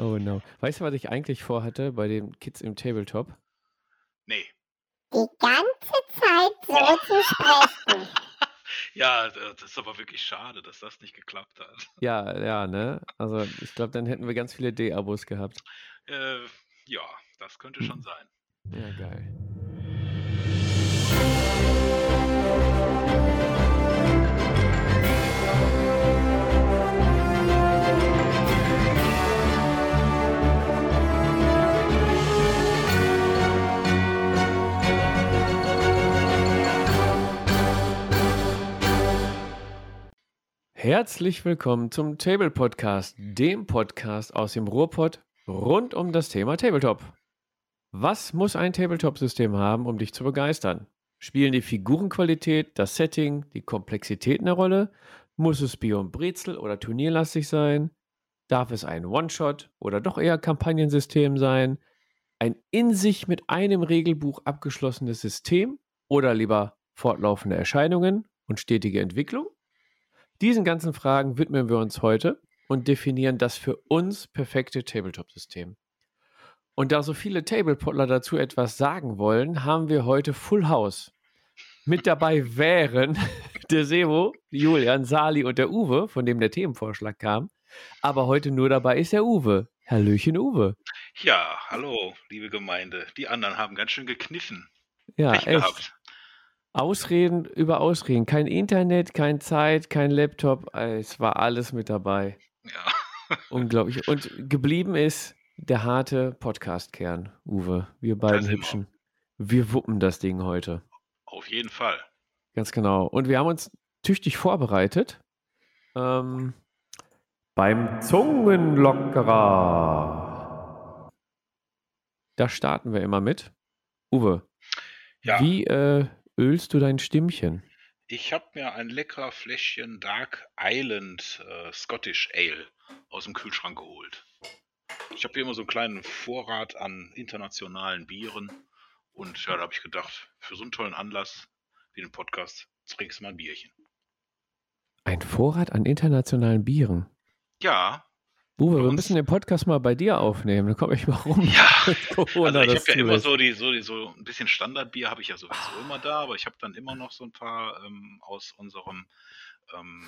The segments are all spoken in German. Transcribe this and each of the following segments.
Oh no. Weißt du, was ich eigentlich vorhatte bei den Kids im Tabletop? Nee. Die ganze Zeit so Oh. zu sprechen. Ja, d- das ist aber wirklich schade, dass das nicht geklappt hat. Ja, ja, ne? Also ich glaube, dann hätten wir ganz viele D-Abos gehabt. Äh, ja, das könnte schon Hm. sein. Ja, geil. Herzlich willkommen zum Table Podcast, dem Podcast aus dem Ruhrpott rund um das Thema Tabletop. Was muss ein Tabletop-System haben, um dich zu begeistern? Spielen die Figurenqualität, das Setting, die Komplexität eine Rolle? Muss es Bier und Brezel oder turnierlastig sein? Darf es ein One-Shot oder doch eher Kampagnensystem sein? Ein in sich mit einem Regelbuch abgeschlossenes System oder lieber fortlaufende Erscheinungen und stetige Entwicklung? Diesen ganzen Fragen widmen wir uns heute und definieren das für uns perfekte Tabletop-System. Und da so viele Tablepodler dazu etwas sagen wollen, haben wir heute Full House. Mit dabei wären der Sebo, Julian, Sali und der Uwe, von dem der Themenvorschlag kam. Aber heute nur dabei ist der Uwe. Hallöchen, Uwe. Ja, hallo, liebe Gemeinde. Die anderen haben ganz schön gekniffen. Ja, Pech echt. gehabt. Ausreden über Ausreden. Kein Internet, kein Zeit, kein Laptop. Es war alles mit dabei. Ja, Unglaublich. Und geblieben ist der harte Podcast-Kern, Uwe. Wir beiden wir. Hübschen. Wir wuppen das Ding heute. auf jeden Fall. Ganz genau. Und wir haben uns tüchtig vorbereitet. Ähm, beim Zungenlockerer. Da starten wir immer mit. Uwe, Ja, wie äh, ölst du dein Stimmchen? ich habe mir ein lecker Fläschchen Dark Island äh, Scottish Ale aus dem Kühlschrank geholt. Ich habe hier immer so einen kleinen Vorrat an internationalen Bieren. Und ja, da habe ich gedacht, für so einen tollen Anlass wie den Podcast trinkst du mal ein Bierchen. Ein Vorrat an internationalen Bieren. Ja, Uwe, wir müssen den Podcast mal bei dir aufnehmen. Dann komme ich mal rum. ja. Corona, Also ich habe ja immer so die, so die, so ein bisschen Standardbier habe ich ja sowieso immer da, aber ich habe dann immer noch so ein paar ähm, aus unserem ähm,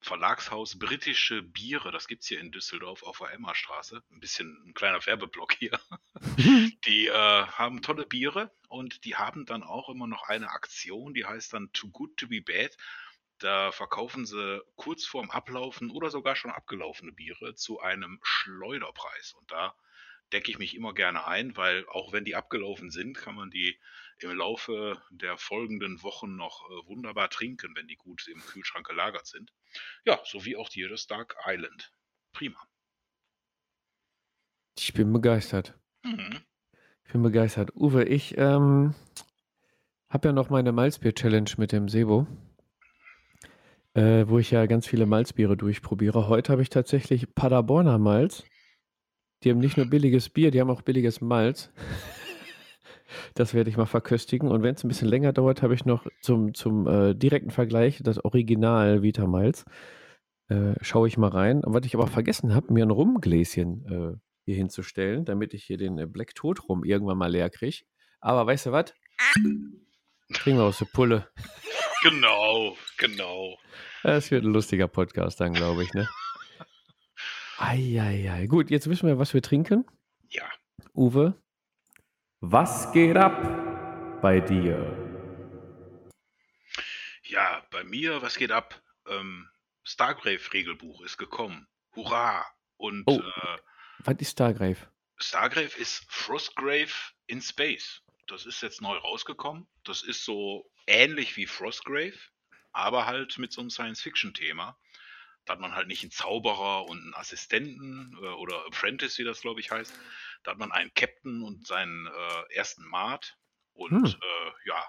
Verlagshaus britische Biere. Das gibt's hier in Düsseldorf auf der Emmerstraße. Ein bisschen ein kleiner Werbeblock hier. Die äh, haben tolle Biere und die haben dann auch immer noch eine Aktion, die heißt dann Too Good to Be Bad. Da verkaufen sie kurz vorm Ablaufen oder sogar schon abgelaufene Biere zu einem Schleuderpreis. Und da decke ich mich immer gerne ein, weil auch wenn die abgelaufen sind, kann man die im Laufe der folgenden Wochen noch äh, wunderbar trinken, wenn die gut im Kühlschrank gelagert sind. Ja, so wie auch das Dark Island. Prima. Ich bin begeistert. Mhm. Ich bin begeistert. Uwe, ich ähm, habe ja noch meine Malzbier-Challenge mit dem Sebo, äh, wo ich ja ganz viele Malzbiere durchprobiere. Heute habe ich tatsächlich Paderborner Malz. Die haben nicht nur billiges Bier, die haben auch billiges Malz. Das werde ich mal verköstigen. Und wenn es ein bisschen länger dauert, habe ich noch zum, zum äh, direkten Vergleich das Original Vita Malz. Äh, schaue ich mal rein. Und was ich aber vergessen habe, mir ein Rumgläschen äh, hier hinzustellen, damit ich hier den äh, Black Tod rum irgendwann mal leer kriege. Aber weißt du was? Kriegen wir aus der Pulle. Genau, genau. Es wird ein lustiger Podcast dann, glaube ich, ne? Eieiei. Gut, jetzt wissen wir, was wir trinken. Ja, Uwe, was geht ab bei dir? ja, bei mir, was geht ab? Ähm, Stargrave-Regelbuch ist gekommen. Hurra! Und Oh. äh, Was ist Stargrave? Stargrave ist Frostgrave in Space. Das ist jetzt neu rausgekommen. Das ist so ähnlich wie Frostgrave, aber halt mit so einem Science-Fiction-Thema. Da hat man halt nicht einen Zauberer und einen Assistenten äh, oder Apprentice, wie das glaube ich heißt. Da hat man einen Captain und seinen äh, ersten Mart. Und Hm. äh, ja,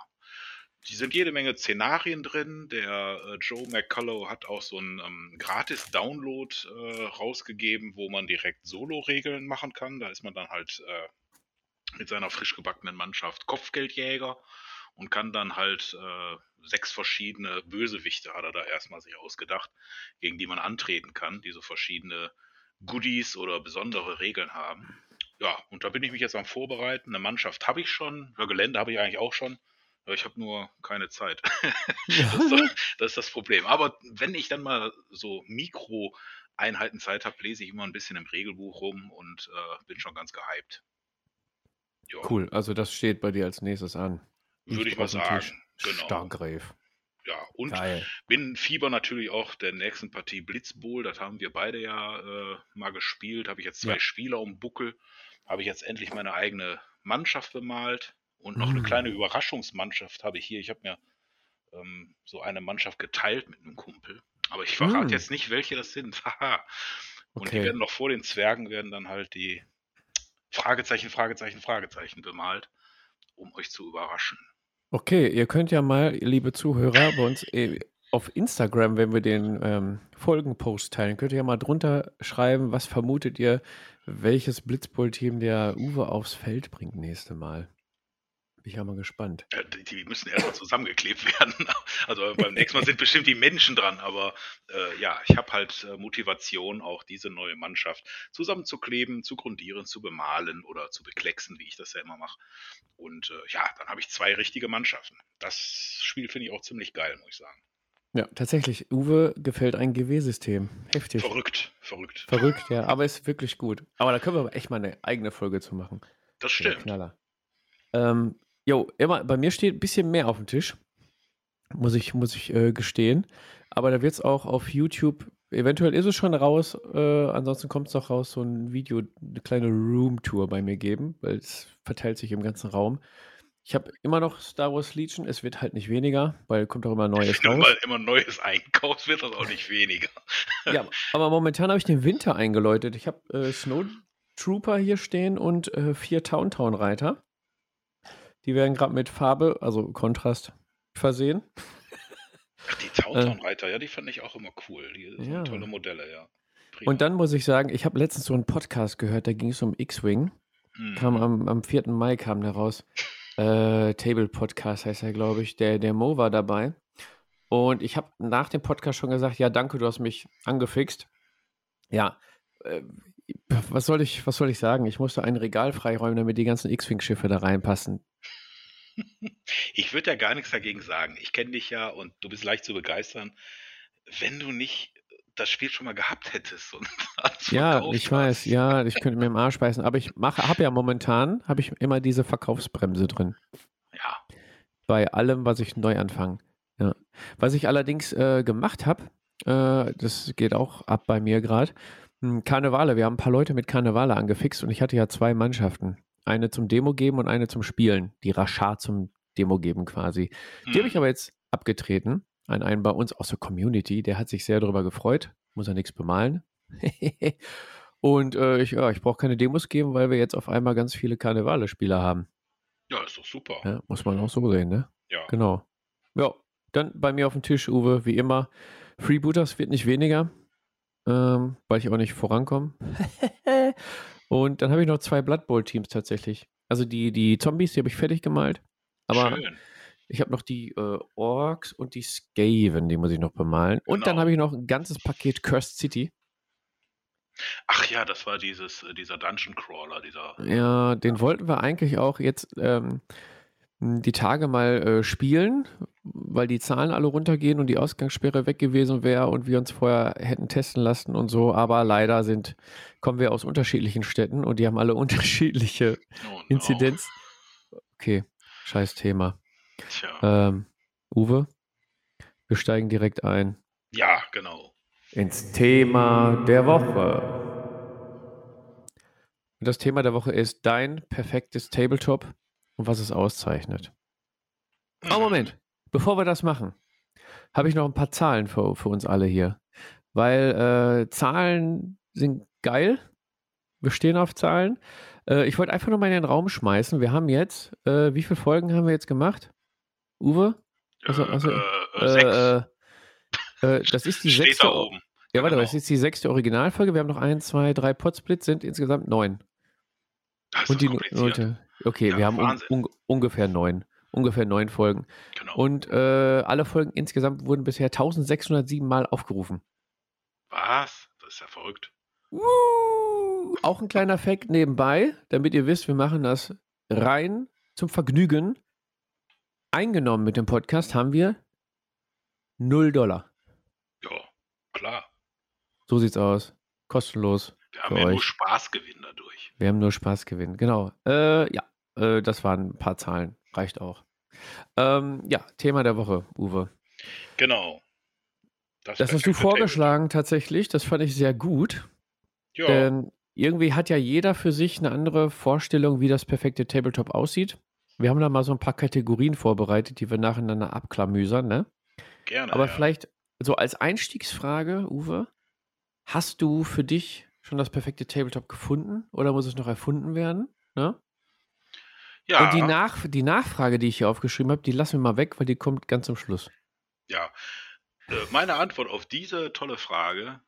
die sind jede Menge Szenarien drin. Der äh, Joe McCullough hat auch so einen ähm, Gratis-Download äh, rausgegeben, wo man direkt Solo-Regeln machen kann. Da ist man dann halt äh, mit seiner frisch gebackenen Mannschaft Kopfgeldjäger und kann dann halt äh, sechs verschiedene Bösewichte hat er da erstmal sich ausgedacht, gegen die man antreten kann, die so verschiedene Goodies oder besondere Regeln haben. Ja, und da bin ich mich jetzt am Vorbereiten. Eine Mannschaft habe ich schon, ja, Gelände habe ich eigentlich auch schon. Ich habe nur keine Zeit. das, ist doch, das ist das Problem. Aber wenn ich dann mal so Mikro-Einheiten Zeit habe, lese ich immer ein bisschen im Regelbuch rum und äh, bin schon ganz gehypt. Ja, cool, also das steht bei dir als nächstes an. Würde ich mal sagen. Genau. Starkgräf. Ja, und Geil. bin Fieber natürlich auch der nächsten Partie Blitzbowl. Das haben wir beide ja äh, mal gespielt. Habe ich jetzt zwei Ja. Spieler um Buckel. Habe ich jetzt endlich meine eigene Mannschaft bemalt. Und noch eine Mm. kleine Überraschungsmannschaft habe ich hier. Ich habe mir ähm, so eine Mannschaft geteilt mit einem Kumpel. Aber ich verrate Mm. jetzt nicht, welche das sind. Haha. Und die Okay. werden noch vor den Zwergen werden dann halt die Fragezeichen, Fragezeichen, Fragezeichen bemalt, um euch zu überraschen. Okay, ihr könnt ja mal, liebe Zuhörer, bei uns äh, auf Instagram, wenn wir den ähm, Folgenpost teilen, könnt ihr ja mal drunter schreiben, was vermutet ihr, welches Blitzbull-Team der Uwe aufs Feld bringt nächste Mal. Bin ich ja mal gespannt. Ja, die, die müssen erstmal zusammengeklebt werden. Also beim nächsten Mal sind bestimmt die Menschen dran, aber äh, ja, ich habe halt äh, Motivation, auch diese neue Mannschaft zusammenzukleben, zu grundieren, zu bemalen oder zu beklecksen, wie ich das ja immer mache. Und äh, ja, dann habe ich zwei richtige Mannschaften. Das Spiel finde ich auch ziemlich geil, muss ich sagen. Ja, tatsächlich, Uwe gefällt ein GW-System. Heftig. Verrückt, verrückt. Verrückt, ja, aber ist wirklich gut. Aber da können wir echt mal eine eigene Folge zu machen. Das stimmt. Knaller. Ähm, jo, immer, bei mir steht ein bisschen mehr auf dem Tisch. Muss ich, muss ich äh, gestehen. Aber da wird es auch auf YouTube, eventuell ist es schon raus, äh, ansonsten kommt es noch raus, so ein Video, eine kleine Room-Tour bei mir geben, weil es verteilt sich im ganzen Raum. Ich habe immer noch Star Wars Legion, es wird halt nicht weniger, weil kommt auch immer Neues du raus. mal immer Neues einkaufst, wird das auch nicht weniger. Ja, aber momentan habe ich den Winter eingeläutet. Ich habe äh, Snowtrooper hier stehen und äh, vier Towntown-Reiter. Die werden gerade mit Farbe, also Kontrast, versehen. Ach, die Towntown-Reiter, ja, die fand ich auch immer cool. Die sind Ja. tolle Modelle, ja. Prima. Und dann muss ich sagen, ich habe letztens so einen Podcast gehört, da ging es um X-Wing. Hm. Kam am, am 4. Mai kam der raus. Äh, Table Podcast heißt er, glaube ich. Der, der Mo war dabei. Und ich habe nach dem Podcast schon gesagt, ja, danke, du hast mich angefixt. Ja, äh, was soll ich, was soll ich sagen? Ich musste ein Regal freiräumen, damit die ganzen X-Wing-Schiffe da reinpassen. Ich würde ja gar nichts dagegen sagen. Ich kenne dich ja und du bist leicht zu begeistern. Wenn du nicht das Spiel schon mal gehabt hättest Ja, ich weiß, ja, ich könnte mir im Arsch beißen, aber ich mache, habe ja momentan, habe ich immer diese Verkaufsbremse drin. Ja, bei allem, was ich neu anfange. Ja. Was ich allerdings äh, gemacht habe, äh, das geht auch ab bei mir gerade, Karnevale. Wir haben ein paar Leute mit Karnevale angefixt und ich hatte ja zwei Mannschaften. Eine zum Demo geben und eine zum Spielen. Die Rashad zum Demo geben quasi. Die habe ich aber jetzt abgetreten an einen bei uns aus der Community. Der hat sich sehr darüber gefreut. Muss er nichts bemalen. und äh, ich, ja, ich brauche keine Demos geben, weil wir jetzt auf einmal ganz viele Karnevale-Spieler haben. ja, ist doch super. Ja, muss man auch so sehen, ne? Ja. Genau. Ja, dann bei mir auf dem Tisch, Uwe, wie immer. Freebooters wird nicht weniger, ähm, weil ich auch nicht vorankomme. Und dann habe ich noch zwei Blood Bowl-Teams tatsächlich. Also die, die Zombies, die habe ich fertig gemalt. Aber Schön. ich habe noch die äh, Orks und die Skaven, die muss ich noch bemalen. Und dann Genau. habe ich noch ein ganzes Paket Cursed City. Ach ja, das war dieses, äh, dieser Dungeon Crawler, dieser. Ja, den wollten wir eigentlich auch jetzt ähm, die Tage mal äh, spielen, weil die Zahlen alle runtergehen und die Ausgangssperre weg gewesen wäre und wir uns vorher hätten testen lassen und so. Aber leider sind, kommen wir aus unterschiedlichen Städten und die haben alle unterschiedliche Oh no. Inzidenz. Okay, scheiß Thema. Tja. Ähm, Uwe, wir steigen direkt ein Ja, genau. ins Thema der Woche. Und das Thema der Woche ist dein perfektes Tabletop und was es auszeichnet. Mhm. Aber Moment, bevor wir das machen, habe ich noch ein paar Zahlen für, für uns alle hier. Weil äh, Zahlen sind geil. Wir stehen auf Zahlen. Äh, ich wollte einfach nur mal in den Raum schmeißen. Wir haben jetzt, äh, wie viele Folgen haben wir jetzt gemacht? Uwe? Also- also, äh, sechs. Äh, äh, das ist die Steht sechste. da oben. Ja, warte, Genau. das ist die sechste Originalfolge. Wir haben noch ein, zwei, drei Podsplits, sind insgesamt neun. Das ist Und die nullte. Okay, Ja, wir haben un, un, ungefähr neun. Ungefähr neun Folgen. Genau. Und äh, alle Folgen insgesamt wurden bisher 1607 Mal aufgerufen. Was? Das ist ja verrückt. Uh, auch ein kleiner Fact nebenbei, damit ihr wisst, wir machen das rein zum Vergnügen. Eingenommen mit dem Podcast haben wir 0 Dollar. Ja, klar. So sieht's aus. Kostenlos. Wir haben ja nur euch. Spaßgewinn dadurch. Wir haben nur Spaß gewinnen. Genau. Äh, ja, äh, das waren ein paar Zahlen. Reicht auch. Ähm, ja, Thema der Woche, Uwe. Genau. Das hast du vorgeschlagen tatsächlich. Das fand ich sehr gut. Ja, Denn irgendwie hat ja jeder für sich eine andere Vorstellung, wie das perfekte Tabletop aussieht. Wir haben da mal so ein paar Kategorien vorbereitet, die wir nacheinander abklamüsern, ne? gerne. Aber ja. vielleicht so als Einstiegsfrage, Uwe, hast du für dich schon das perfekte Tabletop gefunden oder muss es noch erfunden werden? Ne? Ja, Und die, Nach die Nachfrage, die ich hier aufgeschrieben habe, die lassen wir mal weg, weil die kommt ganz zum Schluss. ja. Äh, Meine Antwort auf diese tolle Frage,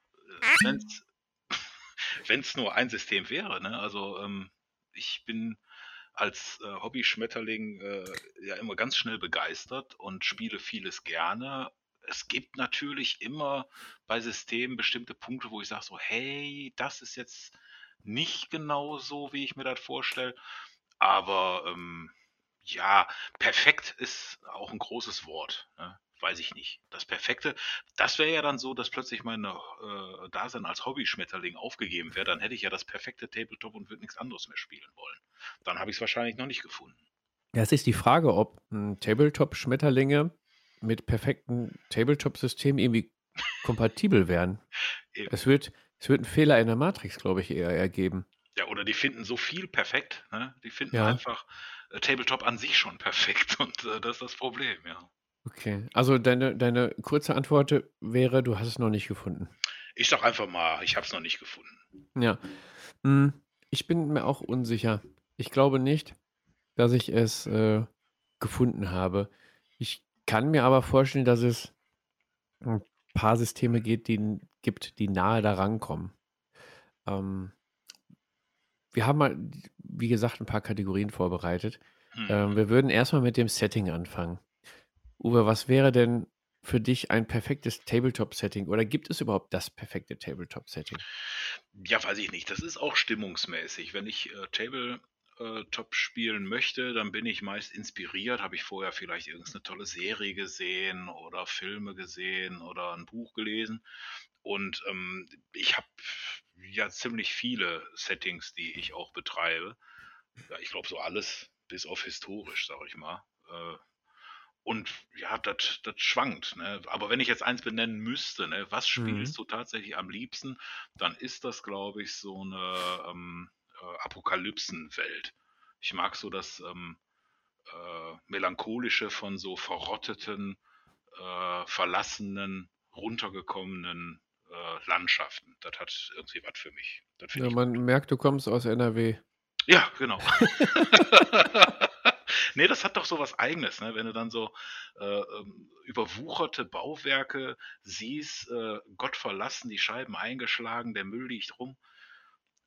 wenn es nur ein System wäre, ne? also ähm, ich bin als äh, Hobby-Schmetterling äh, ja immer ganz schnell begeistert und spiele vieles gerne. Es gibt natürlich immer bei Systemen bestimmte Punkte, wo ich sage so, hey, das ist jetzt nicht genau so, wie ich mir das vorstelle. Aber ähm, ja, perfekt ist auch ein großes Wort. Ne? Weiß ich nicht. Das Perfekte, das wäre ja dann so, dass plötzlich mein äh, Dasein als Hobby-Schmetterling aufgegeben wäre. Dann hätte ich ja das perfekte Tabletop und würde nichts anderes mehr spielen wollen. Dann habe ich es wahrscheinlich noch nicht gefunden. Ja, es ist die Frage, ob ein Tabletop-Schmetterlinge mit perfekten Tabletop-Systemen irgendwie kompatibel wären. Es wird, es wird einen Fehler in der Matrix, glaube ich, eher ergeben. Ja, oder die finden so viel perfekt. Ne? Die finden Ja. einfach äh, Tabletop an sich schon perfekt und äh, das ist das Problem, ja. Okay, also deine, deine kurze Antwort wäre, du hast es noch nicht gefunden. Ich sag einfach mal, ich habe es noch nicht gefunden. Ja. Hm, Ich bin mir auch unsicher. Ich glaube nicht, dass ich es äh, gefunden habe. Ich kann mir aber vorstellen, dass es ein paar Systeme geht, die, gibt, die nahe daran kommen. Ähm, wir haben mal, wie gesagt, ein paar Kategorien vorbereitet. Hm. Ähm, wir würden erstmal mit dem Setting anfangen. Uwe, was wäre denn für dich ein perfektes Tabletop-Setting? Oder gibt es überhaupt das perfekte Tabletop-Setting? Ja, weiß ich nicht. Das ist auch stimmungsmäßig. Wenn ich äh, Tabletop spielen möchte, dann bin ich meist inspiriert. Habe ich vorher vielleicht irgendeine tolle Serie gesehen oder Filme gesehen oder ein Buch gelesen. Und ähm, ich habe ja ziemlich viele Settings, die ich auch betreibe. Ja, ich glaube so alles bis auf historisch, sage ich mal. Äh, und ja, das schwankt. Ne? Aber wenn ich jetzt eins benennen müsste, ne, was spielst du tatsächlich am liebsten, dann ist das, glaube ich, so eine ähm, äh, Apokalypsenwelt. Ich mag so das ähm, äh, melancholische von so verrotteten, äh, verlassenen, runtergekommenen äh, Landschaften. Das hat irgendwie was für mich. Ja, man gut. merkt, du kommst aus NRW. Ja, genau. nee, das hat doch so was Eigenes, ne? wenn du dann so äh, ähm, überwucherte Bauwerke siehst, äh, Gott verlassen, die Scheiben eingeschlagen, der Müll liegt rum.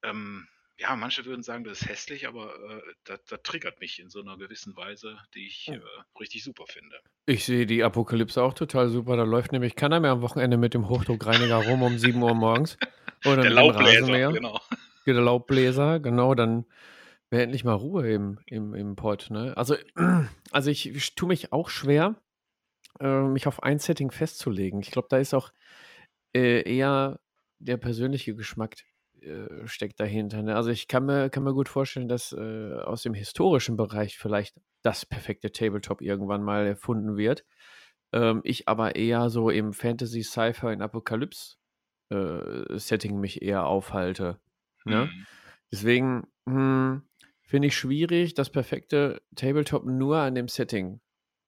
Ähm, ja, manche würden sagen, das ist hässlich, aber äh, das, das triggert mich in so einer gewissen Weise, die ich Oh. äh, richtig super finde. Ich sehe die Apokalypse auch total super. Da läuft nämlich keiner mehr am Wochenende mit dem Hochdruckreiniger rum um 7 Uhr morgens. Oder Der Laubbläser, genau. Der Laubbläser, genau, dann wäre endlich mal Ruhe im, im, im Pod. Ne? Also, also ich, ich tue mich auch schwer, äh, mich auf ein Setting festzulegen. Ich glaube, da ist auch äh, eher der persönliche Geschmack äh, steckt dahinter. Ne? Also ich kann mir, kann mir gut vorstellen, dass äh, aus dem historischen Bereich vielleicht das perfekte Tabletop irgendwann mal erfunden wird. Ähm, ich aber eher so im Fantasy, Sci-Fi und Apokalypse-Setting mich eher aufhalte. Ne? Hm. Deswegen hm, finde ich schwierig, das perfekte Tabletop nur an dem Setting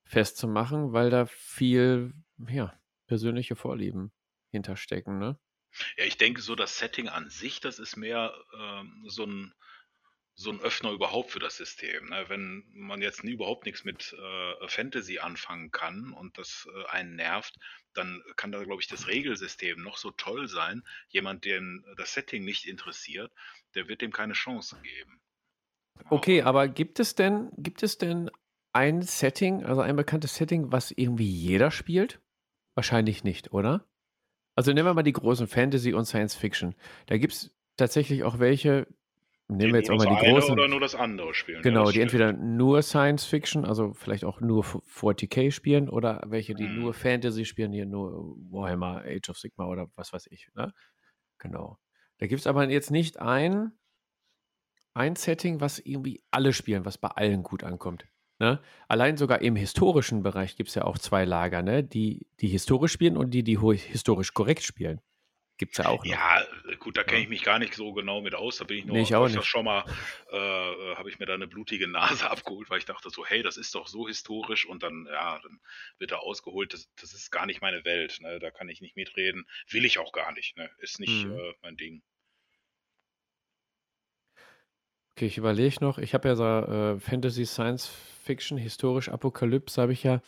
festzumachen, weil da viel ja, persönliche Vorlieben hinterstecken. Ne? Ja, ich denke, so das Setting an sich, das ist mehr ähm, so ein so ein Öffner überhaupt für das System. Ne? Wenn man jetzt überhaupt nichts mit äh, Fantasy anfangen kann und das äh, einen nervt, dann kann da, glaube ich, das Regelsystem noch so toll sein. Jemand, den das Setting nicht interessiert, der wird dem keine Chance geben. Okay, aber gibt es denn, gibt es denn ein Setting, also ein bekanntes Setting, was irgendwie jeder spielt? Wahrscheinlich nicht, oder? Also nehmen wir mal die großen Fantasy und Science Fiction. Da gibt es tatsächlich auch welche, nehmen wir jetzt auch mal die großen, oder nur das andere spielen. Genau, die entweder nur Science Fiction, also vielleicht auch nur f- 40k spielen oder welche, die Hm. nur Fantasy spielen, hier nur Warhammer, Age of Sigma oder was weiß ich. Ne? Genau. Da gibt es aber jetzt nicht ein, ein Setting, was irgendwie alle spielen, was bei allen gut ankommt. Ne? Allein sogar im historischen Bereich gibt es ja auch zwei Lager, ne? die, die historisch spielen und die, die historisch korrekt spielen. Gibt es ja auch noch. Ja, gut, da kenne ich mich gar nicht so genau mit aus. Da bin ich nur Nee, ich auch nicht. schon mal, äh, habe ich mir da eine blutige Nase abgeholt, weil ich dachte so, hey, das ist doch so historisch und dann, ja, dann wird da ausgeholt. Das, das ist gar nicht meine Welt. Ne? Da kann ich nicht mitreden. Will ich auch gar nicht. Ne? Ist nicht Mhm. äh, mein Ding. Okay, ich überlege noch. Ich habe ja so äh, Fantasy, Science Fiction, historisch, Apokalypse habe ich ja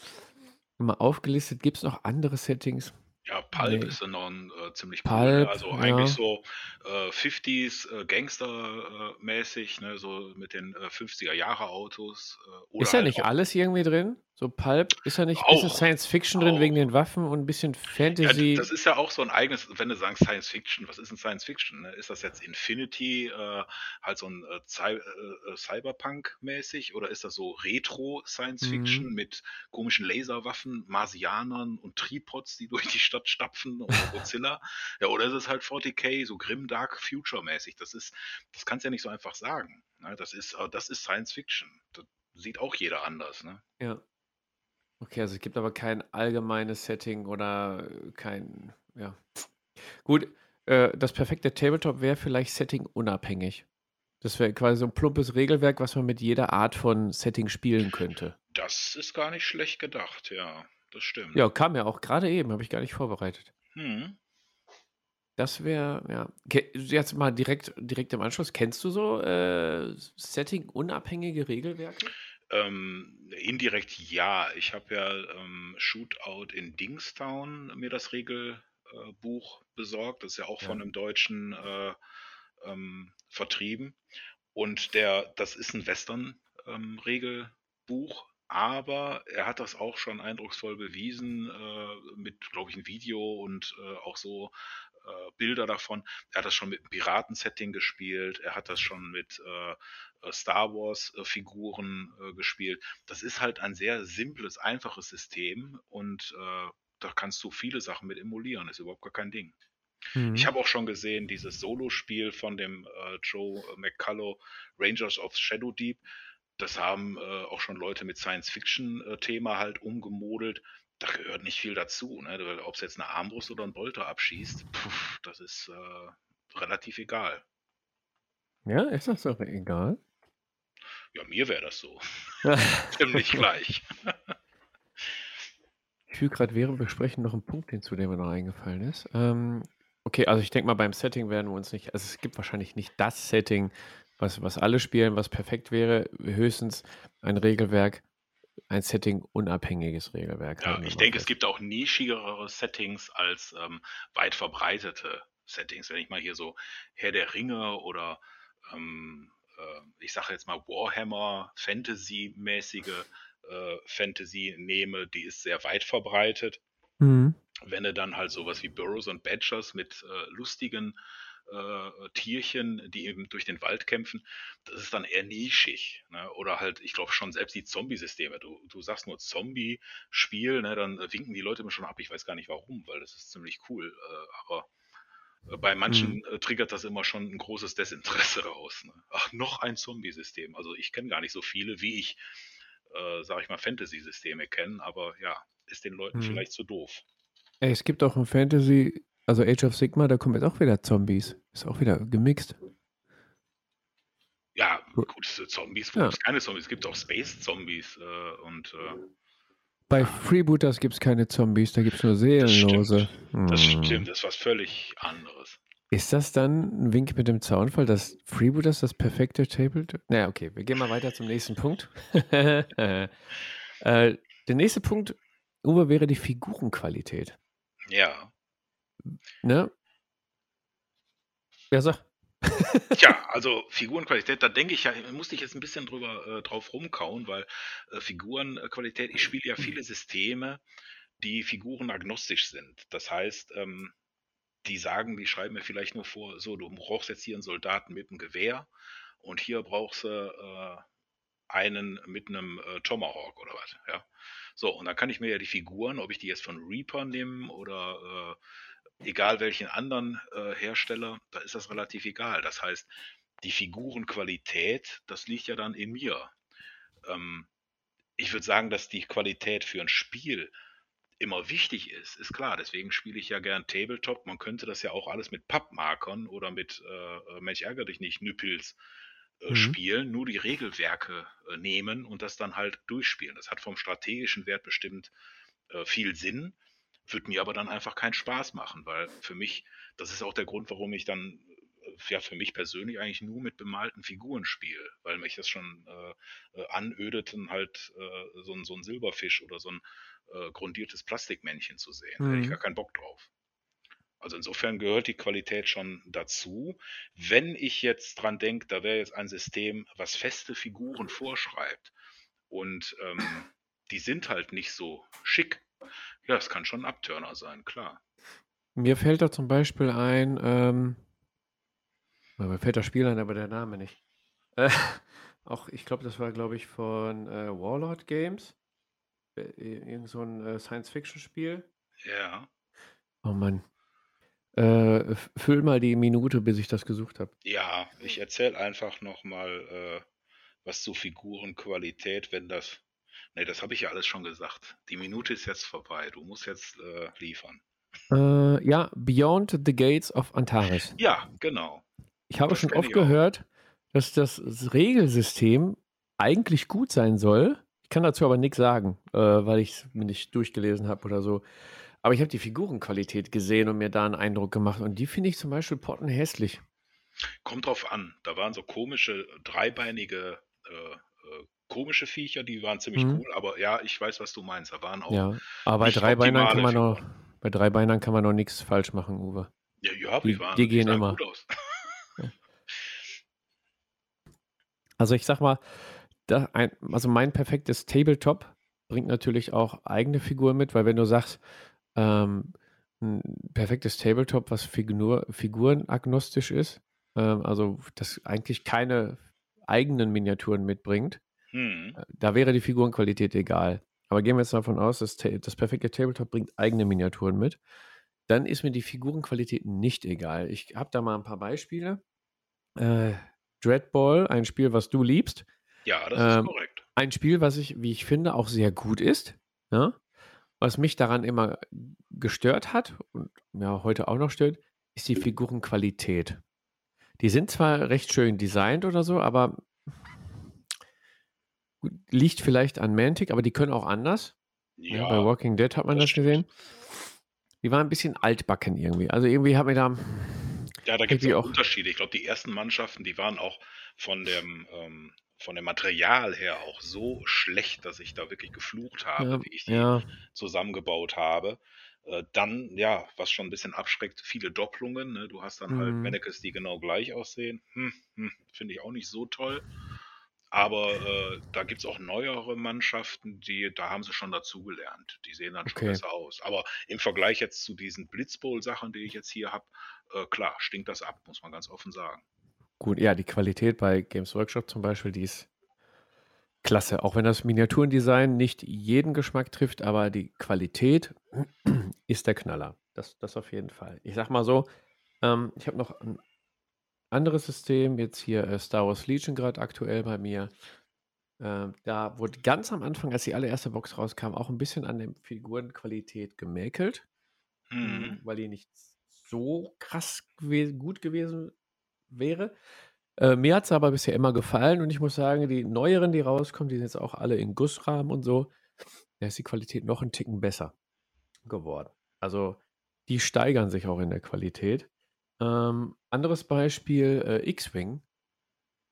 mal aufgelistet. Gibt es noch andere Settings? Ja, Pulp Nee. ist dann noch ein, äh, ziemlich cool. Pulp, ne? Also ja. eigentlich so äh, 50s äh, Gangster-mäßig, ne? so mit den äh, 50er-Jahre-Autos. Äh, oder Ist ja halt nicht auch, alles irgendwie drin? So Pulp, ist ja nicht ein bisschen Auch, Science Fiction drin wegen auch. den Waffen und ein bisschen Ja, Fantasy? das ist ja auch so ein eigenes, wenn du sagst Science Fiction, was ist denn Science Fiction? Ne? Ist das jetzt Infinity, äh, halt so ein äh, Cy äh, äh, Cyberpunk-mäßig oder ist das so Retro-Science Mhm. Fiction mit komischen Laserwaffen, Marsianern und Tripods, die durch die Stadt stapfen oder Godzilla? Ja, oder ist es halt 40k, so Grim Dark Future-mäßig? Das ist, das kannst du ja nicht so einfach sagen. Ne? Das ist, äh, das ist Science Fiction. Das sieht auch jeder anders, ne? Ja. Okay, also es gibt aber kein allgemeines Setting oder äh, kein, ja. Gut, äh, das perfekte Tabletop wäre vielleicht Setting unabhängig. Das wäre quasi so ein plumpes Regelwerk, was man mit jeder Art von Setting spielen könnte. Das ist gar nicht schlecht gedacht, ja. Das stimmt. Ja, kam ja auch gerade eben, habe ich gar nicht vorbereitet. Hm. Das wäre, ja. Jetzt mal direkt, direkt im Anschluss, kennst du so äh, Setting-unabhängige Regelwerke? Ähm, indirekt ja. Ich habe ja ähm, Shootout in Dingstown mir das Regelbuch besorgt. Das ist ja auch Ja. von einem Deutschen äh, ähm, vertrieben. Und der, das ist ein Western-Regelbuch, aber er hat das auch schon eindrucksvoll bewiesen äh, mit, glaube ich, ein Video und äh, auch so äh, Bilder davon. Er hat das schon mit einem Piraten-Setting gespielt. Er hat das schon mit äh, äh, Star Wars-Figuren äh, gespielt. Das ist halt ein sehr simples, einfaches System und äh, da kannst du viele Sachen mit emulieren. Ist überhaupt gar kein Ding. Mhm. Ich habe auch schon gesehen, dieses Solospiel von dem äh, Joe McCullough, Rangers of Shadow Deep. Das haben äh, auch schon Leute mit Science-Fiction-Thema halt umgemodelt. Da gehört nicht viel dazu. Ne? Ob es jetzt eine Armbrust oder ein Bolter abschießt, pff, das ist äh, relativ egal. Ja, ist das doch egal. Ja, mir wäre das so. Ziemlich gleich. Ich füge gerade während wir sprechen noch einen Punkt hinzu, der mir noch eingefallen ist. Ähm, okay, also ich denke mal, beim Setting werden wir uns nicht, also es gibt wahrscheinlich nicht das Setting, was, was alle spielen, was perfekt wäre. Höchstens ein Regelwerk, ein Setting unabhängiges Regelwerk. Ja, ich denke, es gibt auch nischigere Settings als ähm, weit verbreitete Settings. Wenn ich mal hier so Herr der Ringe oder ähm, äh, ich sage jetzt mal Warhammer, Fantasy-mäßige äh, Fantasy nehme, die ist sehr weit verbreitet. Mhm. Wenn du dann halt sowas wie Burrows und Badgers mit äh, lustigen äh, Tierchen, die eben durch den Wald kämpfen, das ist dann eher nischig. Ne? Oder halt, ich glaube schon selbst die Zombie-Systeme. Du, du sagst nur Zombie-Spiel, ne? dann äh, winken die Leute immer schon ab. Ich weiß gar nicht warum, weil das ist ziemlich cool. Äh, aber bei manchen äh, triggert das immer schon ein großes Desinteresse raus. Ne? Ach, noch ein Zombie-System. Also ich kenne gar nicht so viele, wie ich, äh, sag ich mal, Fantasy-Systeme kenne, aber ja, ist den Leuten Mhm. vielleicht zu doof. Ey, es gibt auch ein Fantasy, also Age of Sigma, da kommen jetzt auch wieder Zombies. Ist auch wieder gemixt. Ja, Gut. Zombies, Ja. keine Zombies, es gibt auch Space-Zombies äh, und äh, Bei Freebooters gibt es keine Zombies, da gibt es nur das stimmt. Seelenlose. Das Hm. stimmt, das ist was völlig anderes. Ist das dann ein Wink mit dem Zaunfall, dass Freebooters das perfekte Tabletop? Naja, okay, wir gehen mal weiter zum nächsten Punkt. äh, der nächste Punkt, Uwe, wäre die Figurenqualität. Ja. Ne? Ja, sag. Tja, also Figurenqualität, da denke ich ja, musste ich jetzt ein bisschen drüber äh, drauf rumkauen, weil äh, Figurenqualität, ich spiele ja viele Systeme, die figurenagnostisch sind. Das heißt, ähm, die sagen, die schreiben mir vielleicht nur vor, so, du brauchst jetzt hier einen Soldaten mit einem Gewehr und hier brauchst du äh, einen mit einem äh, Tomahawk oder was, ja. So, und dann kann ich mir ja die Figuren, ob ich die jetzt von Reaper nehme oder äh, egal welchen anderen äh, Hersteller, da ist das relativ egal. Das heißt, die Figurenqualität, das liegt ja dann in mir. Ähm, ich würde sagen, dass die Qualität für ein Spiel immer wichtig ist, ist klar. Deswegen spiele ich ja gern Tabletop. Man könnte das ja auch alles mit Pappmarkern oder mit äh, äh Mensch ärger dich nicht, Nüppels äh, mhm. spielen, nur die Regelwerke äh, nehmen und das dann halt durchspielen. Das hat vom strategischen Wert bestimmt äh, viel Sinn, wird mir aber dann einfach keinen Spaß machen, weil für mich, das ist auch der Grund, warum ich dann ja für mich persönlich eigentlich nur mit bemalten Figuren spiele, weil mich das schon äh, äh anödet, halt äh, so, ein, so ein Silberfisch oder so ein äh, grundiertes Plastikmännchen zu sehen. Mhm. Da hätte ich mhm. gar keinen Bock drauf. Also insofern gehört die Qualität schon dazu. Wenn ich jetzt dran denke, da wäre jetzt ein System, was feste Figuren vorschreibt und ähm, die sind halt nicht so schick. Ja, das kann schon ein Abturner sein, klar. Mir fällt da zum Beispiel ein, ähm, mir fällt das Spiel ein, aber der Name nicht. Äh, auch, ich glaube, das war, glaube ich, von äh, Warlord Games. Äh, irgend so ein äh, Science-Fiction-Spiel. Ja. Oh Mann. Äh, füll mal die Minute, bis ich das gesucht habe. Ja, ich erzähle einfach nochmal äh, was zur Figurenqualität, wenn das. Ne, das habe ich ja alles schon gesagt. Die Minute ist jetzt vorbei. Du musst jetzt äh, liefern. Äh, ja, Beyond the Gates of Antares. Ja, genau. Ich habe das schon oft gehört, dass das Regelsystem eigentlich gut sein soll. Ich kann dazu aber nichts sagen, äh, weil ich es mir nicht durchgelesen habe oder so. Aber ich habe die Figurenqualität gesehen und mir da einen Eindruck gemacht. Und die finde ich zum Beispiel potten hässlich. Kommt drauf an. Da waren so komische, dreibeinige, äh, komische Viecher, die waren ziemlich mhm. cool. Aber ja, ich weiß, was du meinst. Da waren auch. Ja, aber bei Dreibeinern kann man noch, bei Dreibeinern kann man noch nichts falsch machen, Uwe. Ja, ja, die, die, waren, die gehen immer. Also ich sag mal, ein, also mein perfektes Tabletop bringt natürlich auch eigene Figuren mit, weil wenn du sagst, ähm, ein perfektes Tabletop, was Figur, figurenagnostisch ist, ähm, also das eigentlich keine eigenen Miniaturen mitbringt, hm. Äh, da wäre die Figurenqualität egal. Aber gehen wir jetzt davon aus, dass das perfekte Tabletop bringt eigene Miniaturen mit, dann ist mir die Figurenqualität nicht egal. Ich habe da mal ein paar Beispiele. Äh, Dreadball, ein Spiel, was du liebst. Ja, das ähm, ist korrekt. Ein Spiel, was ich, wie ich finde, auch sehr gut ist. Ja? Was mich daran immer gestört hat und ja, heute auch noch stört, ist die Figurenqualität. Die sind zwar recht schön designt oder so, aber liegt vielleicht an Mantic, aber die können auch anders. Ja, bei Walking Dead hat man das, das gesehen. Die waren ein bisschen altbacken irgendwie. Also irgendwie hat mir da ja, da gibt es auch Unterschiede. Ich glaube, die ersten Mannschaften, die waren auch von dem, ähm, von dem Material her auch so schlecht, dass ich da wirklich geflucht habe, ja, wie ich die ja. zusammengebaut habe. Äh, dann, ja, was schon ein bisschen abschreckt, viele Doppelungen. Ne? Du hast dann halt mhm. halt Mannequins, die genau gleich aussehen. Hm, hm, Finde ich auch nicht so toll. Aber äh, da gibt es auch neuere Mannschaften, die, da haben sie schon dazugelernt. Die sehen dann okay. schon besser aus. Aber im Vergleich jetzt zu diesen Blitzbowl-Sachen, die ich jetzt hier habe, äh, klar, stinkt das ab, muss man ganz offen sagen. Gut, ja, die Qualität bei Games Workshop zum Beispiel, die ist klasse. Auch wenn das Miniaturendesign nicht jeden Geschmack trifft, aber die Qualität ist der Knaller. Das, das auf jeden Fall. Ich sag mal so, ähm, ich habe noch ein anderes System, jetzt hier äh, Star Wars Legion gerade aktuell bei mir. Äh, da wurde ganz am Anfang, als die allererste Box rauskam, auch ein bisschen an der Figurenqualität gemäkelt, mhm. weil die nicht so krass gew gut gewesen wäre. Äh, mir hat es aber bisher immer gefallen und ich muss sagen, die neueren, die rauskommen, die sind jetzt auch alle in Gussrahmen und so. Da ist die Qualität noch ein Ticken besser geworden. Also die steigern sich auch in der Qualität. Ähm, anderes Beispiel, äh, X-Wing.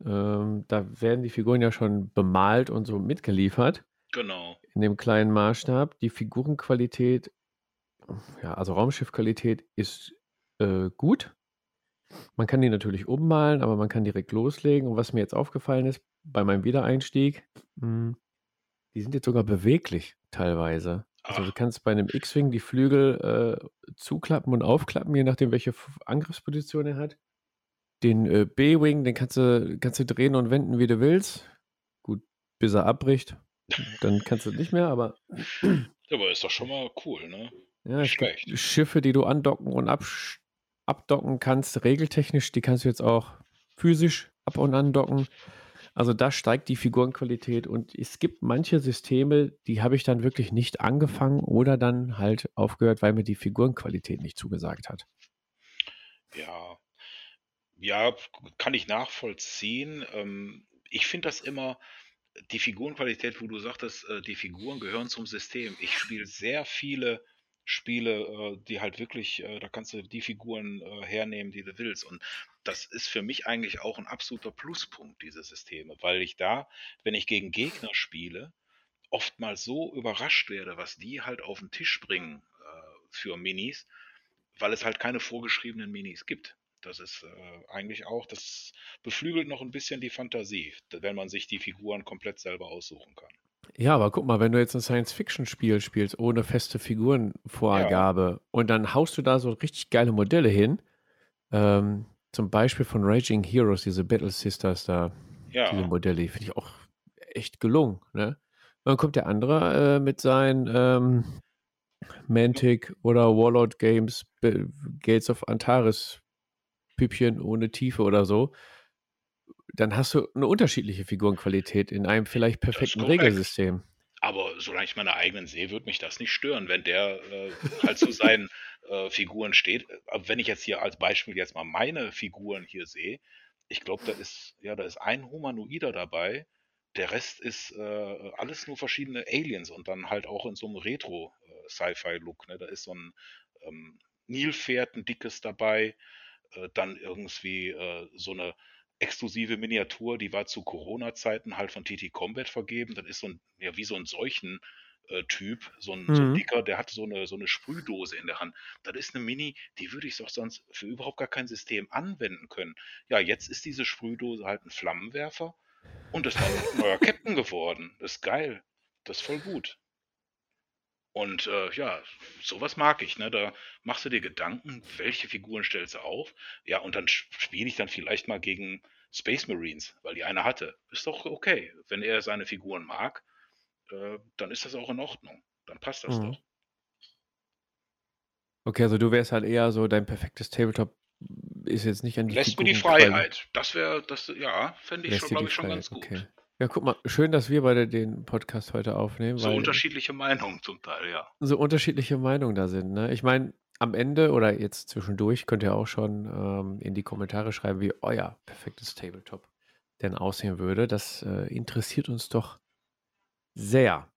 Ähm, da werden die Figuren ja schon bemalt und so mitgeliefert. Genau. In dem kleinen Maßstab. Die Figurenqualität, ja, also Raumschiffqualität ist äh, gut. Man kann die natürlich ummalen, aber man kann direkt loslegen. Und was mir jetzt aufgefallen ist bei meinem Wiedereinstieg, mh, hm, die sind jetzt sogar beweglich teilweise. Also du kannst bei einem X-Wing die Flügel äh, zuklappen und aufklappen, je nachdem, welche Angriffsposition er hat. Den äh, B-Wing, den kannst du, kannst du drehen und wenden, wie du willst. Gut, bis er abbricht. Dann kannst du nicht mehr, aber ja, aber ist doch schon mal cool, ne? ja, Nicht schlecht. Schiffe, die du andocken und absch- abdocken kannst, regeltechnisch, die kannst du jetzt auch physisch ab- und andocken. Also da steigt die Figurenqualität und es gibt manche Systeme, die habe ich dann wirklich nicht angefangen oder dann halt aufgehört, weil mir die Figurenqualität nicht zugesagt hat. Ja, ja, kann ich nachvollziehen. Ähm, ich finde das immer, die Figurenqualität, wo du sagtest, äh, die Figuren gehören zum System. Ich spiele sehr viele Spiele, äh, die halt wirklich, äh, da kannst du die Figuren äh, hernehmen, die du willst. Und das ist für mich eigentlich auch ein absoluter Pluspunkt, diese Systeme, weil ich da, wenn ich gegen Gegner spiele, oftmals so überrascht werde, was die halt auf den Tisch bringen für Minis, weil es halt keine vorgeschriebenen Minis gibt. Das ist eigentlich auch, das beflügelt noch ein bisschen die Fantasie, wenn man sich die Figuren komplett selber aussuchen kann. Ja, aber guck mal, wenn du jetzt ein Science-Fiction-Spiel spielst ohne feste Figurenvorgabe und dann haust du da so richtig geile Modelle hin, ähm, zum Beispiel von Raging Heroes, diese Battle Sisters da, diese Ja, Modelle, die finde ich auch echt gelungen. Ne? Und dann kommt der andere äh, mit seinen ähm, Mantic oder Warlord Games, Gates of Antares Püppchen ohne Tiefe oder so. Dann hast du eine unterschiedliche Figurenqualität in einem vielleicht perfekten. Regelsystem. Aber solange ich meine eigenen sehe, würde mich das nicht stören, wenn der äh, halt zu seinen äh, Figuren steht. Aber wenn ich jetzt hier als Beispiel jetzt mal meine Figuren hier sehe, ich glaube, da ist, ja, da ist ein Humanoider dabei. Der Rest ist äh, alles nur verschiedene Aliens und dann halt auch in so einem Retro-Sci-Fi-Look. Ne? Da ist so ein ähm, Nilpferd, ein dickes dabei, äh, dann irgendwie äh, so eine exklusive Miniatur, die war zu Corona-Zeiten halt von TT Combat vergeben. Das ist so ein, ja, wie so ein Seuchen. äh, Typ, so ein, so ein Mhm. Dicker, der hat so eine, so eine Sprühdose in der Hand. Das ist eine Mini, die würde ich doch sonst für überhaupt gar kein System anwenden können. Ja, jetzt ist diese Sprühdose halt ein Flammenwerfer und ist dann ein neuer Captain geworden. Das ist geil. Das ist voll gut. Und äh, ja, sowas mag ich, ne? Da machst du dir Gedanken, welche Figuren stellst du auf? Ja, und dann spiele ich dann vielleicht mal gegen Space Marines, weil die eine hatte. Ist doch okay. Wenn er seine Figuren mag, äh, dann ist das auch in Ordnung. Dann passt das Mhm. doch. Okay, also du wärst halt eher so, dein perfektes Tabletop ist jetzt nicht an die Lässt mir die Freiheit. Das wäre, das, ja, fände ich Lässt schon, glaube ich, schon ganz gut. Ja, guck mal, schön, dass wir beide den Podcast heute aufnehmen, So unterschiedliche Meinungen zum Teil, ja. so unterschiedliche Meinungen da sind. Ne? Ich meine, am Ende oder jetzt zwischendurch könnt ihr auch schon ähm, in die Kommentare schreiben, wie euer perfektes Tabletop denn aussehen würde. Das äh, interessiert uns doch sehr.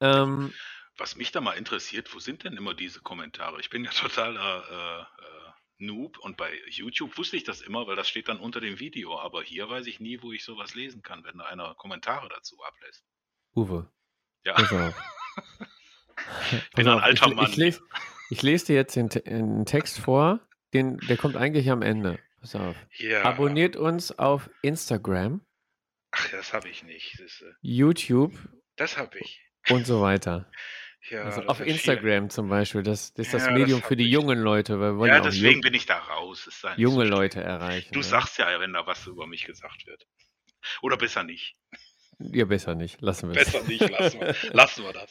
Ähm, Was mich da mal interessiert, wo sind denn immer diese Kommentare? Ich bin ja totaler äh, äh, Noob und bei YouTube wusste ich das immer, weil das steht dann unter dem Video, aber hier weiß ich nie, wo ich sowas lesen kann, wenn da einer Kommentare dazu ablässt. Uwe, Ja, pass auf. bin ein alter ich, Mann. Ich lese, ich lese dir jetzt den, Te- einen Text vor, den, der kommt eigentlich am Ende. Pass auf. ja. Abonniert uns auf Instagram, Ach, das habe ich nicht. Das, äh, YouTube das habe ich. und so weiter. Ja, Also das auf. Instagram zum Beispiel, das, das ist das Ja, das Medium hab für die ich. jungen Leute, weil wollen Ja, ja deswegen bin ich da raus. Junge so. Leute erreichen. Du ne? sagst ja, wenn da was über mich gesagt wird. Oder besser nicht. Ja, besser nicht. Lassen wir es. Besser nicht, lassen wir, lassen wir das.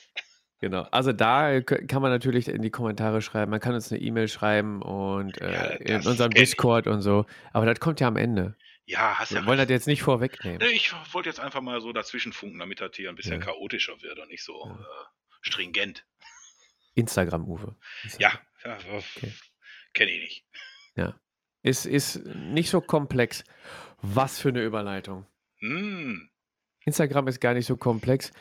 Genau. Also da äh, kann man natürlich in die Kommentare schreiben. Man kann uns eine E-Mail schreiben und äh, Ja, in das unserem. Discord und so. Aber das kommt ja am Ende. Ja, hast ja Wir wollen das recht. jetzt nicht vorwegnehmen. Ich wollte jetzt einfach mal so dazwischen funken, damit das hier ein bisschen Ja. chaotischer wird und nicht so Ja. Stringent. Instagram, Uwe. Ja, ja Okay. kenne ich nicht. Ist, ist nicht so komplex. Was für eine Überleitung. Hm, Instagram ist gar nicht so komplex.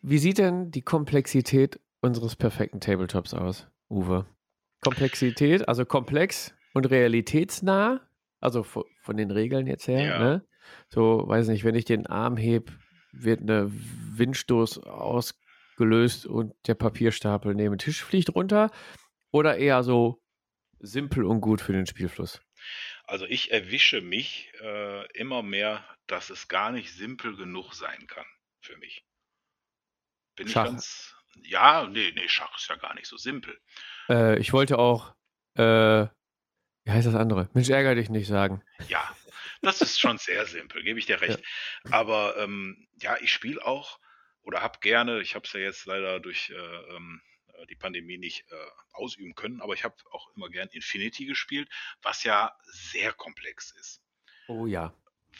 Wie sieht denn die Komplexität unseres perfekten Tabletops aus, Uwe? Komplexität, also komplex und realitätsnah, also von, den Regeln jetzt her, Ja. ne? So, weiß nicht, wenn ich den Arm heb, wird eine Windstoß ausgelöst und der Papierstapel neben den Tisch fliegt runter. Oder eher so simpel und gut für den Spielfluss. also ich erwische mich äh, immer mehr, dass es gar nicht simpel genug sein kann für mich. Bin ich Schach. ganz, Ja, nee, nee, Schach ist ja gar nicht so simpel. Äh, ich wollte auch, äh, wie heißt das andere? Mensch, ärgere dich nicht sagen. Ja, das ist schon sehr simpel, gebe ich dir recht. Aber ähm, ja, ich spiele auch oder habe gerne, ich habe es ja jetzt leider durch äh, ähm, äh, die Pandemie nicht äh, ausüben können, aber ich habe auch immer gern Infinity gespielt, was ja sehr komplex ist. Oh ja.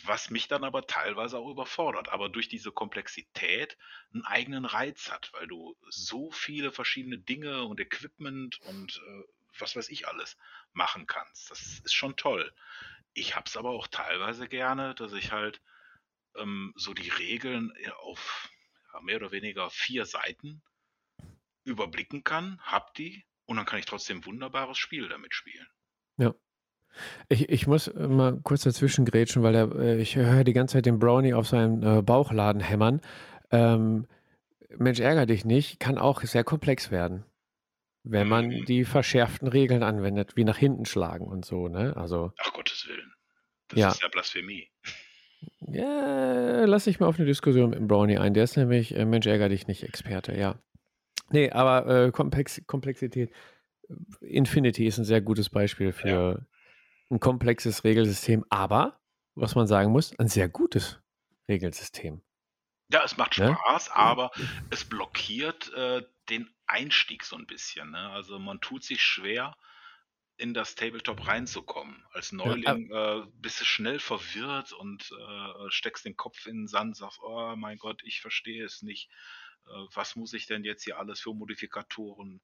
Was mich dann aber teilweise auch überfordert, aber durch diese Komplexität einen eigenen Reiz hat, weil du so viele verschiedene Dinge und Equipment und äh, was weiß ich alles machen kannst. Das ist schon toll. Ich habe es aber auch teilweise gerne, dass ich halt ähm, so die Regeln äh, auf mehr oder weniger vier Seiten überblicken kann, hab die und dann kann ich trotzdem ein wunderbares Spiel damit spielen. Ja. Ich, ich muss äh, mal kurz dazwischen grätschen, weil der, äh, ich höre die ganze Zeit den Brownie auf seinen äh, Bauchladen hämmern. Ähm, Mensch, ärger dich nicht, kann auch sehr komplex werden, wenn man Mhm. die verschärften Regeln anwendet, wie nach hinten schlagen und so, ne? Also, Ach Gottes Willen. Das Ja. ist ja Blasphemie. Ja, lass dich mal auf eine Diskussion mit dem Brownie ein. Der ist nämlich, äh, Mensch, ärger dich nicht, Experte, ja. Nee, aber äh, Komplex Komplexität. Infinity ist ein sehr gutes Beispiel für ein komplexes Regelsystem, aber, was man sagen muss, ein sehr gutes Regelsystem. Ja, es macht Ne? Spaß, aber es blockiert äh, den Einstieg so ein bisschen. Ne? Also man tut sich schwer, in das Tabletop reinzukommen. Als Neuling äh, bist du schnell verwirrt und äh, steckst den Kopf in den Sand, sagst, oh mein Gott, ich verstehe es nicht. Äh, was muss ich denn jetzt hier alles für Modifikatoren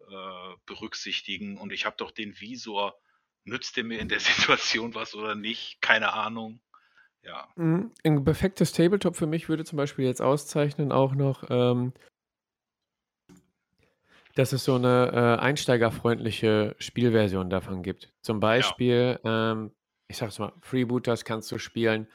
äh, berücksichtigen? Und ich habe doch den Visor. Nützt der mir in der Situation was oder nicht? Keine Ahnung. Ja. Mhm. Ein perfektes Tabletop für mich würde zum Beispiel jetzt auszeichnen auch noch, ähm, dass es so eine äh, einsteigerfreundliche Spielversion davon gibt. Zum Beispiel, ähm, ich sag's mal, Freebooters kannst du spielen.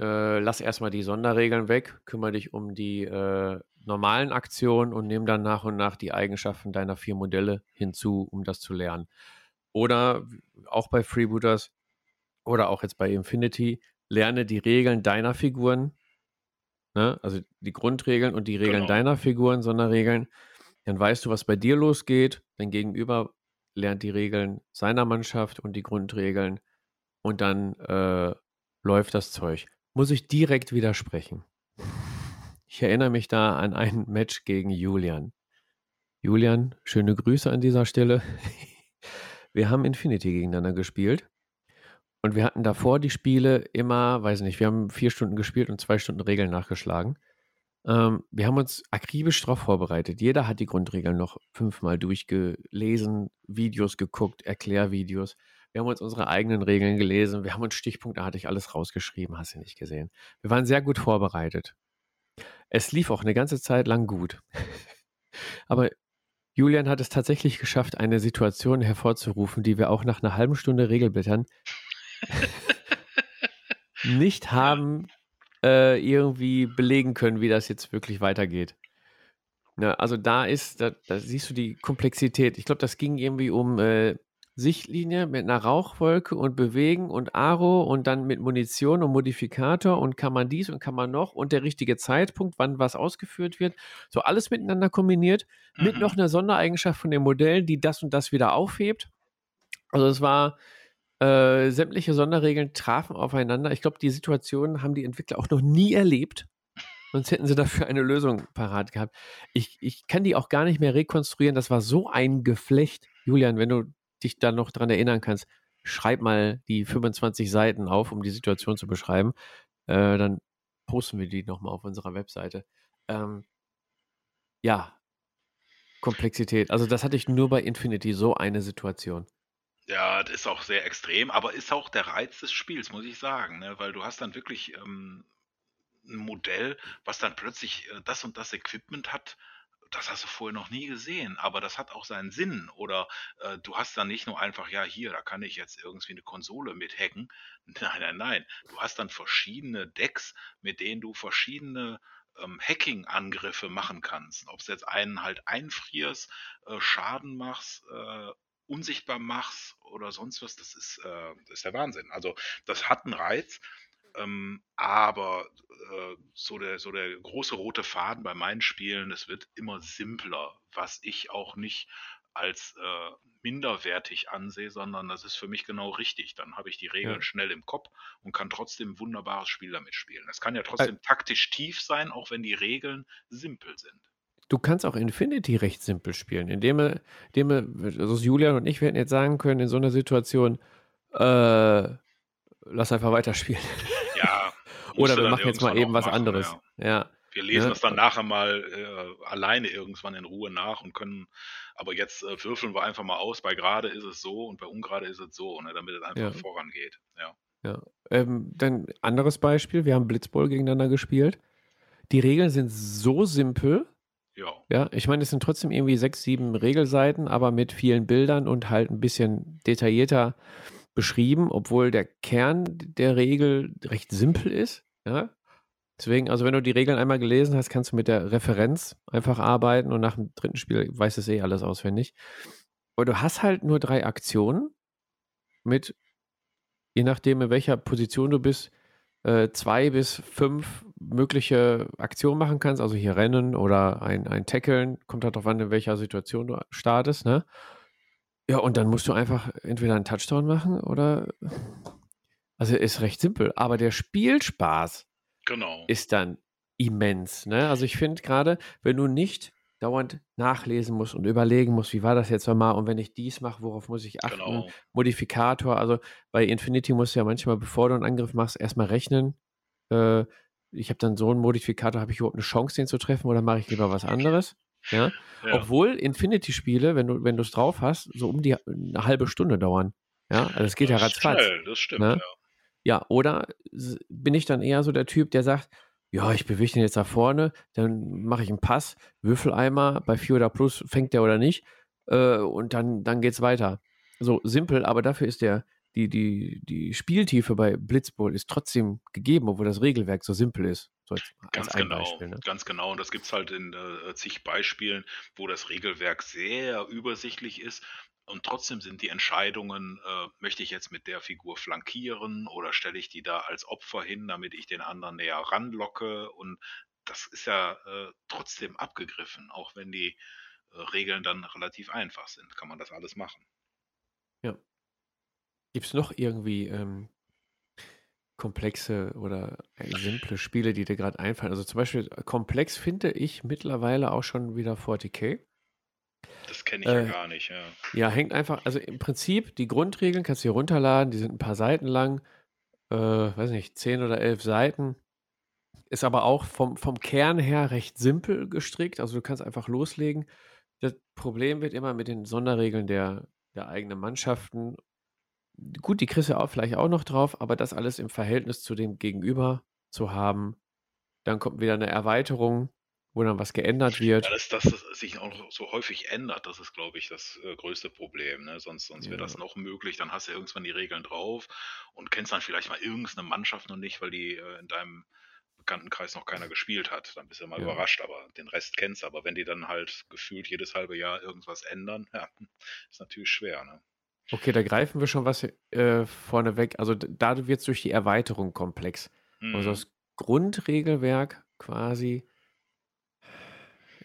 Äh, lass erstmal die Sonderregeln weg, kümmere dich um die äh, normalen Aktionen und nimm dann nach und nach die Eigenschaften deiner vier Modelle hinzu, um das zu lernen. Oder auch bei Freebooters oder auch jetzt bei Infinity, lerne die Regeln deiner Figuren, ne? also die Grundregeln und die Regeln Genau. deiner Figuren, Sonderregeln. Dann weißt du, was bei dir losgeht. Dein Gegenüber lernt die Regeln seiner Mannschaft und die Grundregeln und dann äh, läuft das Zeug. Muss ich direkt widersprechen. Ich erinnere mich da an ein Match gegen Julian. Julian, schöne Grüße an dieser Stelle. Wir haben Infinity gegeneinander gespielt. Und wir hatten davor die Spiele immer, weiß nicht, wir haben vier Stunden gespielt und zwei Stunden Regeln nachgeschlagen. Ähm, wir haben uns akribisch darauf vorbereitet. Jeder hat die Grundregeln noch fünfmal durchgelesen, Videos geguckt, Erklärvideos. Wir haben uns unsere eigenen Regeln gelesen. Wir haben uns stichpunktartig alles rausgeschrieben, hast du nicht gesehen. Wir waren sehr gut vorbereitet. Es lief auch eine ganze Zeit lang gut. Aber Julian hat es tatsächlich geschafft, eine Situation hervorzurufen, die wir auch nach einer halben Stunde Regelblättern nicht haben äh, irgendwie belegen können, wie das jetzt wirklich weitergeht. Ne, also da ist, da, da siehst du die Komplexität. Ich glaube, das ging irgendwie um äh, Sichtlinie mit einer Rauchwolke und Bewegen und Aro und dann mit Munition und Modifikator und kann man dies und kann man noch und der richtige Zeitpunkt, wann was ausgeführt wird. So alles miteinander kombiniert mit Mhm. noch einer Sondereigenschaft von dem Modell, die das und das wieder aufhebt. Also es war äh, sämtliche Sonderregeln trafen aufeinander. Ich glaube, die Situation haben die Entwickler auch noch nie erlebt. Sonst hätten sie dafür eine Lösung parat gehabt. Ich, ich kann die auch gar nicht mehr rekonstruieren. Das war so ein Geflecht. Julian, wenn du dich da noch dran erinnern kannst, schreib mal die 25 Seiten auf, um die Situation zu beschreiben. Äh, dann posten wir die nochmal auf unserer Webseite. Ähm, ja, Komplexität. Also das hatte ich nur bei Infinity, so eine Situation. Ja, das ist auch sehr extrem, aber ist auch der Reiz des Spiels, muss ich sagen, ne? Weil du hast dann wirklich ähm, ein Modell, was dann plötzlich äh, das und das Equipment hat. Das hast du vorher noch nie gesehen, aber das hat auch seinen Sinn. Oder äh, du hast dann nicht nur einfach, ja, hier, da kann ich jetzt irgendwie eine Konsole mit hacken. Nein, nein, nein. Du hast dann verschiedene Decks, mit denen du verschiedene ähm, Hacking-Angriffe machen kannst. Ob es jetzt einen halt einfrierst, äh, Schaden machst, äh, unsichtbar machst oder sonst was, das ist, äh, das ist der Wahnsinn. Also das hat einen Reiz. Ähm, aber äh, so, der, so der große rote Faden bei meinen Spielen, es wird immer simpler, was ich auch nicht als äh, minderwertig ansehe, sondern das ist für mich genau richtig. Dann habe ich die Regeln Ja. schnell im Kopf und kann trotzdem ein wunderbares Spiel damit spielen. Es kann ja trotzdem taktisch tief sein, auch wenn die Regeln simpel sind. Du kannst auch Infinity recht simpel spielen, indem er, indem also Julian und ich, wir hätten jetzt sagen können, in so einer Situation, äh, lass einfach weiterspielen. Ja. Oder wir machen jetzt mal eben was machen, anderes. ja. Ja. Wir lesen Ne? das dann nachher mal äh, alleine irgendwann in Ruhe nach und können, aber jetzt äh, würfeln wir einfach mal aus, bei gerade ist es so und bei ungerade ist es so, ne, damit es einfach Ja. vorangeht. Ja. Ähm, dann anderes Beispiel, wir haben Blitzball gegeneinander gespielt. Die Regeln sind so simpel, Ja. ja, ich meine, es sind trotzdem irgendwie sechs, sieben Regelseiten, aber mit vielen Bildern und halt ein bisschen detaillierter beschrieben, obwohl der Kern der Regel recht simpel ist, ja. Deswegen, also wenn du die Regeln einmal gelesen hast, kannst du mit der Referenz einfach arbeiten und nach dem dritten Spiel weißt du eh alles auswendig. Aber du hast halt nur drei Aktionen mit, je nachdem in welcher Position du bist, äh, zwei bis fünf mögliche Aktionen machen kannst. Also hier Rennen oder ein, ein Tackeln, kommt halt darauf an, in welcher Situation du startest, ne? Ja, und dann musst du einfach entweder einen Touchdown machen oder. Also ist recht simpel, aber der Spielspaß Genau. ist dann immens. Ne? Also ich finde gerade, wenn du nicht dauernd nachlesen musst und überlegen musst, wie war das jetzt nochmal und wenn ich dies mache, worauf muss ich achten? Genau. Modifikator, also bei Infinity musst du ja manchmal, bevor du einen Angriff machst, erstmal rechnen. Äh, ich habe dann so einen Modifikator, habe ich überhaupt eine Chance, den zu treffen oder mache ich lieber was anderes? Ja? Ja. Obwohl Infinity-Spiele, wenn du wenn du es drauf hast, so um die eine halbe Stunde dauern. Ja, also es geht ja Das ist ratzfatz. schnell, das stimmt, Ne? ja. Ja, oder bin ich dann eher so der Typ, der sagt, ja, ich bewege den jetzt nach vorne, dann mache ich einen Pass, Würfeleimer, bei 4 oder Plus fängt der oder nicht, äh, und dann, dann geht's weiter. So simpel, aber dafür ist der, die, die, die Spieltiefe bei Blitzball ist trotzdem gegeben, obwohl das Regelwerk so simpel ist. So Ganz genau, Beispiel. Ne? ganz genau. Und das gibt es halt in äh, zig Beispielen, wo das Regelwerk sehr übersichtlich ist. Und trotzdem sind die Entscheidungen, äh, möchte ich jetzt mit der Figur flankieren oder stelle ich die da als Opfer hin, damit ich den anderen näher ranlocke. Und das ist ja äh, trotzdem abgegriffen, auch wenn die äh, Regeln dann relativ einfach sind, kann man das alles machen. Gibt es noch irgendwie ähm, komplexe oder äh, simple Spiele, die dir gerade einfallen? Also zum Beispiel äh, komplex finde ich mittlerweile auch schon wieder 40k. Das kenne ich Äh, ja gar nicht, ja. Ja, hängt einfach, also im Prinzip die Grundregeln kannst du hier runterladen, die sind ein paar Seiten lang, äh, weiß nicht, 10 oder 11 Seiten. Ist aber auch vom, vom Kern her recht simpel gestrickt, also du kannst einfach loslegen. Das Problem wird immer mit den Sonderregeln der, der eigenen Mannschaften. Gut, die kriegst du auch vielleicht auch noch drauf, aber das alles im Verhältnis zu dem Gegenüber zu haben. Dann kommt wieder eine Erweiterung, wo dann was geändert wird. Ja, dass, dass das sich auch so häufig ändert, das ist, glaube ich, das äh, größte Problem. Ne? Sonst, sonst wäre Ja. das noch möglich. Dann hast du irgendwann die Regeln drauf und kennst dann vielleicht mal irgendeine Mannschaft noch nicht, weil die äh, in deinem Bekanntenkreis noch keiner gespielt hat. Dann bist du mal Ja. überrascht, aber den Rest kennst du. Aber wenn die dann halt gefühlt jedes halbe Jahr irgendwas ändern, ja, ist natürlich schwer. Ne? Okay, da greifen wir schon was äh, vorneweg. Also da wird es durch die Erweiterung komplex. Also Mhm. das Grundregelwerk quasi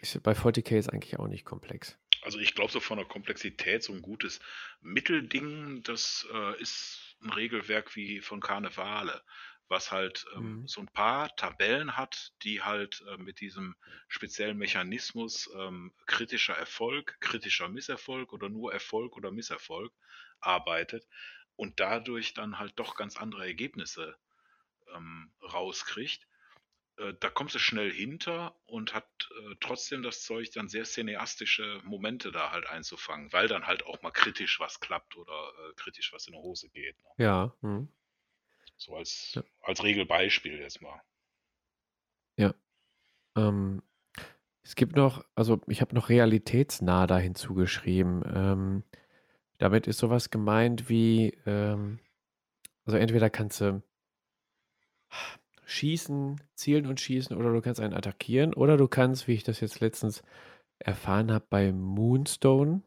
ist bei 40k ist eigentlich auch nicht komplex. Also ich glaube, so von der Komplexität, so ein gutes Mittelding, das äh, ist ein Regelwerk wie von Karnevale, was halt ähm, Mhm. so ein paar Tabellen hat, die halt äh, mit diesem speziellen Mechanismus ähm, kritischer Erfolg, kritischer Misserfolg oder nur Erfolg oder Misserfolg arbeitet und dadurch dann halt doch ganz andere Ergebnisse ähm, rauskriegt äh, da kommst du schnell hinter und hat äh, trotzdem das Zeug, dann sehr cineastische Momente da halt einzufangen, weil dann halt auch mal kritisch was klappt oder äh, kritisch was in die Hose geht. Ne? Ja. hm. So als, Ja. als Regelbeispiel jetzt mal. Ähm, es gibt noch, also ich habe noch realitätsnah da hinzugeschrieben. Ähm, damit ist sowas gemeint wie, ähm, also entweder kannst du schießen, zielen und schießen, oder du kannst einen attackieren, oder du kannst, wie ich das jetzt letztens erfahren habe, bei Moonstone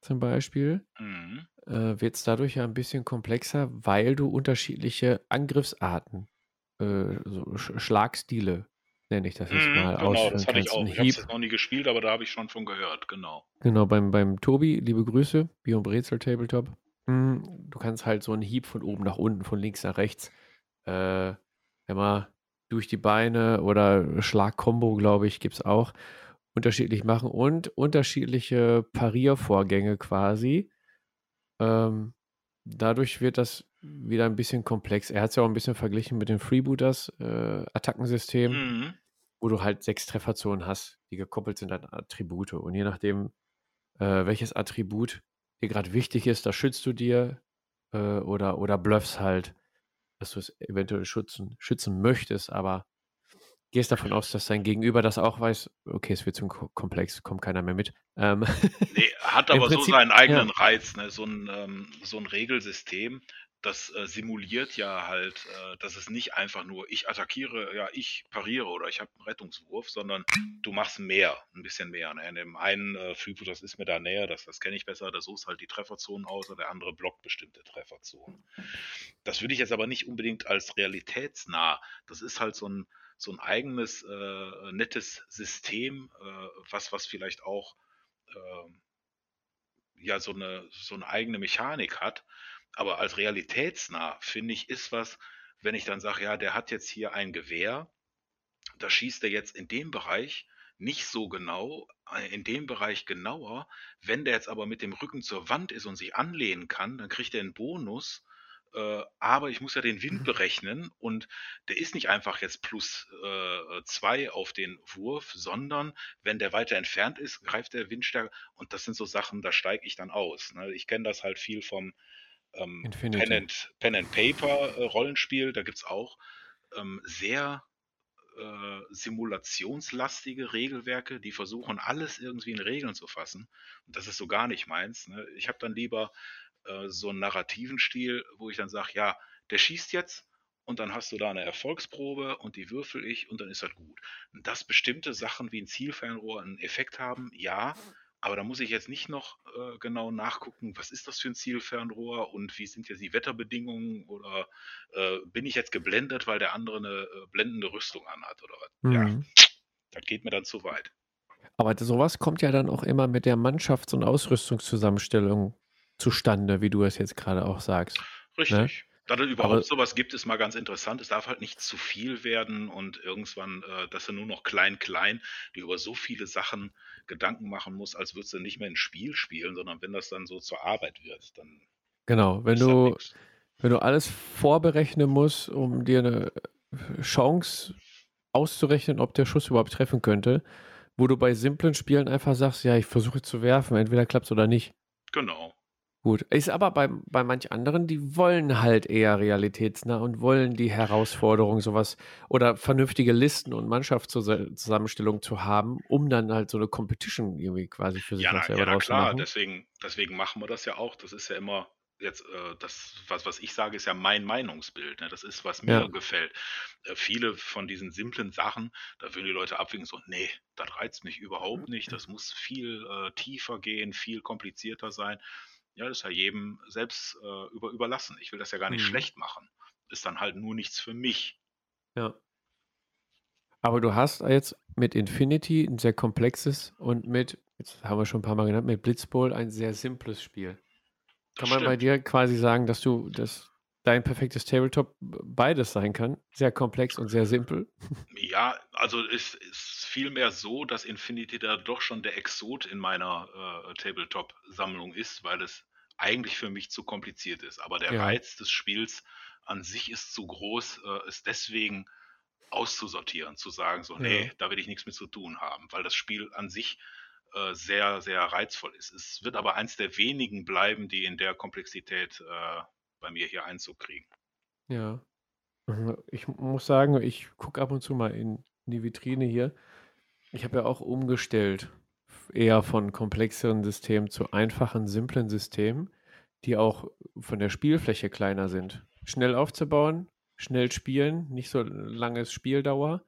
zum Beispiel, Mhm. Äh, wird es dadurch ja ein bisschen komplexer, weil du unterschiedliche Angriffsarten äh, so Sch Schlagstile, nenne ich das jetzt Mhm, mal, genau, ausführen das hatte ich auch. Ich habe es noch nie gespielt, aber da habe ich schon von gehört, genau. genau, beim, beim Tobi, liebe Grüße, und Brezel Tabletop. Mm, Du kannst halt so einen Hieb von oben nach unten, von links nach rechts, äh, immer durch die Beine oder Schlagkombo, glaube ich, gibt es auch, unterschiedlich machen und unterschiedliche Pariervorgänge quasi. Ähm, dadurch wird das wieder ein bisschen komplex. Er hat es ja auch ein bisschen verglichen mit dem Freebooters äh, Mhm. wo du halt sechs Trefferzonen hast, die gekoppelt sind an Attribute. Und je nachdem, äh, welches Attribut dir gerade wichtig ist, das schützt du dir äh, oder, oder bluffst halt, dass du es eventuell schützen, schützen möchtest, aber gehst davon aus, dass dein Gegenüber das auch weiß, okay, es wird zum Ko- Komplex, kommt keiner mehr mit. Ähm, Nee, hat aber so Prinzip, seinen ja. eigenen Reiz, ne? So ein, ähm, so ein Regelsystem, das äh, simuliert ja halt, äh, dass es nicht einfach nur ich attackiere, ja, ich pariere oder ich habe einen Rettungswurf, sondern du machst mehr, ein bisschen mehr. Ne? In dem einen äh, Freeboot, das ist mir da näher, das, das kenne ich besser, da suchst halt die Trefferzonen aus und der andere blockt bestimmte Trefferzonen. Das würde ich jetzt aber nicht unbedingt als realitätsnah. Das ist halt so ein, so ein eigenes, äh, nettes System, äh, was, was vielleicht auch ähm, ja so eine, so eine eigene Mechanik hat. Aber als realitätsnah, finde ich, ist was, wenn ich dann sage, ja, der hat jetzt hier ein Gewehr, da schießt er jetzt in dem Bereich nicht so genau, äh, in dem Bereich genauer. Wenn der jetzt aber mit dem Rücken zur Wand ist und sich anlehnen kann, dann kriegt er einen Bonus. Äh, aber ich muss ja den Wind berechnen und der ist nicht einfach jetzt plus äh, zwei auf den Wurf, sondern wenn der weiter entfernt ist, greift der Wind stärker. Und das sind so Sachen, da steige ich dann aus. Ne? Ich kenne das halt viel vom ähm, Pen, and, Pen and Paper äh, Rollenspiel. Da gibt es auch ähm, sehr äh, simulationslastige Regelwerke, die versuchen, alles irgendwie in Regeln zu fassen. Und das ist so gar nicht meins. Ne? Ich habe dann lieber äh, so einen narrativen Stil, wo ich dann sage, ja, der schießt jetzt und dann hast du da eine Erfolgsprobe und die würfel ich und dann ist das gut. Dass bestimmte Sachen wie ein Zielfernrohr einen Effekt haben, ja, aber da muss ich jetzt nicht noch äh, genau nachgucken, was ist das für ein Zielfernrohr und wie sind jetzt die Wetterbedingungen oder äh, bin ich jetzt geblendet, weil der andere eine äh, blendende Rüstung anhat oder was. Ja, Mhm. das geht mir dann zu weit. Aber sowas kommt ja dann auch immer mit der Mannschafts- und Ausrüstungszusammenstellung zustande, wie du es jetzt gerade auch sagst. Richtig. Da es überhaupt Aber- sowas gibt, ist mal ganz interessant. Es darf halt nicht zu viel werden und irgendwann, äh, dass er nur noch klein, klein, die über so viele Sachen Gedanken machen muss, als würdest du nicht mehr ein Spiel spielen, sondern wenn das dann so zur Arbeit wird, dann Genau, wenn du, wenn du alles vorberechnen musst, um dir eine Chance auszurechnen, ob der Schuss überhaupt treffen könnte, wo du bei simplen Spielen einfach sagst, ja, ich versuche zu werfen, entweder klappt oder nicht. Genau. Gut, ist aber bei, bei manch anderen, die wollen halt eher realitätsnah und wollen die Herausforderung, sowas oder vernünftige Listen und Mannschaftszusammenstellung zu haben, um dann halt so eine Competition irgendwie quasi für sich Ja, na, selber ja, na klar, machen. deswegen, deswegen machen wir das ja auch. Das ist ja immer jetzt, äh, das, was, was ich sage, ist ja mein Meinungsbild. Ne? Das ist, was mir Ja. gefällt. Äh, viele von diesen simplen Sachen, da würden die Leute abwinken, so, nee, das reizt mich überhaupt nicht. Das muss viel äh, tiefer gehen, viel komplizierter sein. Ja, das ist ja jedem selbst äh, über, überlassen. Ich will das ja gar nicht Mhm. schlecht machen. Ist dann halt nur nichts für mich. Ja. Aber du hast jetzt mit Infinity ein sehr komplexes und mit, jetzt haben wir schon ein paar Mal genannt, mit Blitzball ein sehr simples Spiel. Das Kann man bei stimmt. dir quasi sagen, dass du das dein perfektes Tabletop beides sein kann? Sehr komplex und sehr simpel. Ja, also es ist vielmehr so, dass Infinity da doch schon der Exot in meiner äh, Tabletop-Sammlung ist, weil es eigentlich für mich zu kompliziert ist. Aber der Ja. Reiz des Spiels an sich ist zu groß, äh, es deswegen auszusortieren, zu sagen, so, nee, Ja. da will ich nichts mit zu tun haben, weil das Spiel an sich äh, sehr, sehr reizvoll ist. Es wird aber eins der wenigen bleiben, die in der Komplexität äh, bei mir hier Einzug kriegen. Ja. Mhm. Ich muss sagen, ich gucke ab und zu mal in die Vitrine hier. Ich habe ja auch umgestellt, eher von komplexeren Systemen zu einfachen, simplen Systemen, die auch von der Spielfläche kleiner sind. Schnell aufzubauen, schnell spielen, nicht so langes Spieldauer.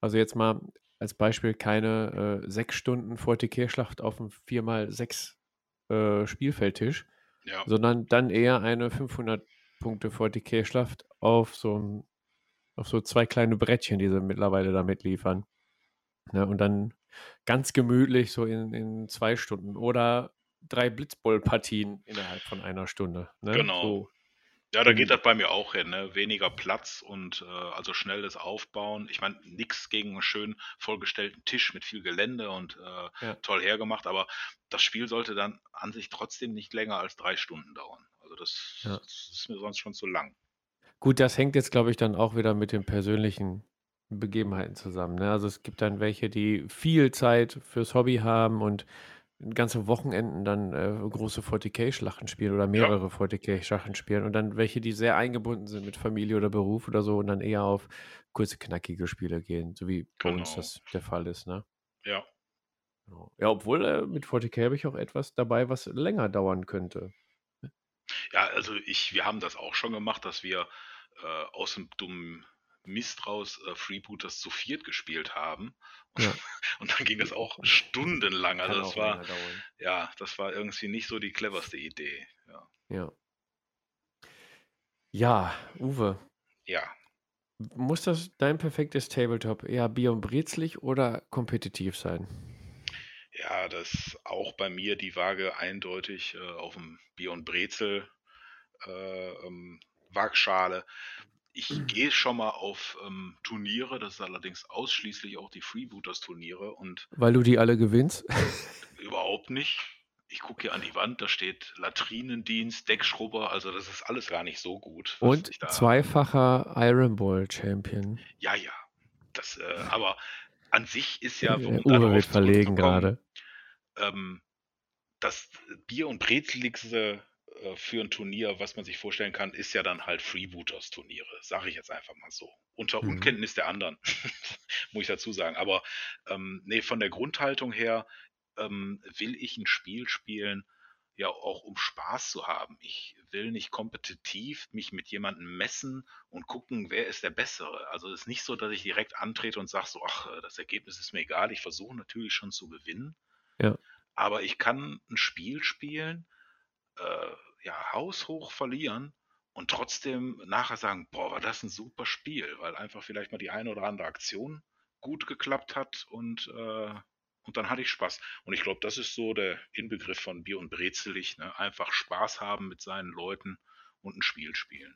Also jetzt mal als Beispiel keine äh, sechs Stunden 40k-Schlacht auf einem 4x6 äh, Spielfeldtisch, Ja, sondern dann eher eine 500 Punkte 40k-Schlacht auf so auf so zwei kleine Brettchen, die sie mittlerweile da mitliefern. Ne, und dann ganz gemütlich so in, in zwei Stunden oder drei Blitzball-Partien innerhalb von einer Stunde. Ne? Genau. So. Ja, da geht das bei mir auch hin, ne? Weniger Platz und äh, also schnelles Aufbauen. Ich meine, nix gegen einen schön vollgestellten Tisch mit viel Gelände und äh, Ja. toll hergemacht, aber das Spiel sollte dann an sich trotzdem nicht länger als drei Stunden dauern. Also das, Ja. das ist mir sonst schon zu lang. Gut, das hängt jetzt, glaube ich, dann auch wieder mit den persönlichen Begebenheiten zusammen. Ne? Also es gibt dann welche, die viel Zeit fürs Hobby haben und ganze Wochenenden dann äh, große 40k-Schlachten spielen oder mehrere 40k-Schlachten spielen und dann welche, die sehr eingebunden sind mit Familie oder Beruf oder so und dann eher auf kurze, knackige Spiele gehen, so wie bei uns Genau. das der Fall ist. Ne? Ja. Genau. Ja, obwohl äh, mit 40k habe ich auch etwas dabei, was länger dauern könnte. Ja, also ich, wir haben das auch schon gemacht, dass wir äh, aus dem dummen Mist raus äh, Freebooters zu viert gespielt haben. Ja. Und dann ging das auch stundenlang. Also das war, ja, das war irgendwie nicht so die cleverste Idee. Ja. Ja. Ja, Uwe, ja. muss das dein perfektes Tabletop eher bier- und brezlig oder kompetitiv sein? Ja, das auch bei mir die Waage eindeutig äh, auf dem Bier und Brezel äh, ähm, Waagschale. Ich gehe schon mal auf ähm, Turniere, das ist allerdings ausschließlich auch die Freebooters Turniere und Weil du die alle gewinnst? überhaupt nicht. Ich gucke hier an die Wand, da steht Latrinendienst, Deckschrubber, also das ist alles gar nicht so gut. Und zweifacher Iron Ball Champion. Ja, ja. Das, äh, aber an sich ist ja, um Uwe wird verlegen gerade. ähm, das Bier- und Brezeligste für ein Turnier, was man sich vorstellen kann, ist ja dann halt Freebooters-Turniere, sage ich jetzt einfach mal so. Unter Mhm. Unkenntnis der anderen, muss ich dazu sagen. Aber ähm, nee, von der Grundhaltung her ähm, will ich ein Spiel spielen, ja auch um Spaß zu haben. Ich will nicht kompetitiv mich mit jemandem messen und gucken, wer ist der Bessere. Also es ist nicht so, dass ich direkt antrete und sage so, ach, äh, das Ergebnis ist mir egal. Ich versuche natürlich schon zu gewinnen. Ja. Aber ich kann ein Spiel spielen, äh, ja, haushoch verlieren und trotzdem nachher sagen, boah, war das ein super Spiel, weil einfach vielleicht mal die eine oder andere Aktion gut geklappt hat und, äh, und dann hatte ich Spaß. Und ich glaube, das ist so der Inbegriff von Bier und Brezelig, ne? Einfach Spaß haben mit seinen Leuten und ein Spiel spielen.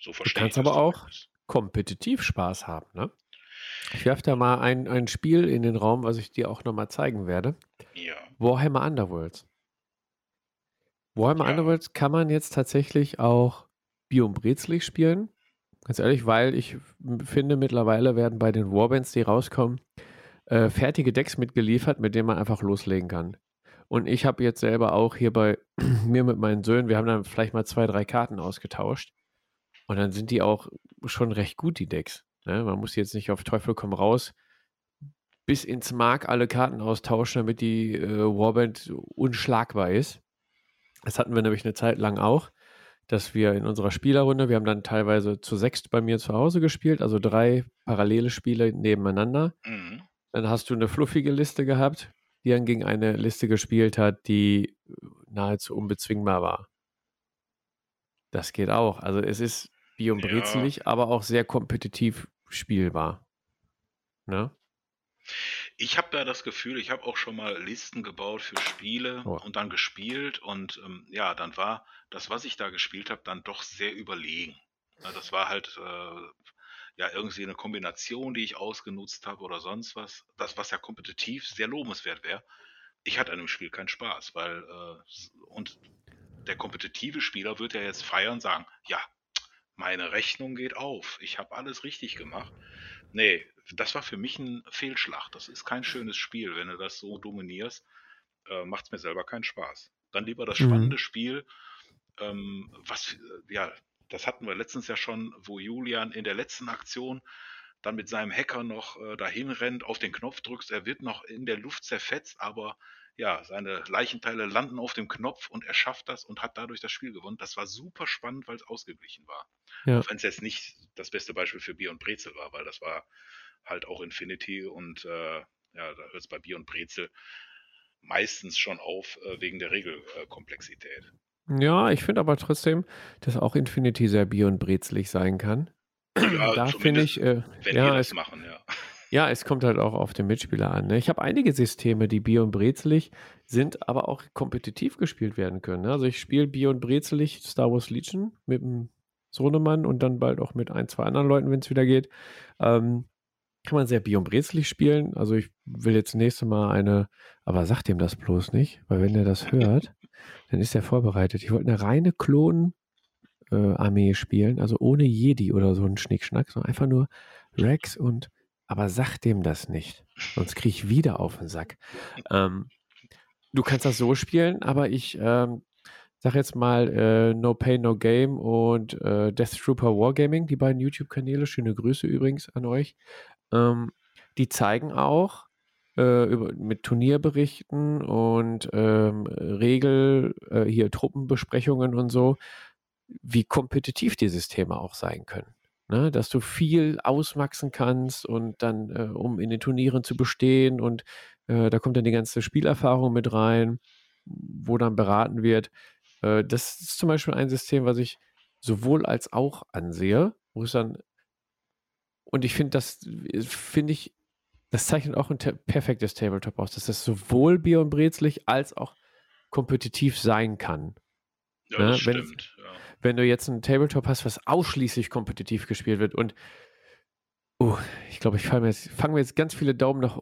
So verstehe kannst ich das aber auch- zumindest. Kompetitiv Spaß haben, ne? Ich werfe da mal ein, ein Spiel in den Raum, was ich dir auch nochmal zeigen werde. Ja. Warhammer Underworlds. Warhammer Ja. Underworlds kann man jetzt tatsächlich auch Brezlig spielen. Ganz ehrlich, weil ich finde, mittlerweile werden bei den Warbands, die rauskommen, äh, fertige Decks mitgeliefert, mit denen man einfach loslegen kann. Und ich habe jetzt selber auch hier bei mir mit meinen Söhnen, wir haben dann vielleicht mal zwei, drei Karten ausgetauscht. Und dann sind die auch schon recht gut, die Decks. Ne? Man muss jetzt nicht auf Teufel komm raus bis ins Mark alle Karten austauschen, damit die äh, Warband unschlagbar ist. Das hatten wir nämlich eine Zeit lang auch, dass wir in unserer Spielerrunde, wir haben dann teilweise zu sechst bei mir zu Hause gespielt, also drei parallele Spiele nebeneinander. Mhm. Dann hast du eine fluffige Liste gehabt, die dann gegen eine Liste gespielt hat, die nahezu unbezwingbar war. Das geht auch. Also es ist Bier und Ja. Brezelig, aber auch sehr kompetitiv spielbar. Ne? Ich habe ja das Gefühl, ich habe auch schon mal Listen gebaut für Spiele Oh. und dann gespielt und ähm, ja, dann war das, was ich da gespielt habe, dann doch sehr überlegen. Ja, das war halt äh, ja irgendwie eine Kombination, die ich ausgenutzt habe oder sonst was. Das, was ja kompetitiv sehr lobenswert wäre. Ich hatte an dem Spiel keinen Spaß, weil äh, und der kompetitive Spieler wird ja jetzt feiern und sagen, ja, meine Rechnung geht auf, ich habe alles richtig gemacht. Nee, das war für mich ein Fehlschlag. Das ist kein schönes Spiel. Wenn du das so dominierst, äh, macht es mir selber keinen Spaß. Dann lieber das Mhm. spannende Spiel, ähm, was, äh, ja, das hatten wir letztens ja schon, wo Julian in der letzten Aktion dann mit seinem Hacker noch äh, dahin rennt, auf den Knopf drückst, er wird noch in der Luft zerfetzt, aber ja, seine Leichenteile landen auf dem Knopf und er schafft das und hat dadurch das Spiel gewonnen. Das war super spannend, weil es ausgeglichen war. Ja. Auch wenn es jetzt nicht das beste Beispiel für Bier und Brezel war, weil das war halt auch Infinity und äh, ja, da hört es bei Bier und Brezel meistens schon auf äh, wegen der Regelkomplexität. Ja, ich finde aber trotzdem, dass auch Infinity sehr bier- und brezlig sein kann. Ja, da finde ich, äh, Wenn wir ja, das es, machen, ja. Ja, es kommt halt auch auf den Mitspieler an. Ne? Ich habe einige Systeme, die Bier und brezelig sind, aber auch kompetitiv gespielt werden können. Ne? Also ich spiele Bier und brezelig Star Wars Legion mit dem Sohnemann und dann bald auch mit ein, zwei anderen Leuten, wenn es wieder geht. Ähm, kann man sehr Bier und brezelig spielen. Also ich will jetzt nächste Mal eine, aber sagt ihm das bloß nicht, weil wenn er das hört, dann ist er vorbereitet. Ich wollte eine reine Klon äh, Armee spielen, also ohne Jedi oder so einen Schnickschnack, sondern einfach nur Rex und aber sag dem das nicht, sonst kriege ich wieder auf den Sack. Ähm, du kannst das so spielen, aber ich ähm, sag jetzt mal äh, No Pain No Game und äh, Death Trooper Wargaming, die beiden YouTube-Kanäle, schöne Grüße übrigens an euch. Ähm, die zeigen auch äh, über, mit Turnierberichten und ähm, Regel, äh, hier Truppenbesprechungen und so, wie kompetitiv die Systeme auch sein können. Ne? Dass du viel ausmaxen kannst und dann, äh, um in den Turnieren zu bestehen und äh, da kommt dann die ganze Spielerfahrung mit rein, wo dann beraten wird. Äh, das ist zum Beispiel ein System, was ich sowohl als auch ansehe, wo es dann und ich finde, das äh, finde ich, das zeichnet auch ein perfektes Tabletop aus, dass das sowohl Bier und Brezlig als auch kompetitiv sein kann. Ja, Ne, das stimmt. Ja. Wenn du jetzt ein Tabletop hast, was ausschließlich kompetitiv gespielt wird und oh, ich glaube, ich fange mir, jetzt- fangen mir jetzt ganz viele Daumen nach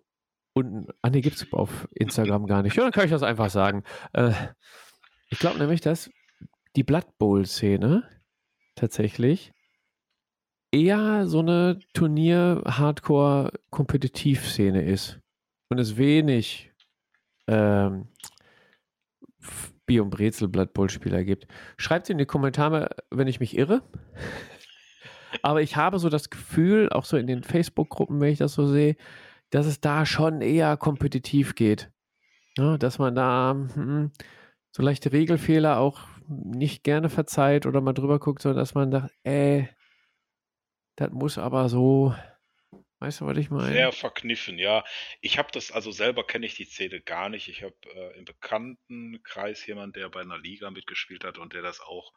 unten. Ah, nee, es auf Instagram gar nicht. Ja, dann kann ich das einfach sagen. Äh, ich glaube nämlich, dass die Blood Bowl-Szene tatsächlich eher so eine Turnier-Hardcore-Kompetitiv-Szene ist. Und es wenig ähm, Bier- und Brezel Blood Bowl-Spieler gibt. Schreibt in die Kommentare, wenn ich mich irre. Aber ich habe so das Gefühl, auch so in den Facebook-Gruppen, wenn ich das so sehe, dass es da schon eher kompetitiv geht. Ja, dass man da hm, so leichte Regelfehler auch nicht gerne verzeiht oder mal drüber guckt, sondern dass man sagt, ey, das muss aber so, weißt du, was ich meine? Sehr verkniffen, ja. Ich habe das, also selber kenne ich die Szene gar nicht. Ich habe äh, im Bekanntenkreis jemanden, der bei einer Liga mitgespielt hat und der das auch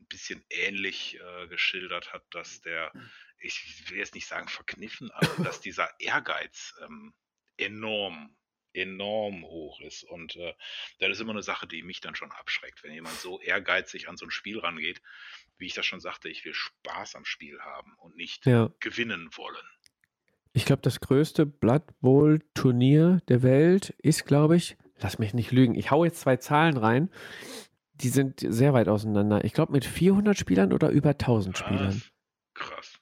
ein bisschen ähnlich äh, geschildert hat, dass der, ich will jetzt nicht sagen verkniffen, aber dass dieser Ehrgeiz ähm, enorm, enorm hoch ist. Und äh, das ist immer eine Sache, die mich dann schon abschreckt, wenn jemand so ehrgeizig an so ein Spiel rangeht. Wie ich das schon sagte, ich will Spaß am Spiel haben und nicht Ja. gewinnen wollen. Ich glaube, das größte Blood Bowl Turnier der Welt ist, glaube ich, lass mich nicht lügen. Ich hau jetzt zwei Zahlen rein. Die sind sehr weit auseinander. Ich glaube, mit 400 Spielern oder über 1000 Spielern. Was? Krass.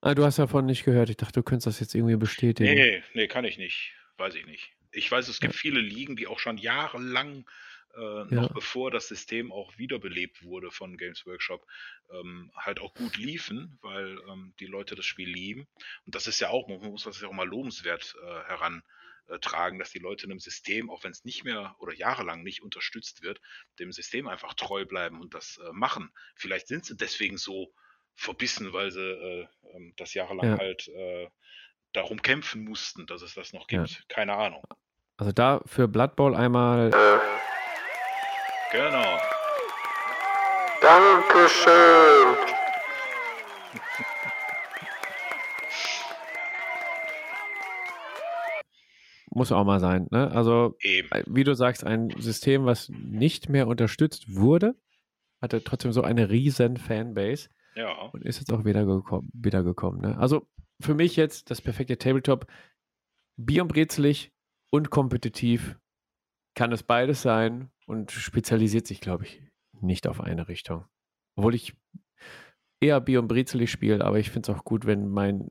Ah, du hast davon nicht gehört. Ich dachte, du könntest das jetzt irgendwie bestätigen. Nee, nee, kann ich nicht. Weiß ich nicht. Ich weiß, es gibt viele Ligen, die auch schon jahrelang, äh, noch Ja. bevor das System auch wiederbelebt wurde von Games Workshop, ähm, halt auch gut liefen, weil ähm, die Leute das Spiel lieben. Und das ist ja auch, man muss das ja auch mal lobenswert äh, herantragen, dass die Leute einem System, auch wenn es nicht mehr oder jahrelang nicht unterstützt wird, dem System einfach treu bleiben und das äh, machen. Vielleicht sind sie deswegen so verbissen, weil sie äh, ähm, das jahrelang Ja. halt äh, darum kämpfen mussten, dass es das noch Ja. gibt. Keine Ahnung. Also da für Blood Bowl einmal. Genau. Dankeschön. Muss auch mal sein. Ne? Also, Eben. äh, wie du sagst, ein System, was nicht mehr unterstützt wurde, hatte trotzdem so eine riesen Fanbase. Ja. und ist jetzt auch wiedergekommen. wiedergekommen ne? Also für mich jetzt das perfekte Tabletop. Bier und brezelig und kompetitiv kann es beides sein und spezialisiert sich, glaube ich, nicht auf eine Richtung. Obwohl ich eher Bier und brezelig spiele, aber ich finde es auch gut, wenn mein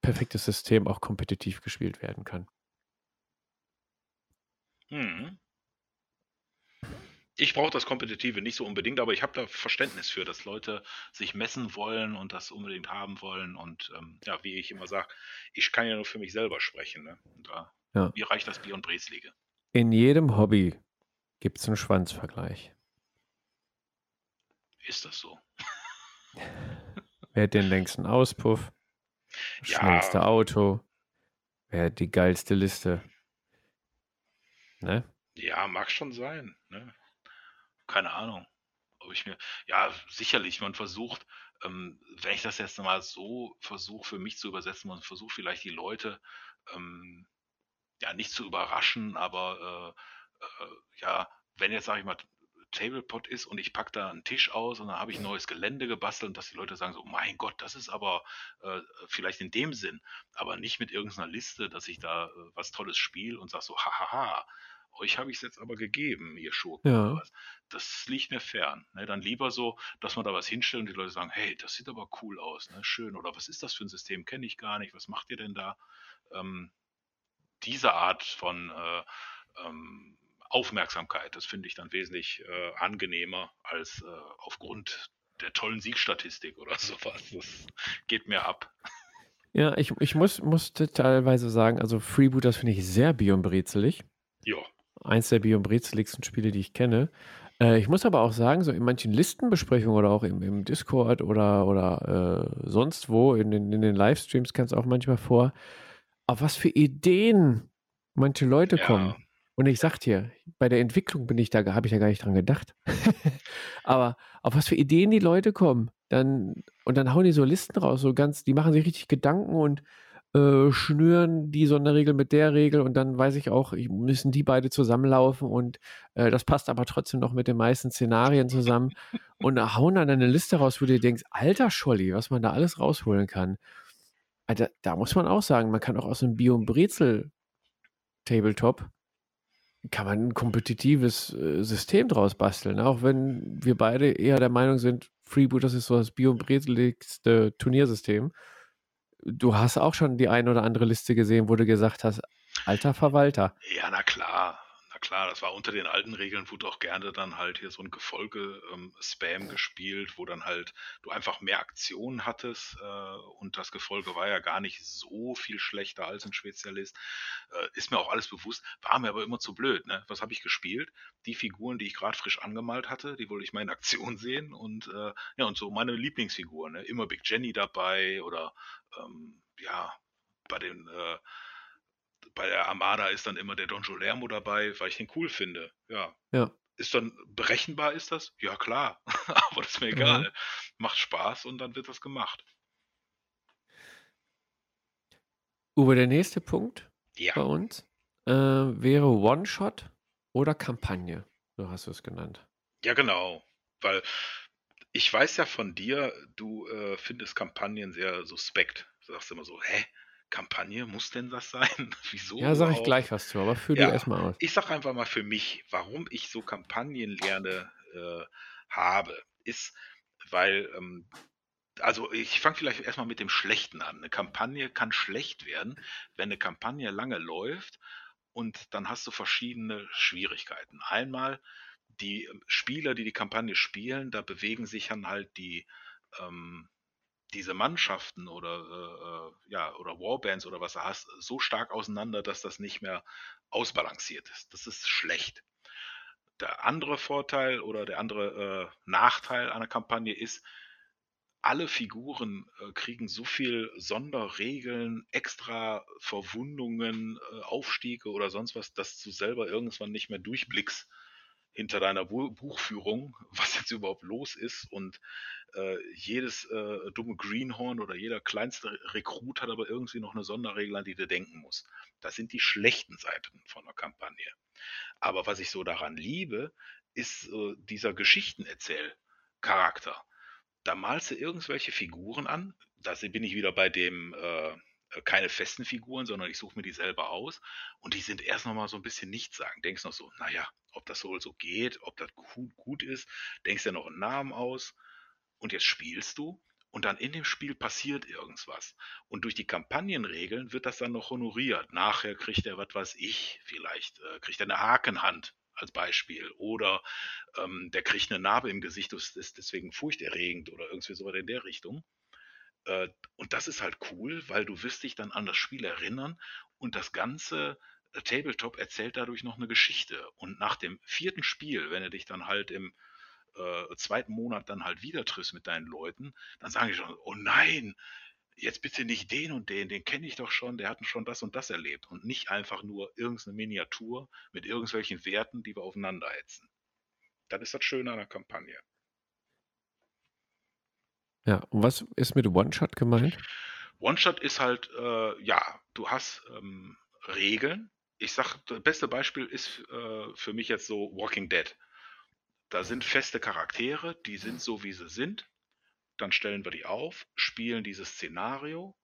perfektes System auch kompetitiv gespielt werden kann. Hm. Ich brauche das Kompetitive nicht so unbedingt, aber ich habe da Verständnis für, dass Leute sich messen wollen und das unbedingt haben wollen. Und ähm, ja, wie ich immer sage, ich kann ja nur für mich selber sprechen. Ne? Und da, Ja. Mir reicht das Bier und Brezelige. In jedem Hobby gibt es einen Schwanzvergleich. Ist das so? Wer hat den längsten Auspuff? Das Ja. Schnellste Auto? Wer hat die geilste Liste? Ne? Ja, mag schon sein. Ne? Keine Ahnung. Ob ich mir. Ja, sicherlich, man versucht ähm, wenn ich das jetzt mal so versuche für mich zu übersetzen und versuche vielleicht die Leute ähm, ja nicht zu überraschen, aber äh, äh, ja, wenn jetzt sage ich mal Tablepot ist und ich packe da einen Tisch aus und dann habe ich ein neues Gelände gebastelt und dass die Leute sagen so, mein Gott, das ist aber äh, vielleicht in dem Sinn, aber nicht mit irgendeiner Liste, dass ich da äh, was Tolles spiele und sage so, hahaha, euch habe ich es jetzt aber gegeben, ihr Schurken Ja. Das liegt mir fern. Ne? Dann lieber so, dass man da was hinstellt und die Leute sagen, hey, das sieht aber cool aus, ne? schön. Oder was ist das für ein System? Kenne ich gar nicht. Was macht ihr denn da? Ähm, diese Art von äh, ähm, Aufmerksamkeit, das finde ich dann wesentlich äh, angenehmer als äh, aufgrund der tollen Siegstatistik oder sowas. Das geht mir ab. Ja, ich, ich muss, musste teilweise sagen, also Freebooters finde ich sehr biobrezelig. Ja, Eins der biobrezeligsten Spiele, die ich kenne. Äh, ich muss aber auch sagen, so in manchen Listenbesprechungen oder auch im, im Discord oder, oder äh, sonst wo, in den, in den Livestreams kam es auch manchmal vor, auf was für Ideen manche Leute Ja. kommen. Und ich sag dir, bei der Entwicklung bin ich da, habe ich ja gar nicht dran gedacht. Aber auf was für Ideen die Leute kommen, dann, und dann hauen die so Listen raus, so ganz, die machen sich richtig Gedanken und äh, schnüren die Sonderregel mit der Regel und dann weiß ich auch, müssen die beide zusammenlaufen und äh, das passt aber trotzdem noch mit den meisten Szenarien zusammen und hauen dann eine Liste raus, wo du dir denkst, alter Scholli, was man da alles rausholen kann. Alter, da muss man auch sagen, man kann auch aus einem Bio- und Brezel-Tabletop kann man ein kompetitives äh, System draus basteln, auch wenn wir beide eher der Meinung sind, Freebooters ist so das bio- und brezeligste Turniersystem. Du hast auch schon die eine oder andere Liste gesehen, wo du gesagt hast, alter Verwalter. Ja, na klar. Klar, das war unter den alten Regeln, wurde auch gerne dann halt hier so ein Gefolge-Spam gespielt, wo dann halt du einfach mehr Aktionen hattest äh, und das Gefolge war ja gar nicht so viel schlechter als ein Spezialist. Äh, ist mir auch alles bewusst, war mir aber immer zu blöd. Ne? Was habe ich gespielt? Die Figuren, die ich gerade frisch angemalt hatte, die wollte ich mal in Aktion sehen und äh, ja, und so meine Lieblingsfiguren. Ne? Immer Big Jenny dabei oder ähm, ja, bei den äh, bei der Armada ist dann immer der Don Jolermo dabei, weil ich den cool finde. Ja. Ja. Ist dann berechenbar, ist das? Ja, klar. Aber das ist mir egal. Macht Spaß und dann wird das gemacht. Uwe, der nächste Punkt Ja. bei uns äh, wäre One-Shot oder Kampagne. So hast du es genannt. Ja, genau. Weil ich weiß ja von dir, du äh, findest Kampagnen sehr suspekt. Du sagst immer so, hä? Kampagne, muss denn das sein? Wieso? Ja, sag ich gleich was zu, aber führ Ja. du erstmal aus. Ich sag einfach mal für mich, warum ich so Kampagnen lerne äh, habe, ist, weil, ähm, also ich fange vielleicht erstmal mit dem Schlechten an. Eine Kampagne kann schlecht werden, wenn eine Kampagne lange läuft und dann hast du verschiedene Schwierigkeiten. Einmal die Spieler, die die Kampagne spielen, da bewegen sich dann halt die ähm, diese Mannschaften oder äh, äh, ja oder Warbands oder was du hast so stark auseinander, dass das nicht mehr ausbalanciert ist. Das ist schlecht. Der andere Vorteil oder der andere äh, Nachteil einer Kampagne ist, alle Figuren äh, kriegen so viel Sonderregeln, extra Verwundungen, äh, Aufstiege oder sonst was, dass du selber irgendwann nicht mehr durchblickst hinter deiner Bu Buchführung, was jetzt überhaupt los ist. Und äh, jedes äh, dumme Greenhorn oder jeder kleinste Rekrut hat aber irgendwie noch eine Sonderregel, an die du denken musst. Das sind die schlechten Seiten von der Kampagne. Aber was ich so daran liebe, ist äh, dieser Geschichtenerzähl-Charakter. Da malst du irgendwelche Figuren an. Da bin ich wieder bei dem äh, keine festen Figuren, sondern ich suche mir die selber aus. Und die sind erst noch mal so ein bisschen nichtssagend. Denkst noch so, naja, ob das wohl so geht, ob das gut, gut ist. Denkst dir noch einen Namen aus. Und jetzt spielst du. Und dann in dem Spiel passiert irgendwas. Und durch die Kampagnenregeln wird das dann noch honoriert. Nachher kriegt er, was weiß ich, vielleicht äh, kriegt er eine Hakenhand als Beispiel. Oder ähm, der kriegt eine Narbe im Gesicht, das ist deswegen furchterregend oder irgendwie so in der Richtung. Äh, und das ist halt cool, weil du wirst dich dann an das Spiel erinnern und das ganze äh, Tabletop erzählt dadurch noch eine Geschichte. Und nach dem vierten Spiel, wenn du dich dann halt im äh, zweiten Monat dann halt wieder triffst mit deinen Leuten, dann sagen die schon, oh nein, jetzt bitte nicht den und den, den kenne ich doch schon, der hat schon das und das erlebt und nicht einfach nur irgendeine Miniatur mit irgendwelchen Werten, die wir aufeinander hetzen. Das ist das Schöne an der Kampagne. Ja, und was ist mit One-Shot gemeint? One-Shot ist halt, äh, ja, du hast ähm, Regeln. Ich sag, das beste Beispiel ist äh, für mich jetzt so Walking Dead. Da sind feste Charaktere, die sind so, wie sie sind. Dann stellen wir die auf, spielen dieses Szenario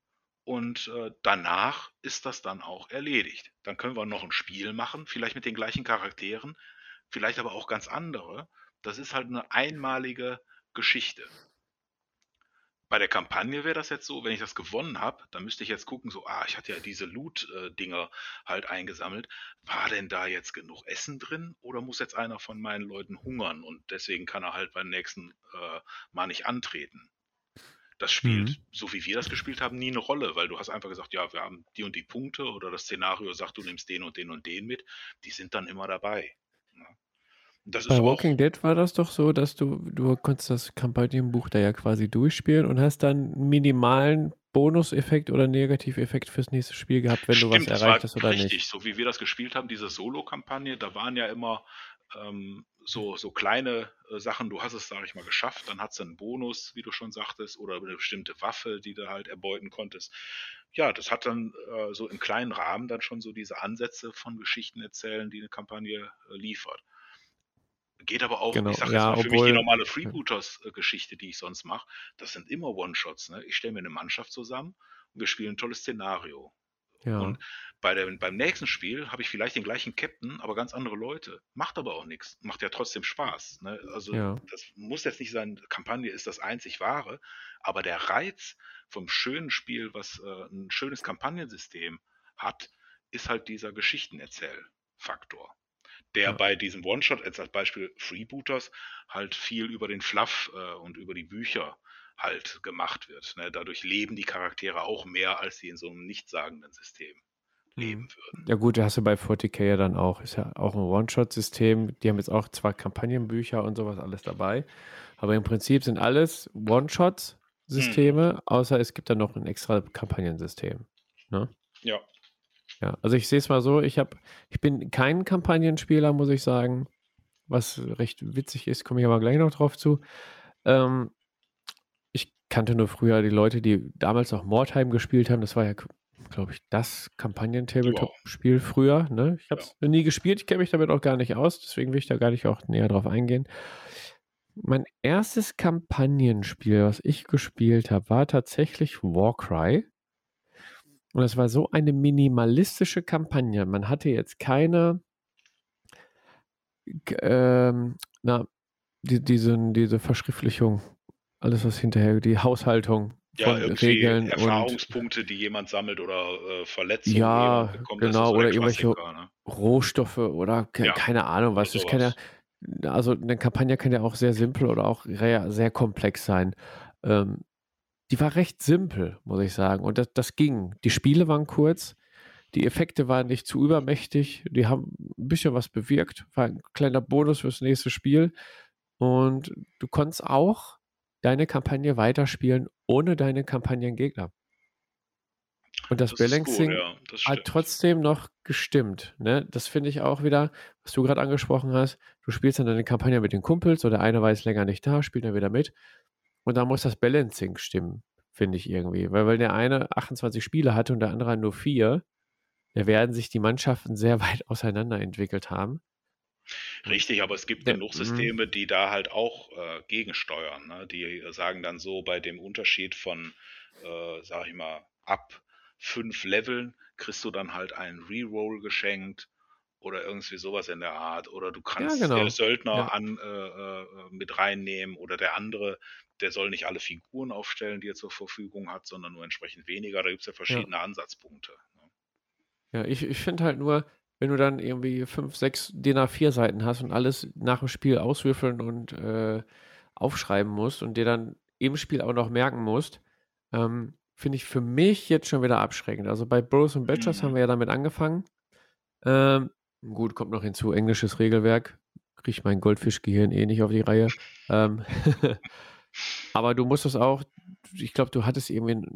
und äh, danach ist das dann auch erledigt. Dann können wir noch ein Spiel machen, vielleicht mit den gleichen Charakteren, vielleicht aber auch ganz andere. Das ist halt eine einmalige Geschichte. Bei der Kampagne wäre das jetzt so, wenn ich das gewonnen habe, dann müsste ich jetzt gucken, so, ah, ich hatte ja diese Loot-Dinger halt eingesammelt. War denn da jetzt genug Essen drin oder muss jetzt einer von meinen Leuten hungern und deswegen kann er halt beim nächsten äh, Mal nicht antreten? Das spielt, Mhm. so wie wir das gespielt haben, nie eine Rolle, weil du hast einfach gesagt, ja, wir haben die und die Punkte oder das Szenario sagt, du nimmst den und den und den mit. Die sind dann immer dabei. Ne? Bei auch, Walking Dead war das doch so, dass du, du konntest das Kampagnenbuch da ja quasi durchspielen und hast dann einen minimalen Bonuseffekt oder Negativeffekt fürs nächste Spiel gehabt, wenn du was Stimmt, erreicht hast oder richtig, nicht. so wie wir das gespielt haben, diese Solo-Kampagne, da waren ja immer ähm, so, so kleine äh, Sachen, du hast es, sag ich mal, geschafft, dann hast du einen Bonus, wie du schon sagtest, oder eine bestimmte Waffe, die du halt erbeuten konntest. Ja, das hat dann äh, so im kleinen Rahmen dann schon so diese Ansätze von Geschichten erzählen, die eine Kampagne äh, liefert. Geht aber auch, Genau, ich sag jetzt ja, mal, für mich die normale Freebooters-Geschichte, die ich sonst mache, das sind immer One-Shots. Ne? Ich stelle mir eine Mannschaft zusammen und wir spielen ein tolles Szenario. Ja. Und bei der, beim nächsten Spiel habe ich vielleicht den gleichen Captain, aber ganz andere Leute. Macht aber auch nichts. Macht ja trotzdem Spaß. Ne? Also Ja. das muss jetzt nicht sein, Kampagne ist das einzig wahre, aber der Reiz vom schönen Spiel, was äh, ein schönes Kampagnensystem hat, ist halt dieser Geschichtenerzählfaktor. Der Ja. bei diesem One-Shot, jetzt als Beispiel Freebooters, halt viel über den Fluff äh, und über die Bücher halt gemacht wird. Ne? Dadurch leben die Charaktere auch mehr, als sie in so einem nichtssagenden System leben Mhm. würden. Ja gut, hast du bei 40k ja dann auch. Ist ja auch ein One-Shot-System. Die haben jetzt auch zwar Kampagnenbücher und sowas alles dabei, aber im Prinzip sind alles One-Shot-Systeme, außer es gibt dann noch ein extra Kampagnensystem. Ne? Ja. Ja, also ich sehe es mal so, ich habe, ich bin kein Kampagnenspieler, muss ich sagen, was recht witzig ist, komme ich aber gleich noch drauf zu. Ähm, ich kannte nur früher die Leute, die damals noch Mordheim gespielt haben. Das war ja, glaube ich, das Kampagnen-Tabletop-Spiel früher. Ne? Ich habe es nie gespielt, ich kenne mich damit auch gar nicht aus, deswegen will ich da gar nicht auch näher drauf eingehen. Mein erstes Kampagnenspiel, was ich gespielt habe, war tatsächlich Warcry. Und es war so eine minimalistische Kampagne. Man hatte jetzt keine, ähm, na, die, diese, diese Verschriftlichung, alles was hinterher, die Haushaltung Ja, von Regeln und Erfahrungspunkte, die jemand sammelt oder äh, Verletzungen, Ja, bekommt, das genau, so oder der irgendwelche ne? Rohstoffe oder ke Ja, keine Ahnung was. Das kann ja, also eine Kampagne kann ja auch sehr simpel oder auch sehr komplex sein. Ähm, die war recht simpel, muss ich sagen. Und das, das ging. Die Spiele waren kurz, die Effekte waren nicht zu übermächtig, die haben ein bisschen was bewirkt, war ein kleiner Bonus fürs nächste Spiel. Und du konntest auch deine Kampagne weiterspielen ohne deine Kampagnengegner. Und das, Das Balancing gut, ja, das hat trotzdem noch gestimmt. Ne? Das finde ich auch wieder, was du gerade angesprochen hast. Du spielst dann deine Kampagne mit den Kumpels oder einer war jetzt länger nicht da, spielt dann wieder mit. Und da muss das Balancing stimmen, finde ich irgendwie. Weil, weil der eine 28 Spiele hatte und der andere nur vier, da werden sich die Mannschaften sehr weit auseinander entwickelt haben. Richtig, aber es gibt Der- genug mhm. Systeme, die da halt auch äh, gegensteuern. Ne? Die sagen dann so, bei dem Unterschied von, äh, sag ich mal, ab fünf Leveln kriegst du dann halt einen Reroll geschenkt oder irgendwie sowas in der Art. Oder du kannst genau. den Söldner Ja. an, äh, äh, mit reinnehmen oder der andere, der soll nicht alle Figuren aufstellen, die er zur Verfügung hat, sondern nur entsprechend weniger. Da gibt es ja verschiedene Ansatzpunkte. Ne? Ja, ich, ich finde halt nur, wenn du dann irgendwie fünf, sechs DIN A4 Seiten hast und alles nach dem Spiel auswürfeln und äh, aufschreiben musst und dir dann im Spiel auch noch merken musst, ähm, finde ich für mich jetzt schon wieder abschreckend. Also bei Bros und Badgers Mhm. haben wir ja damit angefangen. Ähm, gut, kommt noch hinzu, englisches Regelwerk. Kriege ich mein Goldfischgehirn eh nicht auf die Reihe. Ähm, aber du musstest auch, ich glaube, du hattest irgendwie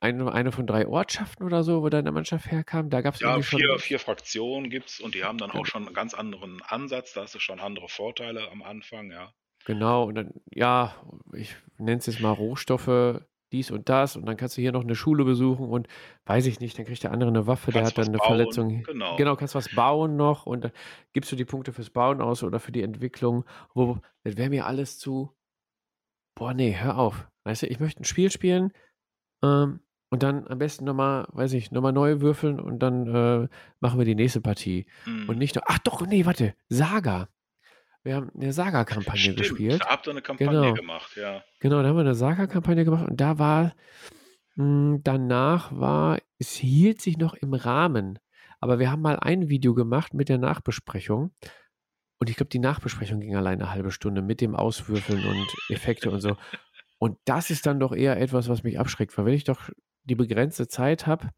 eine, eine von drei Ortschaften oder so, wo deine Mannschaft herkam. Da gab es Ja, irgendwie schon. vier, vier Fraktionen gibt's und die haben dann auch schon einen ganz anderen Ansatz. Da hast du schon andere Vorteile am Anfang, ja. Genau, und dann, ja, ich nenne es jetzt mal Rohstoffe, dies und das, und dann kannst du hier noch eine Schule besuchen und weiß ich nicht, dann kriegt der andere eine Waffe, der Kannst hat dann eine bauen, Verletzung. genau. Genau, kannst was bauen noch und dann gibst du die Punkte fürs Bauen aus oder für die Entwicklung. Wo, das wäre mir alles zu, boah, nee, hör auf. Weißt du, ich möchte ein Spiel spielen ähm, und dann am besten nochmal, weiß ich, nochmal neu würfeln und dann äh, machen wir die nächste Partie. Und Hm. nicht nur, ach doch, nee, warte, Saga. Wir haben eine Saga-Kampagne gespielt. da habt ihr eine Kampagne Genau. gemacht, ja. Genau, da haben wir eine Saga-Kampagne gemacht und da war, mh, danach war, es hielt sich noch im Rahmen. Aber wir haben mal ein Video gemacht mit der Nachbesprechung. Und ich glaube, die Nachbesprechung ging allein eine halbe Stunde mit dem Auswürfeln und Effekte und so. Und das ist dann doch eher etwas, was mich abschreckt, weil wenn ich doch die begrenzte Zeit habe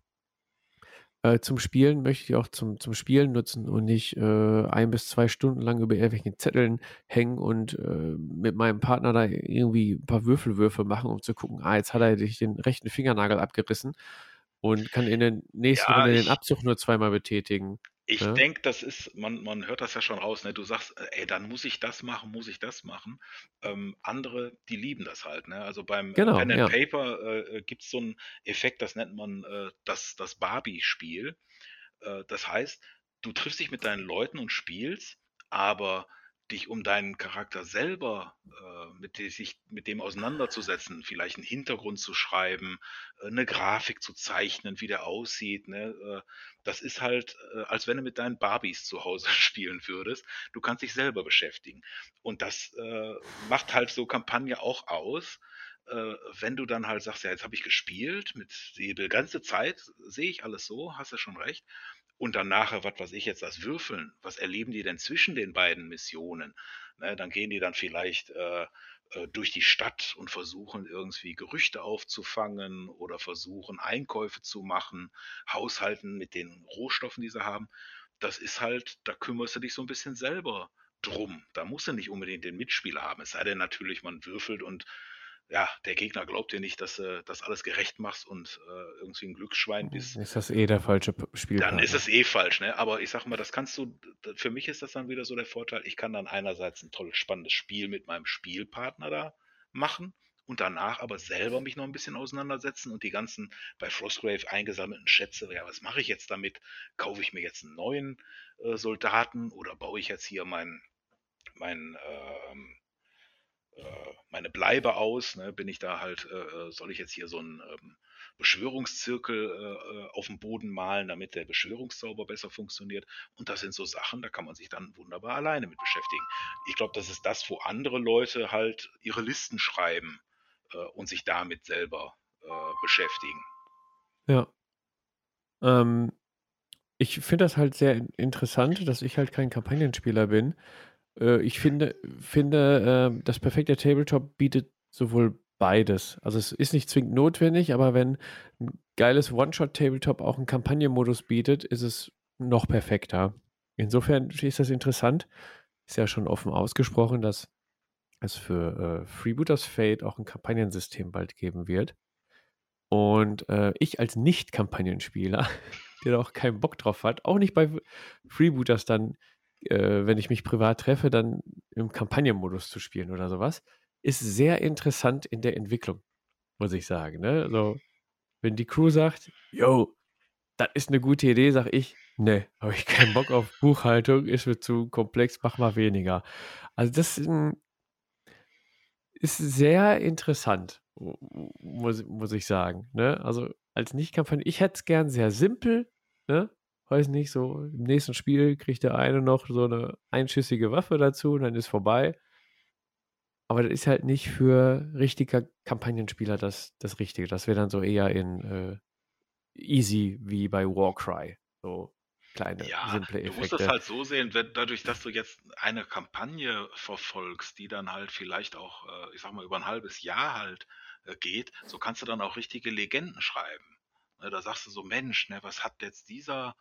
äh, zum Spielen, möchte ich auch zum, zum Spielen nutzen und nicht äh, ein bis zwei Stunden lang über irgendwelchen Zetteln hängen und äh, mit meinem Partner da irgendwie ein paar Würfelwürfe machen, um zu gucken, ah, jetzt hat er sich den rechten Fingernagel abgerissen und kann in der nächsten Ja, Runde den Abzug nur zweimal betätigen. Ich Ja. denke, das ist, man, man hört das ja schon raus, ne? Du sagst, äh, ey, dann muss ich das machen, muss ich das machen. Ähm, andere, die lieben das halt, ne? Also beim äh, Genau, Pen and ja. Paper äh, gibt es so einen Effekt, das nennt man äh, das, das Barbie-Spiel. Äh, das heißt, du triffst dich mit deinen Leuten und spielst, aber dich um deinen Charakter selber äh, mit, die, sich mit dem auseinanderzusetzen, vielleicht einen Hintergrund zu schreiben, äh, eine Grafik zu zeichnen, wie der aussieht, ne? Äh, das ist halt, äh, als wenn du mit deinen Barbies zu Hause spielen würdest. Du kannst dich selber beschäftigen. Und das äh, macht halt so Kampagne auch aus. Äh, wenn du dann halt sagst, ja, jetzt habe ich gespielt, mit die ganze Zeit sehe ich alles so, hast du schon recht. Und dann nachher, was weiß ich jetzt, das Würfeln, was erleben die denn zwischen den beiden Missionen? Ne, dann gehen die dann vielleicht äh, äh, durch die Stadt und versuchen irgendwie Gerüchte aufzufangen oder versuchen Einkäufe zu machen, haushalten mit den Rohstoffen, die sie haben. Das ist halt, da kümmerst du dich so ein bisschen selber drum. Da musst du nicht unbedingt den Mitspieler haben. Es sei denn natürlich, man würfelt und ja, der Gegner glaubt dir nicht, dass du das alles gerecht machst und äh, irgendwie ein Glücksschwein bist. Ist das eh der falsche P- Dann ist es eh falsch, ne? Aber ich sag mal, das kannst du, für mich ist das dann wieder so der Vorteil, ich kann dann einerseits ein tolles, spannendes Spiel mit meinem Spielpartner da machen und danach aber selber mich noch ein bisschen auseinandersetzen und die ganzen bei Frostgrave eingesammelten Schätze, ja, was mache ich jetzt damit? Kaufe ich mir jetzt einen neuen äh, Soldaten oder baue ich jetzt hier meinen mein, ähm, äh, meine Bleibe aus? Ne? Bin ich da halt, äh, äh, soll ich jetzt hier so einen ähm, Beschwörungszirkel äh, äh, auf dem Boden malen, damit der Beschwörungszauber besser funktioniert? Und das sind so Sachen, da kann man sich dann wunderbar alleine mit beschäftigen. Ich glaube, das ist das, wo andere Leute halt ihre Listen schreiben äh, und sich damit selber äh, beschäftigen. Ja. Ähm, ich finde das halt sehr in- interessant, dass ich halt kein Kampagnenspieler bin. Äh, ich finde, finde äh, das perfekte Tabletop bietet sowohl beides. Also es ist nicht zwingend notwendig, aber wenn ein geiles One-Shot-Tabletop auch einen Kampagnenmodus bietet, ist es noch perfekter. Insofern ist das interessant. Ist ja schon offen ausgesprochen, dass es für äh, Freebooters Fate auch ein Kampagnensystem bald geben wird. Und äh, ich als Nicht-Kampagnenspieler, der da auch keinen Bock drauf hat, auch nicht bei Freebooters dann, äh, wenn ich mich privat treffe, dann im Kampagnenmodus zu spielen oder sowas, ist sehr interessant in der Entwicklung, muss ich sagen. Ne? Also, wenn die Crew sagt, yo, das ist eine gute Idee, sag ich, ne, habe ich keinen Bock auf Buchhaltung, ist mir zu komplex, mach mal weniger. Also das ähm, ist sehr interessant, mu- mu- muss, muss ich sagen. Ne? Also als Nicht-Kampagne, ich hätte es gern sehr simpel, ne? Weiß nicht, so im nächsten Spiel kriegt der eine noch so eine einschüssige Waffe dazu und dann ist vorbei. Aber das ist halt nicht für richtiger Kampagnenspieler das, das Richtige. Das wäre dann so eher in äh, easy wie bei Warcry. So kleine, Ja, simple du musst Effekte. das halt so sehen, wenn, dadurch, dass du jetzt eine Kampagne verfolgst, die dann halt vielleicht auch, äh, ich sag mal, über ein halbes Jahr halt äh, geht, so kannst du dann auch richtige Legenden schreiben. Ne, da sagst du so, Mensch, ne, was hat jetzt dieser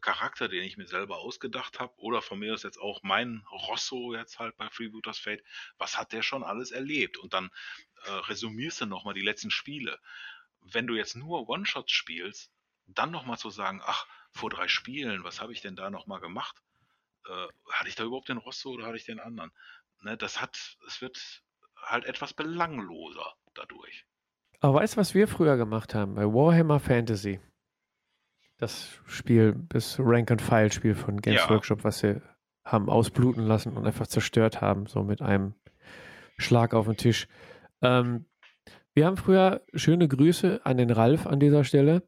Charakter, den ich mir selber ausgedacht habe, oder von mir ist jetzt auch mein Rosso jetzt halt bei Freebooters Fate, was hat der schon alles erlebt? Und dann äh, resümierst du nochmal die letzten Spiele. Wenn du jetzt nur One-Shots spielst, dann nochmal zu sagen, ach, vor drei Spielen, was habe ich denn da nochmal gemacht? Äh, hatte ich da überhaupt den Rosso oder hatte ich den anderen? ne, das hat, es wird halt etwas belangloser dadurch. Aber weißt du, was wir früher gemacht haben? Bei Warhammer Fantasy. Das Spiel, das Rank-and-File-Spiel von Games Ja. Workshop, was wir haben ausbluten lassen und einfach zerstört haben, so mit einem Schlag auf den Tisch. Ähm, wir haben früher schöne Grüße an den Ralf an dieser Stelle.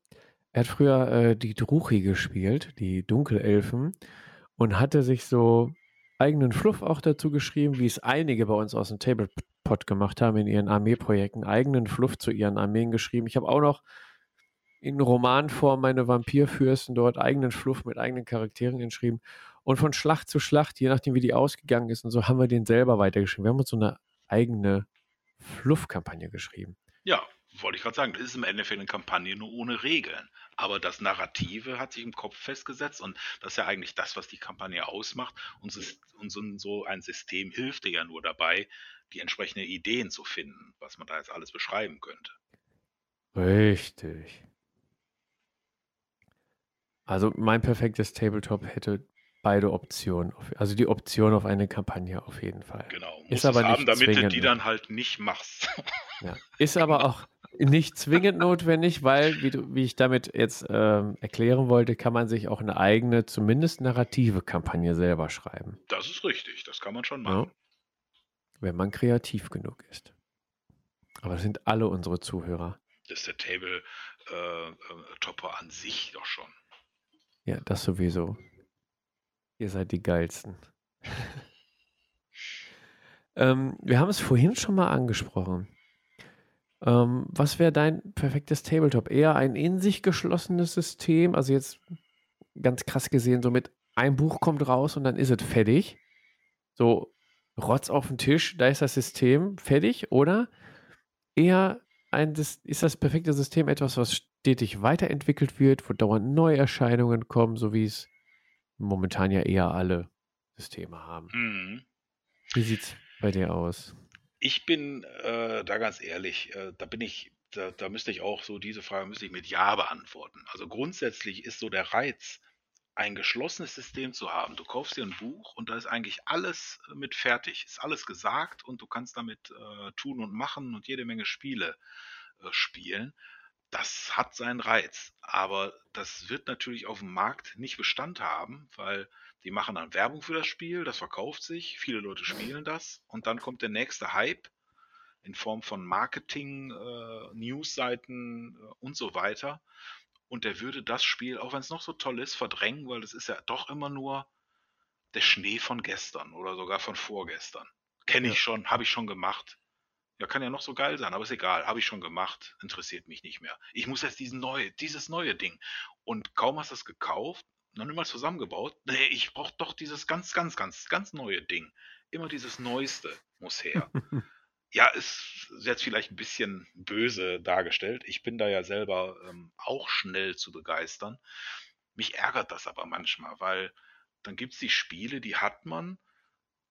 Er hat früher äh, die Druchi gespielt, die Dunkelelfen, und hatte sich so eigenen Fluff auch dazu geschrieben, wie es einige bei uns aus dem Tablepot gemacht haben in ihren Armeeprojekten, eigenen Fluff zu ihren Armeen geschrieben. Ich habe auch noch in Romanform meine Vampirfürsten dort eigenen Fluff mit eigenen Charakteren geschrieben. Und von Schlacht zu Schlacht, je nachdem wie die ausgegangen ist und so, haben wir den selber weitergeschrieben. Wir haben uns so eine eigene Fluff-Kampagne geschrieben. Ja, wollte ich gerade sagen, das ist im Endeffekt eine Kampagne nur ohne Regeln. Aber das Narrative hat sich im Kopf festgesetzt und das ist ja eigentlich das, was die Kampagne ausmacht. Und, so ein System hilft dir ja nur dabei, die entsprechenden Ideen zu finden, was man da jetzt alles beschreiben könnte. Richtig. Also mein perfektes Tabletop hätte beide Optionen. Also die Option auf eine Kampagne auf jeden Fall. Genau. Ist Musst aber haben, nicht damit du zwingend, die ne? dann halt nicht machst. Ja. Ist aber auch nicht zwingend notwendig, weil, wie, du, wie ich damit jetzt ähm, erklären wollte, kann man sich auch eine eigene, zumindest narrative Kampagne selber schreiben. Das ist richtig, das kann man schon Ja. machen. Wenn man kreativ genug ist. Aber das sind alle unsere Zuhörer. Das ist der Table äh, äh, an sich doch schon. Ja, das sowieso. Ihr seid die geilsten. ähm, wir haben es vorhin schon mal angesprochen. Ähm, was wäre dein perfektes Tabletop? Eher ein in sich geschlossenes System, also jetzt ganz krass gesehen, so mit ein Buch kommt raus und dann ist es fertig. So Rotz auf den Tisch, da ist das System fertig, oder eher ein, ist das perfekte System etwas, was stetig weiterentwickelt wird, wo dauernd Neuerscheinungen kommen, so wie es momentan ja eher alle Systeme haben. Mhm. Wie sieht's bei dir aus? Ich bin äh, da ganz ehrlich, äh, da bin ich, da, da müsste ich auch so diese Frage müsste ich mit Ja beantworten. Also grundsätzlich ist so der Reiz, ein geschlossenes System zu haben. Du kaufst dir ein Buch und da ist eigentlich alles äh, mit fertig, ist alles gesagt und du kannst damit äh, tun und machen und jede Menge Spiele äh, spielen. Das hat seinen Reiz, aber das wird natürlich auf dem Markt nicht Bestand haben, weil die machen dann Werbung für das Spiel, das verkauft sich, viele Leute spielen das und dann kommt der nächste Hype in Form von Marketing, äh, Newsseiten äh, und so weiter. Und der würde das Spiel, auch wenn es noch so toll ist, verdrängen, weil es ist ja doch immer nur der Schnee von gestern oder sogar von vorgestern. Kenne ich Ja. schon, habe ich schon gemacht. Ja, kann ja noch so geil sein, aber ist egal, habe ich schon gemacht, interessiert mich nicht mehr. Ich muss jetzt diesen neue, dieses neue Ding. Und kaum hast du es gekauft, noch nicht mal zusammengebaut, nee, ich brauche doch dieses ganz, ganz, ganz, ganz neue Ding. Immer dieses Neueste muss her. Ja, ist jetzt vielleicht ein bisschen böse dargestellt. Ich bin da ja selber ähm, auch schnell zu begeistern. Mich ärgert das aber manchmal, weil dann gibt es die Spiele, die hat man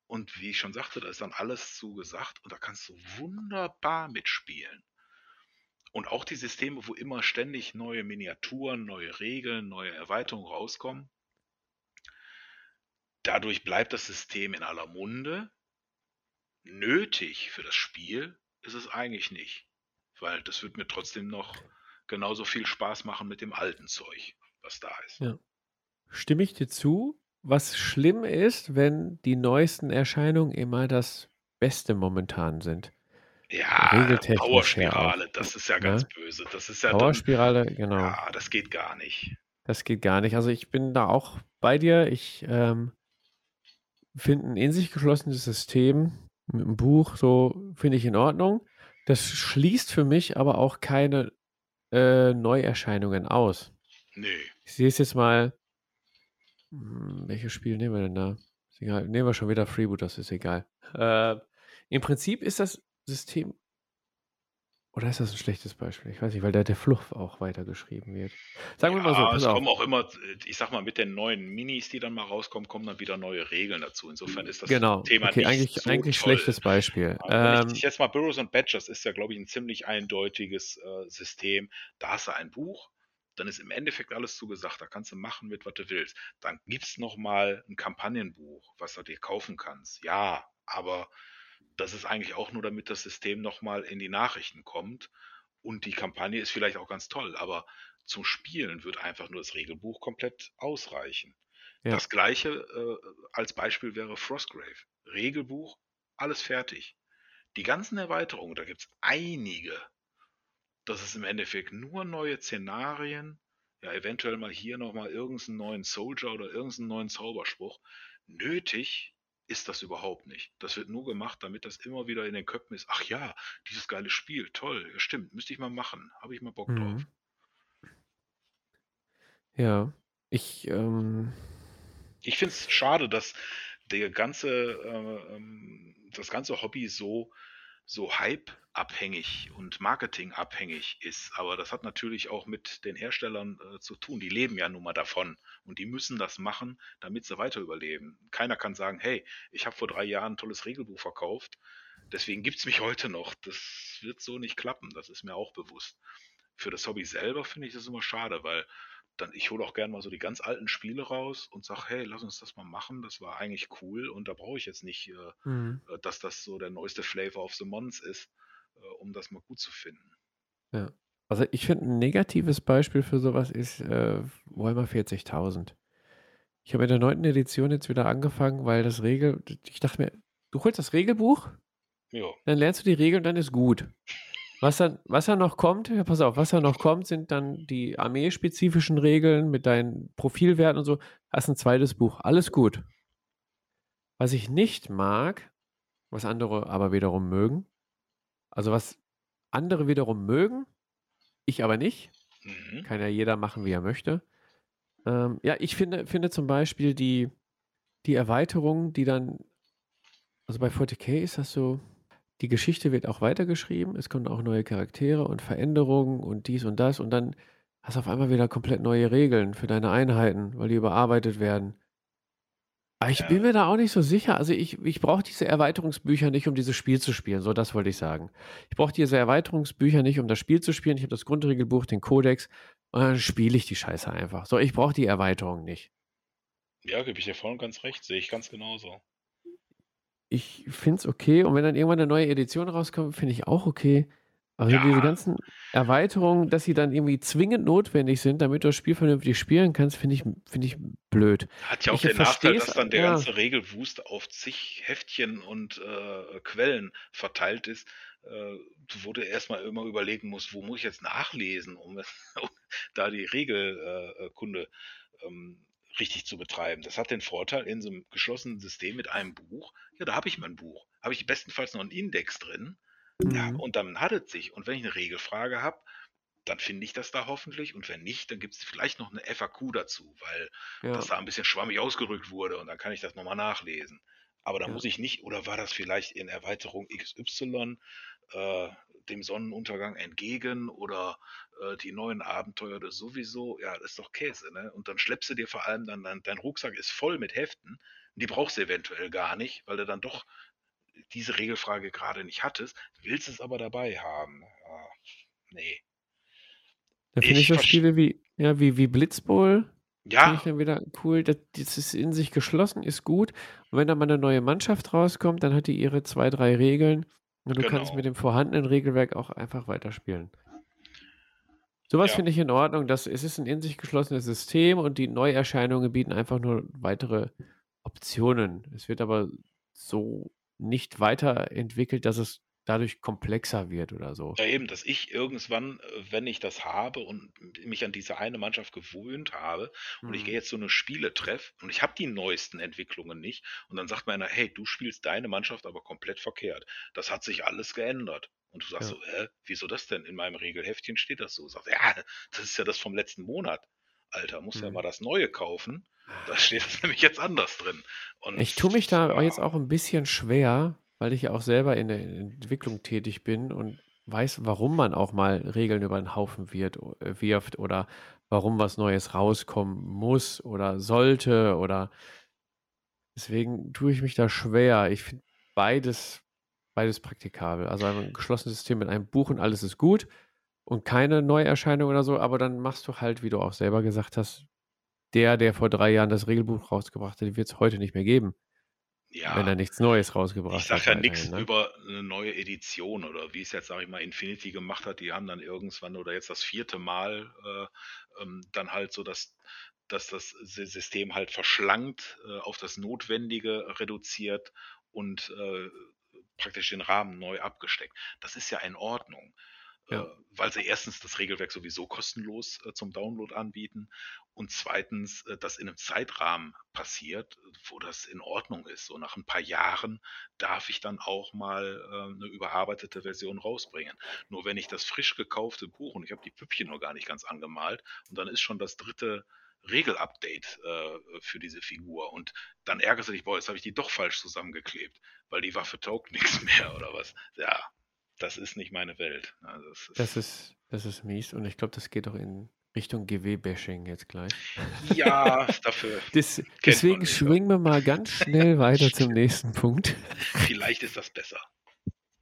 und wie ich schon sagte, da ist dann alles zugesagt und da kannst du wunderbar mitspielen. Und auch die Systeme, wo immer ständig neue Miniaturen, neue Regeln, neue Erweiterungen rauskommen. Dadurch bleibt das System in aller Munde. Nötig für das Spiel ist es eigentlich nicht. Weil das wird mir trotzdem noch genauso viel Spaß machen mit dem alten Zeug, was da ist. Ja. Stimme ich dir zu? Was schlimm ist, wenn die neuesten Erscheinungen immer das Beste momentan sind. Ja, Powerspirale, das ist ja ne? ganz böse. Das ist ja dann, Powerspirale, genau. ja, das geht gar nicht. Das geht gar nicht. Also ich bin da auch bei dir. Ich ähm, finde ein in sich geschlossenes System mit einem Buch, so finde ich in Ordnung. Das schließt für mich aber auch keine äh, Neuerscheinungen aus. Nee. Ich sehe es jetzt mal. Hm, welches Spiel nehmen wir denn da? Ist egal. Nehmen wir schon wieder Freeboot, das ist egal. Äh, Im Prinzip ist das System. Oder ist das ein schlechtes Beispiel? Ich weiß nicht, weil da der Fluch auch weitergeschrieben wird. Sagen wir mal so, es auf. kommen auch immer, ich sag mal, mit den neuen Minis, die dann mal rauskommen, kommen dann wieder neue Regeln dazu. Insofern ist das Genau, Thema okay, nicht eigentlich, so eigentlich toll. schlechtes Beispiel. Wenn Ähm, ich jetzt mal Burrows und Badgers ist ja, glaube ich, ein ziemlich eindeutiges äh, System. Da hast du ein Buch, dann ist im Endeffekt alles zugesagt. Da kannst du machen mit, was du willst. Dann gibt es nochmal ein Kampagnenbuch, was du dir kaufen kannst. Ja, aber das ist eigentlich auch nur, damit das System nochmal in die Nachrichten kommt. Und die Kampagne ist vielleicht auch ganz toll, aber zum Spielen wird einfach nur das Regelbuch komplett ausreichen. Ja. Das gleiche äh, als Beispiel wäre Frostgrave. Regelbuch, alles fertig. Die ganzen Erweiterungen, da gibt es einige. Das ist im Endeffekt nur neue Szenarien, ja, eventuell mal hier nochmal irgendeinen neuen Soldier oder irgendeinen neuen Zauberspruch. Nötig ist das überhaupt nicht. Das wird nur gemacht, damit das immer wieder in den Köpfen ist. Ach ja, dieses geile Spiel, toll, ja, stimmt, müsste ich mal machen. Habe ich mal Bock drauf. Mhm. Ja, ich, ähm, Ich finde es schade, dass der ganze, äh, ähm, das ganze Hobby so, so Hype-abhängig und Marketing-abhängig ist. Aber das hat natürlich auch mit den Herstellern äh, zu tun. Die leben ja nun mal davon und die müssen das machen, damit sie weiter überleben. Keiner kann sagen, hey, ich habe vor drei Jahren ein tolles Regelbuch verkauft, deswegen gibt es mich heute noch. Das wird so nicht klappen, das ist mir auch bewusst. Für das Hobby selber finde ich das immer schade, weil dann ich hole auch gerne mal so die ganz alten Spiele raus und sage, hey, lass uns das mal machen, das war eigentlich cool und da brauche ich jetzt nicht, äh, mhm. äh, dass das so der neueste Flavor of the Month ist, äh, um das mal gut zu finden. Ja. Also ich finde ein negatives Beispiel für sowas ist äh, Warhammer 40.000. Ich habe in der neunten Edition jetzt wieder angefangen, weil das Regel, ich dachte mir, du holst das Regelbuch, Ja, dann lernst du die Regeln, dann ist gut. Was dann, was dann noch kommt, ja, pass auf, was dann noch kommt, sind dann die armeespezifischen Regeln mit deinen Profilwerten und so. Hast ein zweites Buch, alles gut. Was ich nicht mag, was andere aber wiederum mögen, also was andere wiederum mögen, ich aber nicht, mhm. kann ja jeder machen, wie er möchte. Ähm, ja, ich finde, finde zum Beispiel die, die Erweiterung, die dann, also bei 40k ist das so, die Geschichte wird auch weitergeschrieben, es kommen auch neue Charaktere und Veränderungen und dies und das und dann hast du auf einmal wieder komplett neue Regeln für deine Einheiten, weil die überarbeitet werden. Aber ich Ja. bin mir da auch nicht so sicher. Also ich, ich brauche diese Erweiterungsbücher nicht, um dieses Spiel zu spielen. So, das wollte ich sagen. Ich brauche diese Erweiterungsbücher nicht, um das Spiel zu spielen. Ich habe das Grundregelbuch, den Kodex und dann spiele ich die Scheiße einfach. So, ich brauche die Erweiterung nicht. ja, gebe ich dir voll und ganz recht, sehe ich ganz genauso. Ich finde es okay und wenn dann irgendwann eine neue Edition rauskommt, finde ich auch okay. Aber so Ja. diese ganzen Erweiterungen, dass sie dann irgendwie zwingend notwendig sind, damit du das Spiel vernünftig spielen kannst, finde ich, finde ich blöd. Hat ja auch Ich den Nachteil, dass dann der ja. ganze Regelwust auf zig Heftchen und äh, Quellen verteilt ist, äh, wo du erstmal immer überlegen musst, wo muss ich jetzt nachlesen, um, um da die Regelkunde äh, Kunde, ähm, richtig zu betreiben. Das hat den Vorteil in so einem geschlossenen System mit einem Buch. Ja, da habe ich mein Buch. Habe ich bestenfalls noch einen Index drin. Ja, Mhm. und dann hat es sich. Und wenn ich eine Regelfrage habe, dann finde ich das da hoffentlich. Und wenn nicht, dann gibt es vielleicht noch eine FAQ dazu, weil Ja. dass da ein bisschen schwammig ausgedrückt wurde und dann kann ich das nochmal nachlesen. Aber da Ja. muss ich nicht, oder war das vielleicht in Erweiterung XY äh, dem Sonnenuntergang entgegen oder äh, die neuen Abenteuer des sowieso? Ja, das ist doch Käse, ne? Und dann schleppst du dir vor allem dann, dann dein Rucksack ist voll mit Heften, die brauchst du eventuell gar nicht, weil du dann doch diese Regelfrage gerade nicht hattest, willst es aber dabei haben. Ah, nee. Da finde ich Ich so Spiele wie, ja, wie, wie Blitzbowl, finde Ja, ich dann wieder cool. Das, das ist in sich geschlossen, ist gut. Und wenn da mal eine neue Mannschaft rauskommt, dann hat die ihre zwei, drei Regeln. Und du kannst Genau. mit dem vorhandenen Regelwerk auch einfach weiterspielen. Sowas Ja. finde ich in Ordnung. Das, es ist ein in sich geschlossenes System und die Neuerscheinungen bieten einfach nur weitere Optionen. Es wird aber so nicht weiterentwickelt, dass es dadurch komplexer wird oder so. Ja, eben, dass ich irgendwann, äh, wenn ich das habe und mich an diese eine Mannschaft gewöhnt habe und ich Mhm. gehe jetzt so eine Spiele-Treff und ich habe die neuesten Entwicklungen nicht und dann sagt mir einer, hey, du spielst deine Mannschaft aber komplett verkehrt. Das hat sich alles geändert. Und du sagst Ja. so, hä, wieso das denn? In meinem Regelheftchen steht das so. Sagst, ja, das ist ja das vom letzten Monat. Alter, musst ja Mhm. mal das Neue kaufen. Da steht es nämlich jetzt anders drin. Und Ich tue mich da ja, jetzt auch ein bisschen schwer, weil ich ja auch selber in der Entwicklung tätig bin und weiß, warum man auch mal Regeln über den Haufen wird, äh, wirft oder warum was Neues rauskommen muss oder sollte oder deswegen tue ich mich da schwer. Ich finde beides, beides praktikabel. Also ein geschlossenes System mit einem Buch und alles ist gut und keine Neuerscheinung oder so, aber dann machst du halt, wie du auch selber gesagt hast, der, der vor drei Jahren das Regelbuch rausgebracht hat, wird es heute nicht mehr geben. Ja. Wenn er nichts Neues rausgebracht Ich hat. sage ja nichts ne? über eine neue Edition oder wie es jetzt, sage ich mal, Infinity gemacht hat. Die haben dann irgendwann oder jetzt das vierte Mal äh, ähm, dann halt so, dass, dass das Sy- System halt verschlankt, äh, auf das Notwendige reduziert und äh, praktisch den Rahmen neu abgesteckt. Das ist ja in Ordnung. Ja. Äh, weil sie erstens das Regelwerk sowieso kostenlos äh, zum Download anbieten und zweitens äh, das in einem Zeitrahmen passiert, wo das in Ordnung ist. So nach ein paar Jahren darf ich dann auch mal eine überarbeitete Version rausbringen. Nur wenn ich das frisch gekaufte Buch und ich habe die Püppchen noch gar nicht ganz angemalt und dann ist schon das dritte Regelupdate äh, für diese Figur und dann ärgerst du dich, boah, jetzt habe ich die doch falsch zusammengeklebt, weil die Waffe taugt nichts mehr oder was. Ja, das ist nicht meine Welt. Ja, das ist, Das ist, das ist mies und ich glaube, das geht auch in Richtung GW-Bashing jetzt gleich. ja, dafür, man deswegen nicht, schwingen wir mal ganz schnell weiter zum nächsten Punkt. vielleicht ist das besser.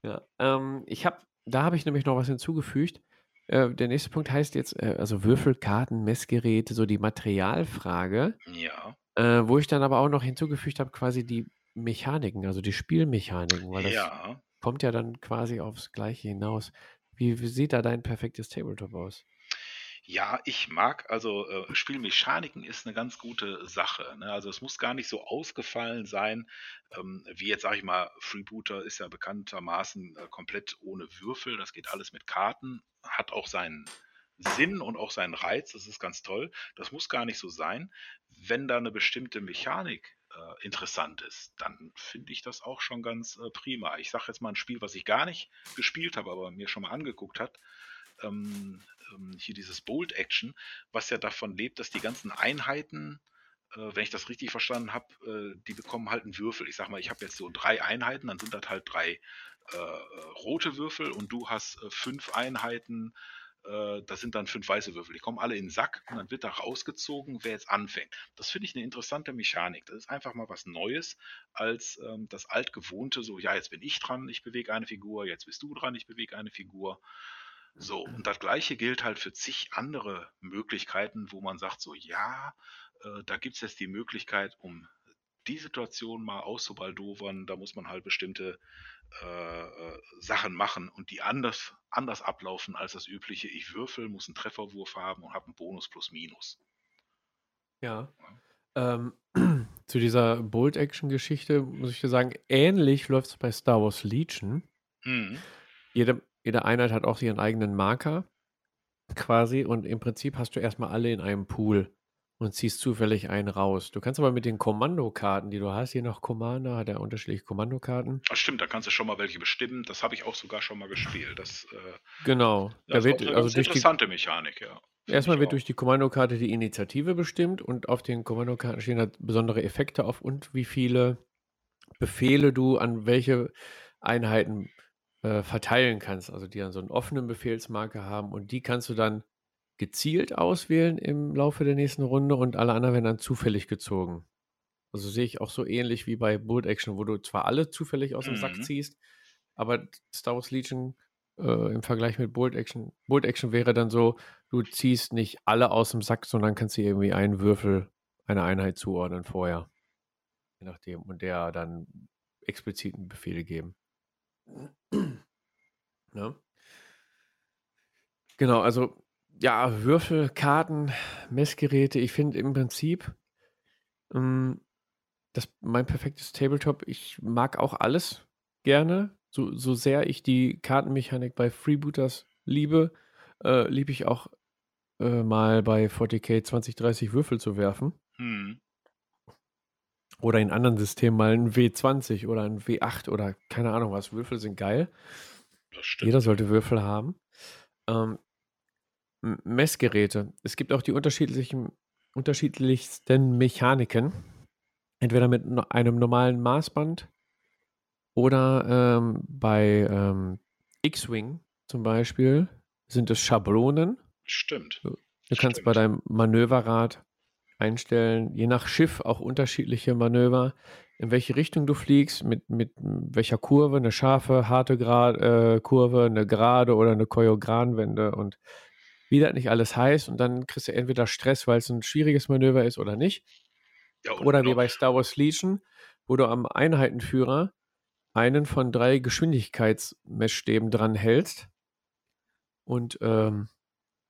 Ja, ähm, ich habe, da habe ich nämlich noch was hinzugefügt. Äh, der nächste Punkt heißt jetzt, äh, also Würfelkarten, Messgeräte, so die Materialfrage, Ja, äh, wo ich dann aber auch noch hinzugefügt habe, quasi die Mechaniken, also die Spielmechaniken, weil das ja. Kommt ja dann quasi aufs Gleiche hinaus. Wie, wie sieht da dein perfektes Tabletop aus? Ja, ich mag, also äh, Spielmechaniken ist eine ganz gute Sache. Ne? Also es muss gar nicht so ausgefallen sein, ähm, wie jetzt sage ich mal, Freebooter ist ja bekanntermaßen äh, komplett ohne Würfel, das geht alles mit Karten, hat auch seinen Sinn und auch seinen Reiz, das ist ganz toll. Das muss gar nicht so sein. Wenn da eine bestimmte Mechanik äh, interessant ist, dann finde ich das auch schon ganz äh, prima. Ich sage jetzt mal ein Spiel, was ich gar nicht gespielt habe, aber mir schon mal angeguckt hat. Ähm, ähm, hier dieses Bold Action, was ja davon lebt, dass die ganzen Einheiten, äh, wenn ich das richtig verstanden habe, äh, die bekommen halt einen Würfel. Ich sag mal, ich habe jetzt so drei Einheiten, dann sind das halt drei äh, äh, rote Würfel und du hast fünf Einheiten, das sind dann fünf weiße Würfel. Die kommen alle in den Sack und dann wird da rausgezogen, wer jetzt anfängt. Das finde ich eine interessante Mechanik. Das ist einfach mal was Neues als ähm, das altgewohnte, so, ja, jetzt bin ich dran, ich bewege eine Figur, jetzt bist du dran, ich bewege eine Figur. So, und das gleiche gilt halt für zig andere Möglichkeiten, wo man sagt, so ja, äh, da gibt es jetzt die Möglichkeit, um die Situation mal auszubaldowern, da muss man halt bestimmte äh, äh, Sachen machen und die anders, anders ablaufen als das übliche. Ich würfel, muss einen Trefferwurf haben und habe einen Bonus plus minus. Ja. Ähm, zu dieser Bold-Action-Geschichte muss ich dir sagen, ähnlich läuft es bei Star Wars Legion. Mhm. Jede, jede Einheit hat auch ihren eigenen Marker quasi und im Prinzip hast du erstmal alle in einem Pool und ziehst zufällig einen raus. Du kannst aber mit den Kommandokarten, die du hast, je nach Commander hat er unterschiedliche Kommandokarten. Ach stimmt, da kannst du schon mal welche bestimmen. Das habe ich auch sogar schon mal gespielt. Das, äh, Genau. Da das ist wird auch eine also durch die, interessante Mechanik, ja. Erstmal wird auch. durch die Kommandokarte die Initiative bestimmt und auf den Kommandokarten stehen halt besondere Effekte auf und wie viele Befehle du an welche Einheiten äh, verteilen kannst. Also die dann so einen offenen Befehlsmarker haben und die kannst du dann gezielt auswählen im Laufe der nächsten Runde und alle anderen werden dann zufällig gezogen. Also sehe ich auch so ähnlich wie bei Bolt Action, wo du zwar alle zufällig aus dem Sack Mhm. ziehst, aber Star Wars Legion äh, im Vergleich mit Bolt Action, Bolt Action wäre dann so, du ziehst nicht alle aus dem Sack, sondern kannst dir irgendwie einen Würfel einer Einheit zuordnen vorher. Je nachdem. Und der dann expliziten Befehle geben. Ne? Genau, also ja, Würfel, Karten, Messgeräte, ich finde im Prinzip ähm, das mein perfektes Tabletop, ich mag auch alles gerne. So, so sehr ich die Kartenmechanik bei Freebooters liebe, äh, liebe ich auch äh, mal bei 40k 20, 30 Würfel zu werfen. Hm. Oder in anderen Systemen mal ein W20 oder ein W8 oder keine Ahnung was. Würfel sind geil. Das stimmt. Jeder sollte Würfel haben. Ähm, Messgeräte. Es gibt auch die unterschiedlichen, unterschiedlichsten Mechaniken. Entweder mit einem normalen Maßband oder ähm, bei ähm, X-Wing zum Beispiel sind es Schablonen. Stimmt. Du kannst bei Stimmt. deinem Manöverrad einstellen, je nach Schiff auch unterschiedliche Manöver, in welche Richtung du fliegst, mit, mit welcher Kurve, eine scharfe, harte Grad, äh, Kurve, eine gerade oder eine Choreogranwende und wie das nicht alles heißt. Und dann kriegst du entweder Stress, weil es ein schwieriges Manöver ist oder nicht. Ja, Oder wie noch- bei Star Wars Legion, wo du am Einheitenführer einen von drei Geschwindigkeitsmessstäben dran hältst und ähm,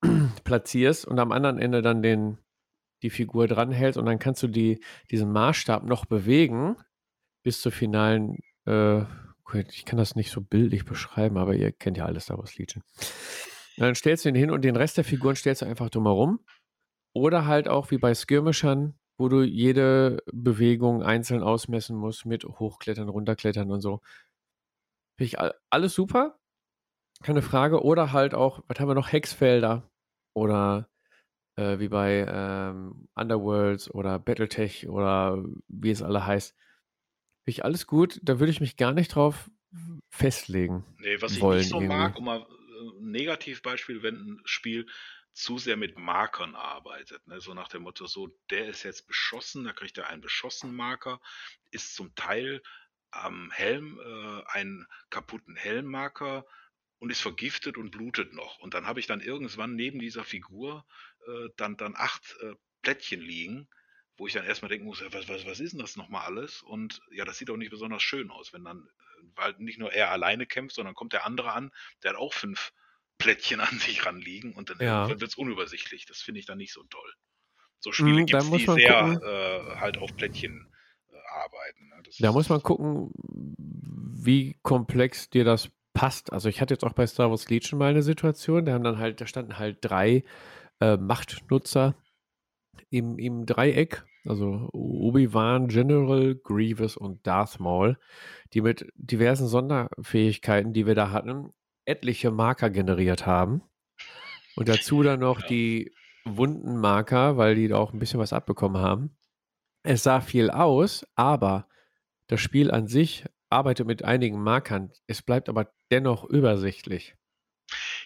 platzierst und am anderen Ende dann den, die Figur dran hältst und dann kannst du die, diesen Maßstab noch bewegen bis zur finalen, äh, ich kann das nicht so bildlich beschreiben, aber ihr kennt ja alles Star Wars Legion. Dann stellst du ihn hin und den Rest der Figuren stellst du einfach drumherum. Oder halt auch wie bei Skirmishern, wo du jede Bewegung einzeln ausmessen musst mit Hochklettern, Runterklettern und so. Finde ich all- alles super. Keine Frage. Oder halt auch, was haben wir noch? Hexfelder. Oder äh, wie bei ähm, Underworlds oder Battletech oder wie es alle heißt. Finde ich alles gut. Da würde ich mich gar nicht drauf festlegen. Nee, was ich wollen nicht so irgendwie. mag, um mal Negativbeispiel, wenn ein Spiel zu sehr mit Markern arbeitet. Ne? So nach dem Motto, so, der ist jetzt beschossen, da kriegt er einen Beschossenmarker, ist zum Teil am Helm äh, einen kaputten Helmmarker und ist vergiftet und blutet noch. Und dann habe ich dann irgendwann neben dieser Figur äh, dann, dann acht äh, Plättchen liegen, wo ich dann erstmal denken muss, was, was, was ist denn das nochmal alles? Und ja, das sieht auch nicht besonders schön aus, wenn dann, äh, weil nicht nur er alleine kämpft, sondern kommt der andere an, der hat auch fünf Plättchen an sich ranliegen und dann Ja. wird es unübersichtlich. Das finde ich dann nicht so toll. So Spiele Mm, gibt es, die sehr äh, halt auf Plättchen äh, arbeiten. Ne? Da muss man gucken, wie komplex dir das passt. Also ich hatte jetzt auch bei Star Wars Legion mal eine Situation, da haben dann halt, da standen halt drei äh, Machtnutzer im, im Dreieck, also Obi-Wan, General, Grievous und Darth Maul, die mit diversen Sonderfähigkeiten, die wir da hatten, etliche Marker generiert haben. Und dazu dann noch die Wundenmarker, weil die da auch ein bisschen was abbekommen haben. Es sah viel aus, aber das Spiel an sich arbeitet mit einigen Markern. Es bleibt aber dennoch übersichtlich.